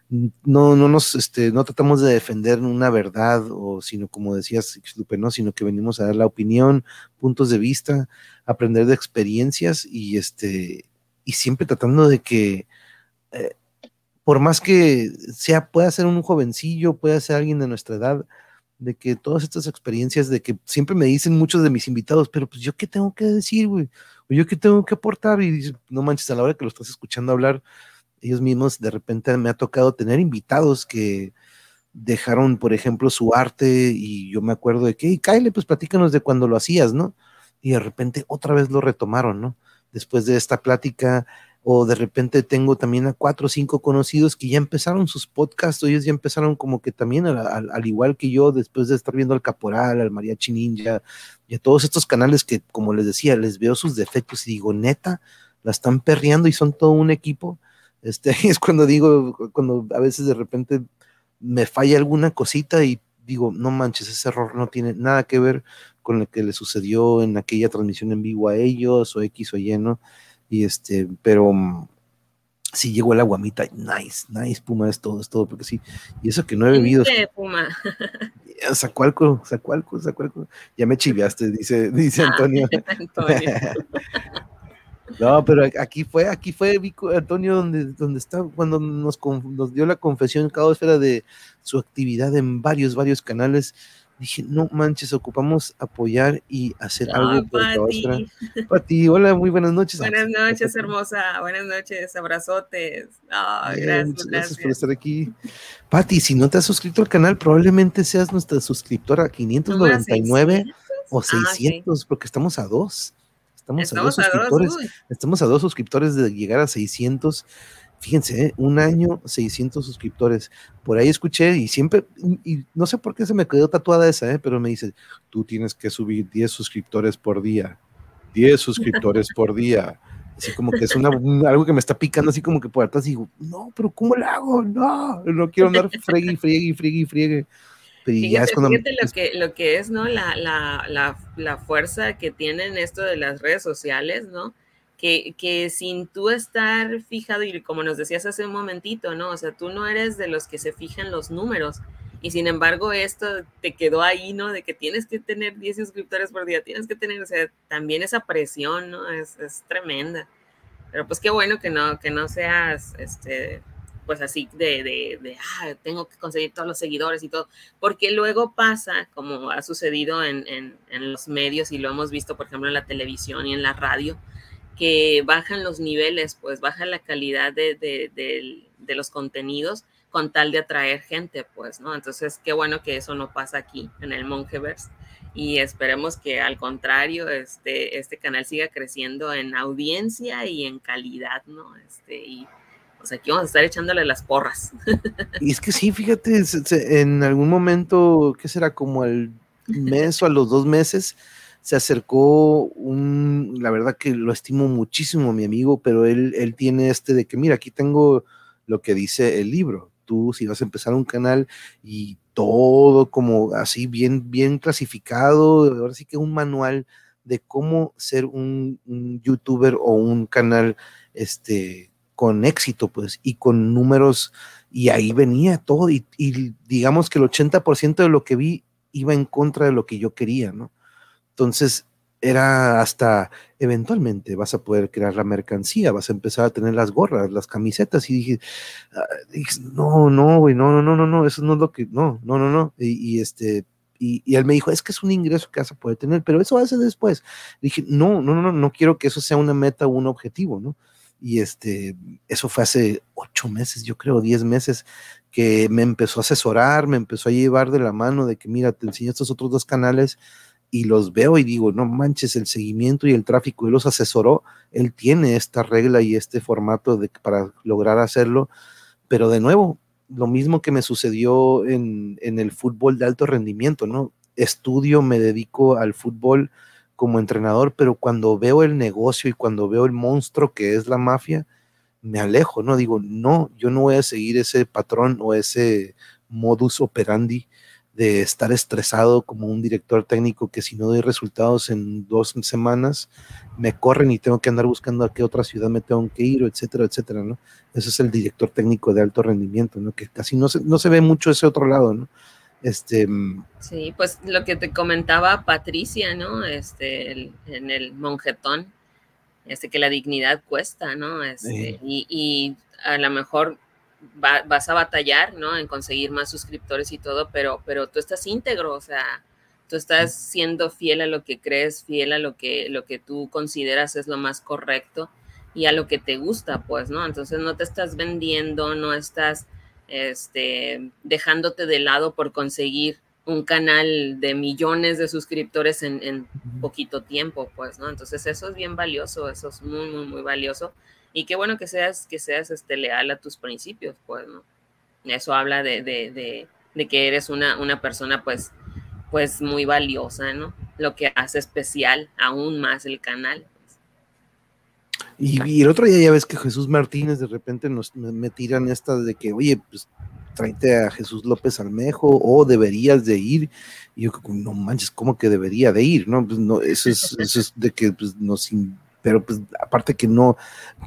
no, no nos, este, no tratamos de defender una verdad, o sino como decías, Lupe, ¿no? Sino que venimos a dar la opinión, puntos de vista, aprender de experiencias y este, y siempre tratando de que eh, por más que sea, pueda ser un jovencillo, pueda ser alguien de nuestra edad, de que todas estas experiencias, de que siempre me dicen muchos de mis invitados, pero pues yo qué tengo que decir, güey, o yo qué tengo que aportar, y no manches, a la hora que lo estás escuchando hablar, ellos mismos de repente me ha tocado tener invitados que dejaron, por ejemplo, su arte y yo me acuerdo de que, y Kyle, pues platícanos de cuando lo hacías, ¿no? Y de repente otra vez lo retomaron, ¿no? Después de esta plática, o de repente tengo también a cuatro o cinco conocidos que ya empezaron sus podcasts, ellos ya empezaron como que también al, igual que yo, después de estar viendo al Caporal, al Mariachi Ninja, y a todos estos canales que, como les decía, les veo sus defectos y digo, neta, la están perreando y son todo un equipo este, es cuando digo, cuando a veces de repente me falla alguna cosita y digo, no manches, ese error no tiene nada que ver con lo que le sucedió en aquella transmisión en vivo a ellos o X o Y, ¿no? Y este, pero mm, sí llegó el aguamita, nice, nice, Puma, es todo, es todo, porque sí, y eso que no he bebido. Puma. Sacualco, sacualco, sacualco. Ya me chiviaste, dice, dice ah, Antonio. Antonio. No, pero aquí fue, aquí fue Antonio donde, donde está, cuando nos, nos dio la confesión cada esfera de su actividad en varios, varios canales. Dije, no manches, ocupamos apoyar y hacer algo por Pati. Pati, hola, muy buenas noches. Buenas noches, hermosa. Buenas noches, abrazotes. gracias, gracias, por estar aquí. Pati, si no te has suscrito al canal, probablemente seas nuestra suscriptora 599 o 600, porque estamos a dos. Estamos, a dos suscriptores. estamos a dos suscriptores de llegar a 600. Fíjense, ¿eh? un año, 600 suscriptores. Por ahí escuché y siempre, y no sé por qué se me quedó tatuada esa, ¿eh? pero me dice, tú tienes que subir 10 suscriptores por día. 10 suscriptores por día. Así como que es una, algo que me está picando así como que por atrás y digo, no, pero ¿cómo lo hago? No, no quiero andar friegue, friegue, friegue, friegue. Fíjate, lo, que, lo que es, ¿no? La, la, la, la, fuerza que tienen esto de las redes sociales, ¿no? Que, que sin tú estar fijado, y como nos decías hace un momentito, ¿no? O sea, tú no eres de los que se fijan los números, y sin embargo esto te quedó ahí, ¿no? De que tienes que tener 10 suscriptores por día, tienes que tener, o sea, también esa presión, ¿no? Es, es tremenda. Pero pues qué bueno que no, que no seas, este, pues así de, de, de, ah, tengo que conseguir todos los seguidores y todo, porque luego pasa, como ha sucedido en, en, en, los medios y lo hemos visto, por ejemplo, en la televisión y en la radio, que bajan los niveles, pues baja la calidad de, de los contenidos con tal de atraer gente, pues, ¿no? Entonces, qué bueno que eso no pasa aquí en el Mongeverse y esperemos que al contrario, este, este canal siga creciendo en audiencia y en calidad, ¿no? Este, y aquí vamos a estar echándole las porras. Y es que sí, fíjate, en algún momento, ¿qué será? Como al mes o a los dos meses, se acercó un, la verdad que lo estimo muchísimo, mi amigo, pero él, él tiene este de que, mira, aquí tengo lo que dice el libro. Tú, si vas a empezar un canal y todo como así bien, bien clasificado, ahora sí que un manual de cómo ser un, un youtuber o un canal este con éxito, pues, y con números, y ahí venía todo, y, digamos que el 80% de lo que vi iba en contra de lo que yo quería, ¿no? Entonces, era hasta eventualmente vas a poder crear la mercancía, vas a empezar a tener las gorras, las camisetas, y dije, ah, no, no, güey, no, no, no, no, no, eso no es lo que, no, no, no, no, y, este, y, y, él me dijo, es que es un ingreso que vas a poder tener, pero eso hace después. Dije, no, no, no, no quiero que eso sea una meta o un objetivo, ¿no? Y este, eso fue hace ocho meses, yo creo, diez meses, que me empezó a asesorar, me empezó a llevar de la mano de que, mira, te enseño estos otros dos canales y los veo y digo, no manches, el seguimiento y el tráfico, él los asesoró, él tiene esta regla y este formato de, para lograr hacerlo, pero de nuevo, lo mismo que me sucedió en, en el fútbol de alto rendimiento, ¿no? Estudio, me dedico al fútbol, como entrenador, pero cuando veo el negocio y cuando veo el monstruo que es la mafia, me alejo, ¿no? Digo, no, yo no voy a seguir ese patrón o ese modus operandi de estar estresado como un director técnico que si no doy resultados en dos semanas, me corren y tengo que andar buscando a qué otra ciudad me tengo que ir, etcétera, etcétera, ¿no? Ese es el director técnico de alto rendimiento, ¿no? Que casi no se, no se ve mucho ese otro lado, ¿no? Este, mm, sí, pues lo que te comentaba Patricia, ¿no? Este, en el monjetón, este, que la dignidad cuesta, ¿no? Este, y, y, a lo mejor vas a batallar, ¿no? En conseguir más suscriptores y todo, pero, pero tú estás íntegro, o sea, tú estás siendo fiel a lo que crees, fiel a lo que, lo que tú consideras es lo más correcto y a lo que te gusta, pues, ¿no? Entonces no te estás vendiendo, no estás este, dejándote de lado por conseguir un canal de millones de suscriptores en, en, poquito tiempo, pues, ¿no? Entonces eso es bien valioso, eso es muy, muy, muy valioso. Y qué bueno que seas, que seas este, leal a tus principios, pues, ¿no? Eso habla de, de, de, de que eres una, una persona, pues, pues, muy valiosa, ¿no? Lo que hace especial aún más el canal. Y, y, el otro día ya ves que Jesús Martínez de repente nos me, tiran esta de que, oye, pues tráete a Jesús López Almejo o deberías de ir. Y yo, no manches, ¿cómo que debería de ir? No, pues no, eso es, eso es de que pues, nos pero pues aparte que no,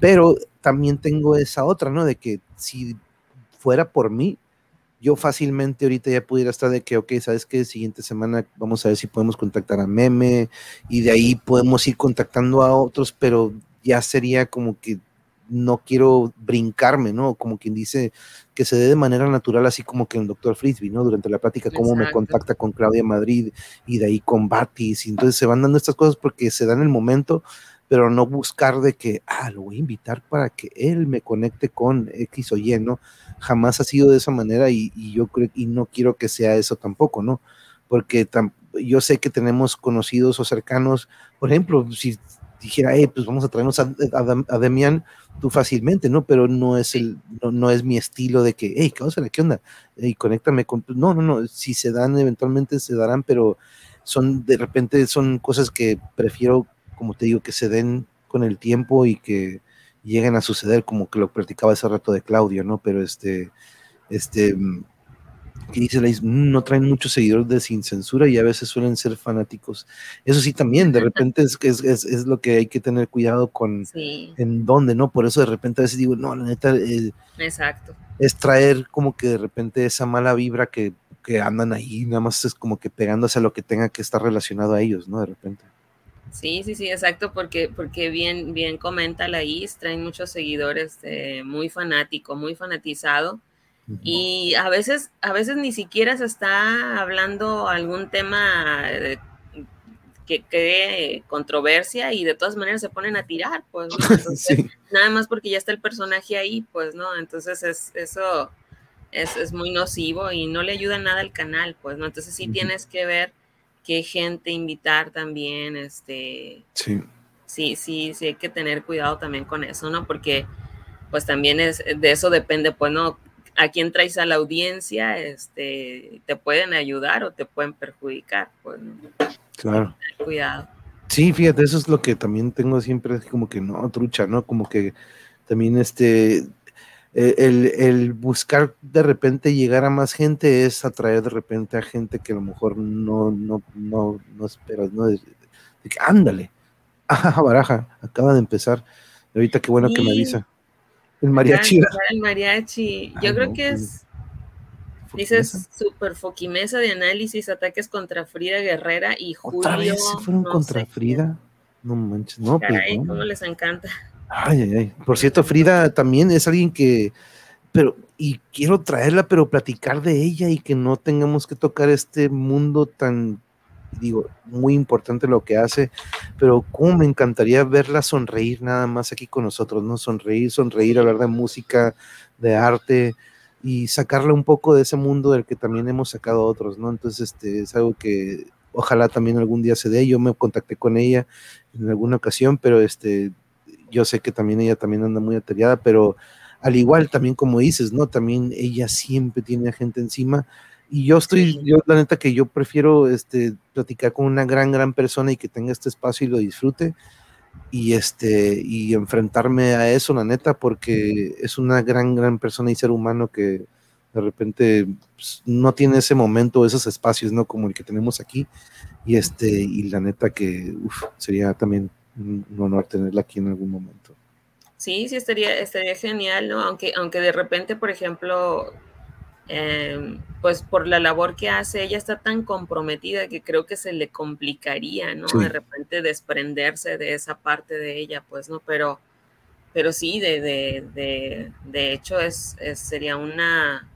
pero también tengo esa otra, ¿no? De que si fuera por mí, yo fácilmente ahorita ya pudiera estar de que, ok, ¿sabes qué? Siguiente semana vamos a ver si podemos contactar a Meme y de ahí podemos ir contactando a otros, pero ya sería como que no quiero brincarme, ¿no? Como quien dice que se dé de manera natural, así como que el doctor Frisbee, ¿no? Durante la plática, cómo me contacta con Claudia Madrid y de ahí con Batis, y entonces se van dando estas cosas porque se dan el momento, pero no buscar de que, ah, lo voy a invitar para que él me conecte con X o Y, ¿no? Jamás ha sido de esa manera y, y yo creo y no quiero que sea eso tampoco, ¿no? Porque yo sé que tenemos conocidos o cercanos, por ejemplo, si dijera, hey, pues vamos a traernos a, a, tú fácilmente, ¿no? Pero no es el, no, no es mi estilo de que, hey, ¿qué, ¿qué onda? Y conéctame con, no, no, no, si se dan, eventualmente se darán, pero son, de repente son cosas que prefiero como te digo, que se den con el tiempo y que lleguen a suceder, como que lo practicaba hace rato de Claudio, ¿no? Pero este, este, que dice mm, no traen muchos seguidores de sin censura y a veces suelen ser fanáticos. Eso sí, también, de repente es, es, es, es lo que hay que tener cuidado con en dónde, ¿no? Por eso de repente a veces digo, no, la neta, eh, Exacto. es traer como que de repente esa mala vibra que, que andan ahí, nada más es como que pegándose a lo que tenga que estar relacionado a ellos, ¿no? De repente. Sí, sí, sí, exacto, porque, porque bien, bien comenta la IS, traen muchos seguidores eh, muy fanático, muy fanatizado. Y a veces, a veces ni siquiera se está hablando algún tema que cree controversia y de todas maneras se ponen a tirar, pues, nada más porque ya está el personaje ahí, pues, ¿no? Entonces es, eso es, es, muy nocivo y no le ayuda nada al canal, pues, ¿no? Entonces sí tienes que ver qué gente invitar también, este... Sí. Sí, sí, sí, hay que tener cuidado también con eso, ¿no? Porque pues también es, de eso depende, pues, ¿no? A quién traes a la audiencia, este, te pueden ayudar o te pueden perjudicar, pues, ¿no? Claro. Cuidado. Sí, fíjate, eso es lo que también tengo siempre, como que no, trucha, ¿no? Como que también este, eh, el, el, buscar de repente llegar a más gente es atraer de repente a gente que a lo mejor no, no, no, no esperas, ¿no? De, de que ándale, ah, baraja, acaba de empezar. Ahorita qué bueno sí. que me avisa. El mariachi. El mariachi. Yo Ay, creo no, que es. Dices Super Foquimesa de análisis, ataques contra Frida Guerrera y Julio. ¿Otra vez se fueron no contra sé Frida? No manches, no, Caray, pues, no. cómo les encanta. Ay, ay, ay. Por cierto, Frida también es alguien que, pero, y quiero traerla, pero platicar de ella y que no tengamos que tocar este mundo tan, digo, muy importante lo que hace, pero cómo me encantaría verla sonreír nada más aquí con nosotros, ¿no? Sonreír, sonreír, hablar de música, de arte y sacarla un poco de ese mundo del que también hemos sacado otros, ¿no? Entonces, este, es algo que ojalá también algún día se dé. Yo me contacté con ella en alguna ocasión, pero este, yo sé que también ella también anda muy atareada, pero al igual también como dices, ¿no? También ella siempre tiene a gente encima y yo estoy, yo la neta que yo prefiero este, platicar con una gran, gran persona y que tenga este espacio y lo disfrute y este, y enfrentarme a eso, la neta, porque es una gran, gran persona y ser humano que de repente pues, no tiene ese momento, esos espacios, ¿no? Como el que tenemos aquí. Y este, y la neta que sería también un honor tenerla aquí en algún momento. Sí, sí, estaría, estaría genial, ¿no? Aunque, aunque de repente, por ejemplo, em, pues por la labor que hace, ella está tan comprometida que creo que se le complicaría, ¿no? De repente desprenderse de esa parte de ella, pues, ¿no? Pero, pero sí, de, de, de, de hecho, es, sería una,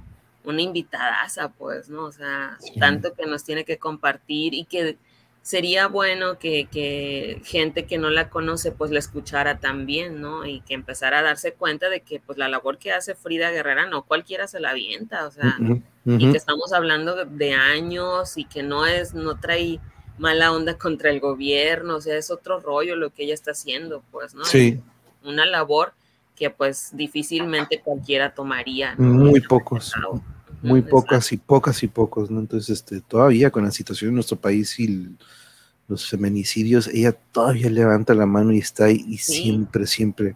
una invitadaza, pues, ¿no? O sea, tanto que nos tiene que compartir y que sería bueno que, gente que no la conoce pues la escuchara también, ¿no? Y que empezara a darse cuenta de que pues la labor que hace Frida Guerrera no cualquiera se la avienta, o sea, y que estamos hablando de años y que no es, no trae mala onda contra el gobierno, o sea, es otro rollo lo que ella está haciendo, pues, ¿no? Sí. Una labor que pues difícilmente cualquiera tomaría. Muy pocos. Muy pocas y pocas y pocos, ¿no? Entonces, este, todavía con la situación en nuestro país y los feminicidios, ella todavía levanta la mano y está ahí y siempre, siempre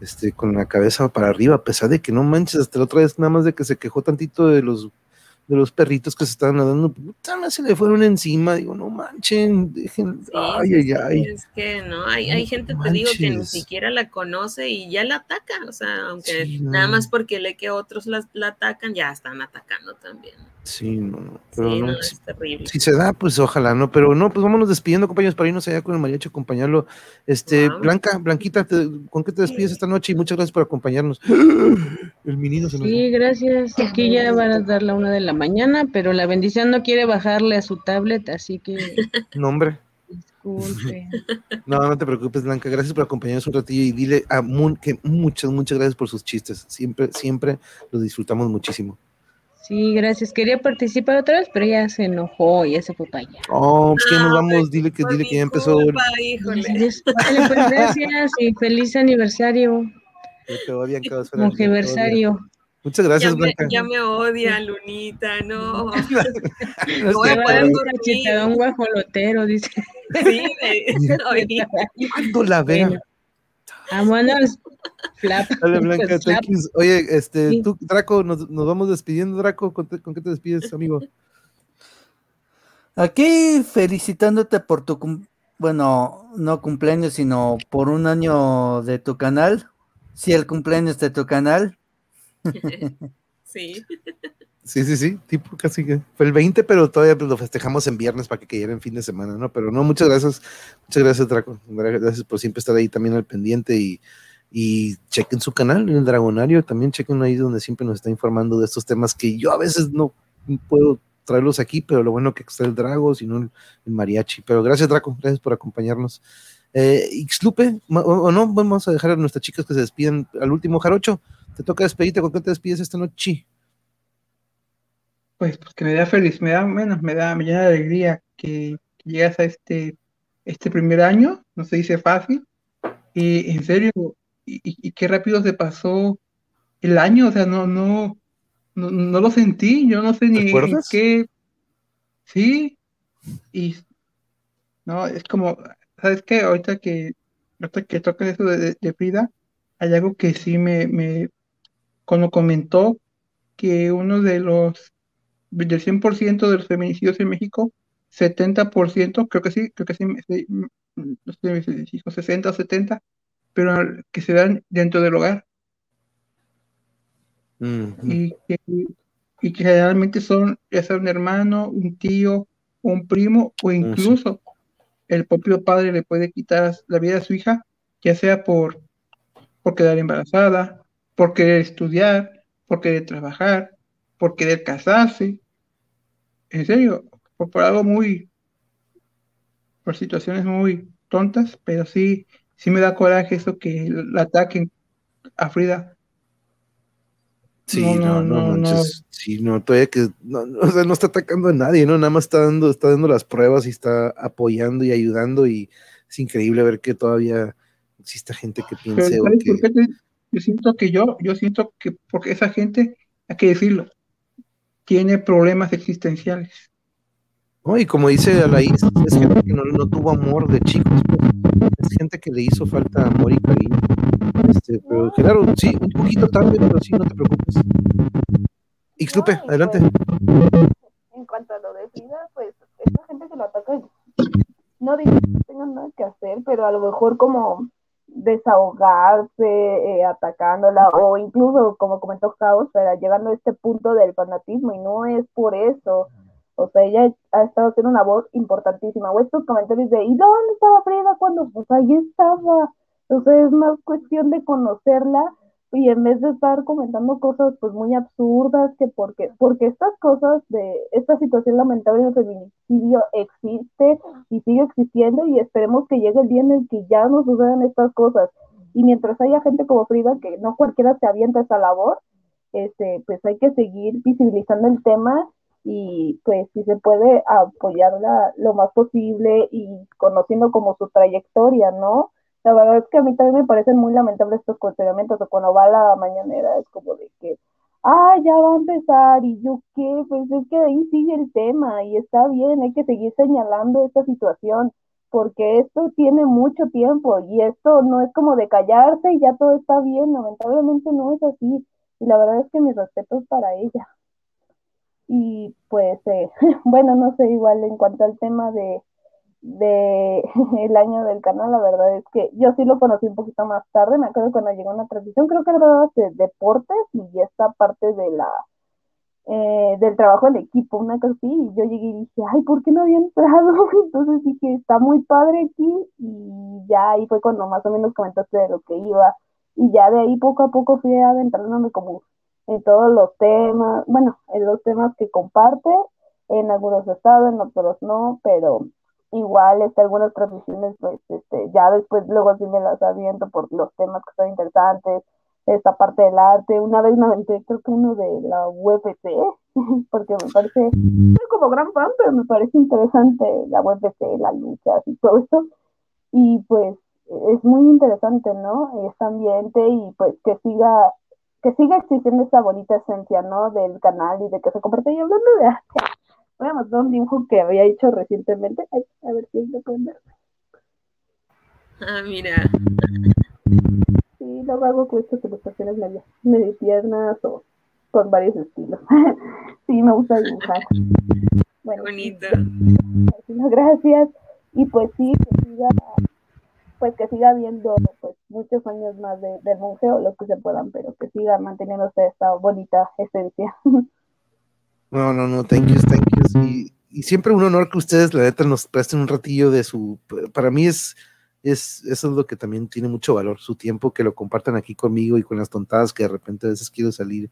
este, con la cabeza para arriba, a pesar de que no manches, hasta la otra vez nada más de que se quejó tantito de los de los perritos que se estaban nadando, puta, se le fueron encima, digo, no manchen, dejen, ay, ay, ay. Es que no, hay, hay gente, te digo, que ni siquiera la conoce y ya la ataca, o sea, aunque nada más porque lee que otros la, la, atacan, ya están atacando también. Sí, no, no. Pero no, es terrible. Si se da, pues ojalá, ¿no? Pero no, pues vámonos despidiendo, compañeros, para irnos allá con el mariachi, acompañarlo. Este, Blanca, Blanquita, ¿con qué te despides esta noche? Y muchas gracias por acompañarnos. El menino se nos Sí, gracias. Aquí ya van a dar la una de la mañana, pero la bendición no quiere bajarle a su tablet, así que. No, hombre. Disculpe. No, no te preocupes, Blanca. Gracias por acompañarnos un ratillo y dile a Moon que muchas, muchas gracias por sus chistes. Siempre, siempre los disfrutamos muchísimo. Sí, gracias. Quería participar otra vez, pero ya se enojó, y ya se fue para allá. Oh, pues que nos vamos, dile que, dile que ya empezó. Culpa, pues gracias y feliz aniversario. Aniversario. Muchas gracias, ya Blanca. Me, ya me odia, Lunita, no. no voy a poder dormir. Un guajolotero, dice. Sí, ¿Cuándo la veo? Vámonos. Dale, Blanca, Oye, este, tú, Draco, nos, nos, vamos despidiendo, Draco. ¿Con, ¿Con, qué te despides, amigo? Aquí felicitándote por tu, bueno, no cumpleaños, sino por un año de tu canal. Sí, el cumpleaños de tu canal. sí. Sí, sí, sí, tipo casi que fue el 20, pero todavía lo festejamos en viernes para que cayera en fin de semana, ¿no? Pero no, muchas gracias, muchas gracias, Draco. Gracias por siempre estar ahí también al pendiente y, y chequen su canal, el Dragonario, también chequen ahí donde siempre nos está informando de estos temas que yo a veces no puedo traerlos aquí, pero lo bueno que está el Drago, sino el, mariachi. Pero gracias, Draco, gracias por acompañarnos. Eh, Xlupe, o, no, vamos a dejar a nuestras chicas que se despiden al último jarocho. Te toca despedirte, ¿con qué te despides esta noche? Pues, pues, que me da feliz, me da menos, me da, me llena de alegría que, llegas a este, este primer año, no se dice fácil, y en serio, y, qué rápido se pasó el año, o sea, no, no, no, lo sentí, yo no sé ni qué, sí, y no, es como, ¿sabes qué? Ahorita que, ahorita que toca eso de, de, Frida, hay algo que sí me, me, cuando comentó que uno de los del 100% de los feminicidios en México, 70%, creo que sí, creo que sí, no sé si 60 o 70, pero que se dan dentro del hogar. y, que, y que generalmente son ya sea un hermano, un tío, un primo o incluso el propio padre le puede quitar la vida a su hija, ya sea por, por quedar embarazada, por querer estudiar, por querer trabajar, por querer casarse, en serio, por, algo muy, por situaciones muy tontas, pero sí, sí me da coraje eso que la ataquen a Frida. Sí, no, no, no, no, sí, no, todavía que, no, o sea, no está atacando a nadie, ¿no? Nada más está dando, está dando las pruebas y está apoyando y ayudando y es increíble ver que todavía existe gente que piense yo siento que yo, yo siento que porque esa gente, hay que decirlo, tiene problemas existenciales. y como dice Alaís, es gente que no, tuvo amor de chicos, pues. es gente que le hizo falta amor y cariño. Este, pero claro, sí, un poquito tarde, pero sí, no te preocupes. Ixlupe, adelante. Pues, en cuanto a lo de Frida, pues esta gente que lo ataca, no digo que tengan nada que hacer, pero a lo mejor como desahogarse eh, atacándola o incluso como comentó Caos, llegando a este punto del fanatismo y no es por eso. O sea, ella ha estado haciendo una voz importantísima. O estos comentarios de ¿y dónde estaba Frida cuando? Pues ahí estaba. O sea, es más cuestión de conocerla y en vez de estar comentando cosas pues muy absurdas que porque porque estas cosas de esta situación lamentable del feminicidio existe y sigue existiendo y esperemos que llegue el día en el que ya no sucedan estas cosas. Y mientras haya gente como Frida que no cualquiera se avienta esa labor este pues hay que seguir visibilizando el tema y pues si se puede apoyarla lo más posible y conociendo como su trayectoria no la verdad es que a mí también me parecen muy lamentables estos cuestionamientos, o cuando va la mañanera es como de que, ah, ya va a empezar, y yo qué, pues es que ahí sigue el tema, y está bien, hay que seguir señalando esta situación, porque esto tiene mucho tiempo, y esto no es como de callarse y ya todo está bien, lamentablemente no es así, y la verdad es que mis respetos para ella. Y pues, eh, bueno, no sé, igual en cuanto al tema de de el año del canal, la verdad es que yo sí lo conocí un poquito más tarde, me acuerdo cuando llegó una transmisión, creo que era de deportes y esta parte de la eh, del trabajo del equipo, una cosa así, y yo llegué y dije, ay, ¿por qué no había entrado? Entonces dije, está muy padre aquí, y ya ahí fue cuando más o menos comentaste de lo que iba, y ya de ahí poco a poco fui adentrándome como en todos los temas, bueno, en los temas que comparte, en algunos estados, en otros no, pero igual este, algunas transmisiones pues este ya después luego sí me las aviento por los temas que son interesantes esta parte del arte. Una vez me aventé creo que uno de la UFC porque me parece soy como gran fan pero me parece interesante la UFC la lucha y todo eso y pues es muy interesante no este ambiente y pues que siga que siga existiendo esa bonita esencia no del canal y de que se comparte. Y hablando de arte Voy a mostrar un dibujo que había hecho recientemente. a ver si lo pueden ver. Ah, mira. Sí, luego hago con estas ilustraciones medio, medio piernas o con varios estilos. sí, me gusta dibujar. Bueno, Bonito. gracias. Y pues sí, que siga, pues que siga viendo pues muchos años más de, del museo, los que se puedan, pero que siga manteniéndose esta bonita esencia. No, no, no, thank you, thank you. Y, siempre un honor que ustedes, la neta, nos presten un ratillo de su. Para mí es, es. Eso es lo que también tiene mucho valor, su tiempo, que lo compartan aquí conmigo y con las tontadas que de repente a veces quiero salir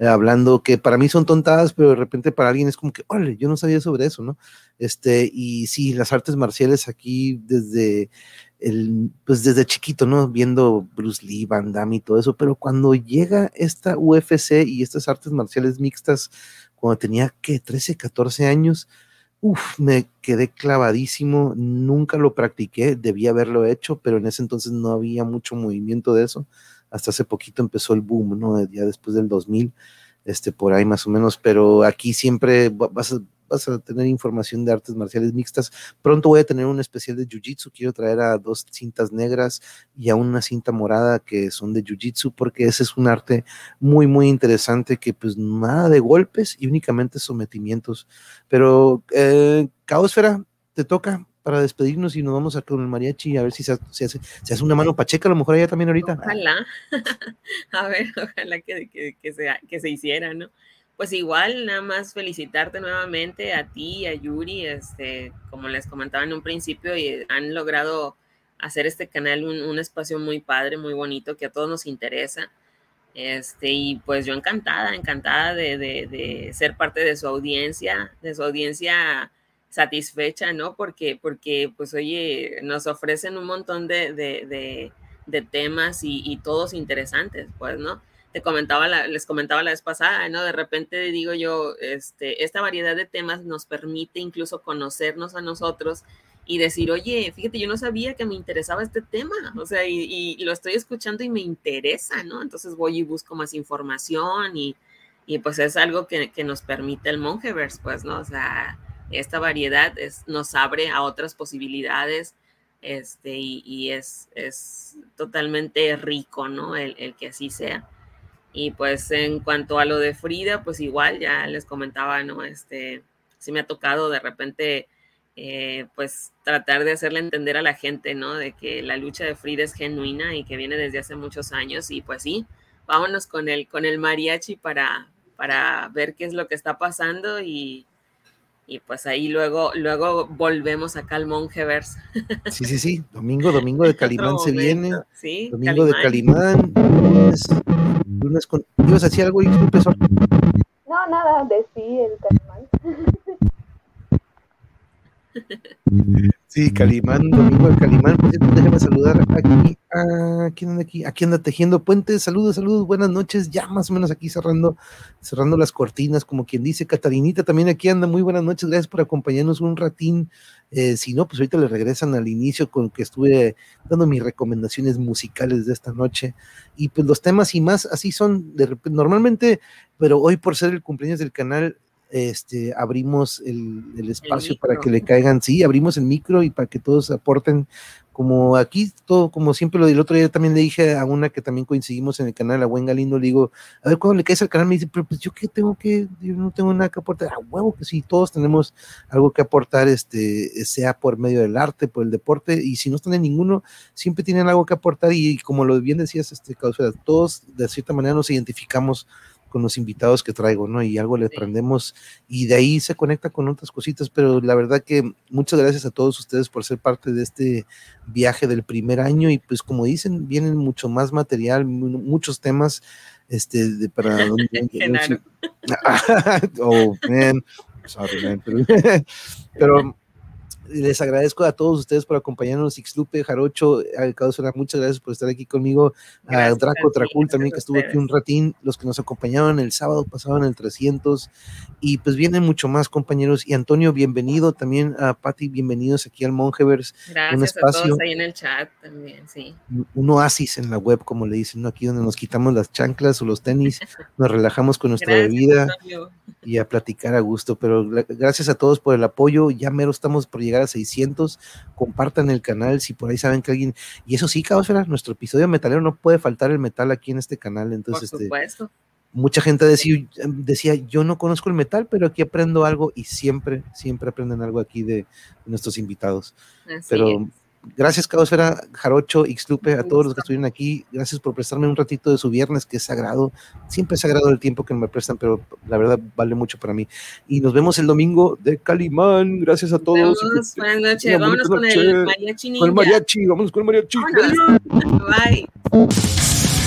eh, hablando, que para mí son tontadas, pero de repente para alguien es como que, órale, yo no sabía sobre eso, ¿no? Este, y sí, las artes marciales aquí desde. El, pues desde chiquito, ¿no? Viendo Bruce Lee, Van Damme y todo eso, pero cuando llega esta UFC y estas artes marciales mixtas, cuando tenía que 13, 14 años, uff, me quedé clavadísimo, nunca lo practiqué, debía haberlo hecho, pero en ese entonces no había mucho movimiento de eso. Hasta hace poquito empezó el boom, ¿no? Ya después del 2000, este, por ahí más o menos, pero aquí siempre vas a, vas a tener información de artes marciales mixtas. Pronto voy a tener un especial de Jiu-Jitsu. Quiero traer a dos cintas negras y a una cinta morada que son de Jiu-Jitsu, porque ese es un arte muy, muy interesante que pues nada de golpes y únicamente sometimientos. Pero, eh, Caosfera, te toca para despedirnos y nos vamos a con el mariachi a ver si se, hace, se hace una mano pacheca, a lo mejor allá también ahorita. Ojalá, a ver, ojalá que, que, que, se, que se hiciera, ¿no? Pues igual, nada más felicitarte nuevamente a ti y a Yuri, este, como les comentaba en un principio, y han logrado hacer este canal un, espacio muy padre, muy bonito, que a todos nos interesa. Este, y pues yo encantada, encantada de, de, ser parte de su audiencia, de su audiencia satisfecha, ¿no? Porque, porque pues oye, nos ofrecen un montón de, de temas y, y todos interesantes, pues, ¿no? Comentaba les comentaba la vez pasada, ¿no? De repente digo yo, este, esta variedad de temas nos permite incluso conocernos a nosotros y decir, oye, fíjate, yo no sabía que me interesaba este tema, o sea, y, lo estoy escuchando y me interesa, ¿no? Entonces voy y busco más información y, y pues es algo que, que, nos permite el Mongeverse, pues, ¿no? O sea, esta variedad es, nos abre a otras posibilidades este, y, y es, es, totalmente rico, ¿no? El, el, que así sea. Y pues en cuanto a lo de Frida, pues igual ya les comentaba, ¿no? Este, sí me ha tocado de repente, eh, pues tratar de hacerle entender a la gente, ¿no? De que la lucha de Frida es genuina y que viene desde hace muchos años y pues sí, vámonos con el, con el mariachi para, para ver qué es lo que está pasando y, y pues ahí luego, luego volvemos acá al Mongeverse. Sí, sí, sí. Domingo, domingo de Calimán se viene. Sí, domingo de Calimán. Lunes, lunes con. ¿Ibas a decir algo y profesor? No, nada, de sí, el Calimán. Sí, Calimán, domingo Calimán. Por déjame saludar aquí a quién anda aquí, aquí anda tejiendo puentes. Saludos, saludos, buenas noches. Ya más o menos aquí cerrando, cerrando las cortinas, como quien dice. Catarinita también aquí anda. Muy buenas noches, gracias por acompañarnos un ratín. Eh, si no, pues ahorita le regresan al inicio con que estuve dando mis recomendaciones musicales de esta noche. Y pues los temas y más así son de repente, normalmente, pero hoy por ser el cumpleaños del canal, este, abrimos el, el espacio El para que le caigan, sí, abrimos el micro y para que todos aporten, como aquí, todo, como siempre lo del otro día también le dije a una que también coincidimos en el canal, a Buen Galindo, le digo, a ver, cuando le caes al canal, me dice, pero pues yo qué tengo que, yo no tengo nada que aportar, a huevo que sí, todos tenemos algo que aportar, este, sea por medio del arte, por el deporte, y si no están en ninguno, siempre tienen algo que aportar, y como lo bien decías, este, Causera, todos de cierta manera nos identificamos con los invitados que traigo, ¿no? Y algo le aprendemos y de ahí se conecta con otras cositas, pero la verdad que muchas gracias a todos ustedes por ser parte de este viaje del primer año y pues como dicen, vienen mucho más material, mu- muchos temas, este, de, para... Genaro. oh, man, sorry, man, pero, pero les agradezco a todos ustedes por acompañarnos, Ixlupe, Jarocho, a Causera, muchas gracias por estar aquí conmigo, a Gracias Draco a Tracul también que a estuvo aquí un ratín, los que nos acompañaron el sábado pasado en el 300 y pues vienen mucho más compañeros y Antonio, bienvenido también a Patti, bienvenidos aquí al Mongeverse, Gracias a espacio. todos ahí en el chat también, sí. un oasis en la web, como le dicen, ¿no? aquí donde nos quitamos las chanclas o los tenis, nos relajamos con nuestra Gracias, bebida Antonio. y a platicar a gusto. Pero gra- gracias a todos por el apoyo. Ya mero estamos por llegar a 600. Compartan el canal si por ahí saben que alguien. Y eso sí, Caosfera, nuestro episodio metalero no puede faltar el metal aquí en este canal. Por Entonces, este, mucha gente decía, decía, yo no conozco el metal, pero aquí aprendo algo y siempre, siempre aprenden algo aquí de, de nuestros invitados. Así Pero es. Gracias, Caosfera, Jarocho, Xlupe, a todos los que estuvieron aquí. Gracias por prestarme un ratito de su viernes, que es sagrado. Siempre es sagrado el tiempo que me prestan, pero la verdad vale mucho para mí. Y nos vemos el domingo de Calimán. Gracias a todos. Vemos. que Buenas noches. Vámonos con el mariachi Con el ninja. mariachi, vamos con el mariachi. Vámonos. Bye.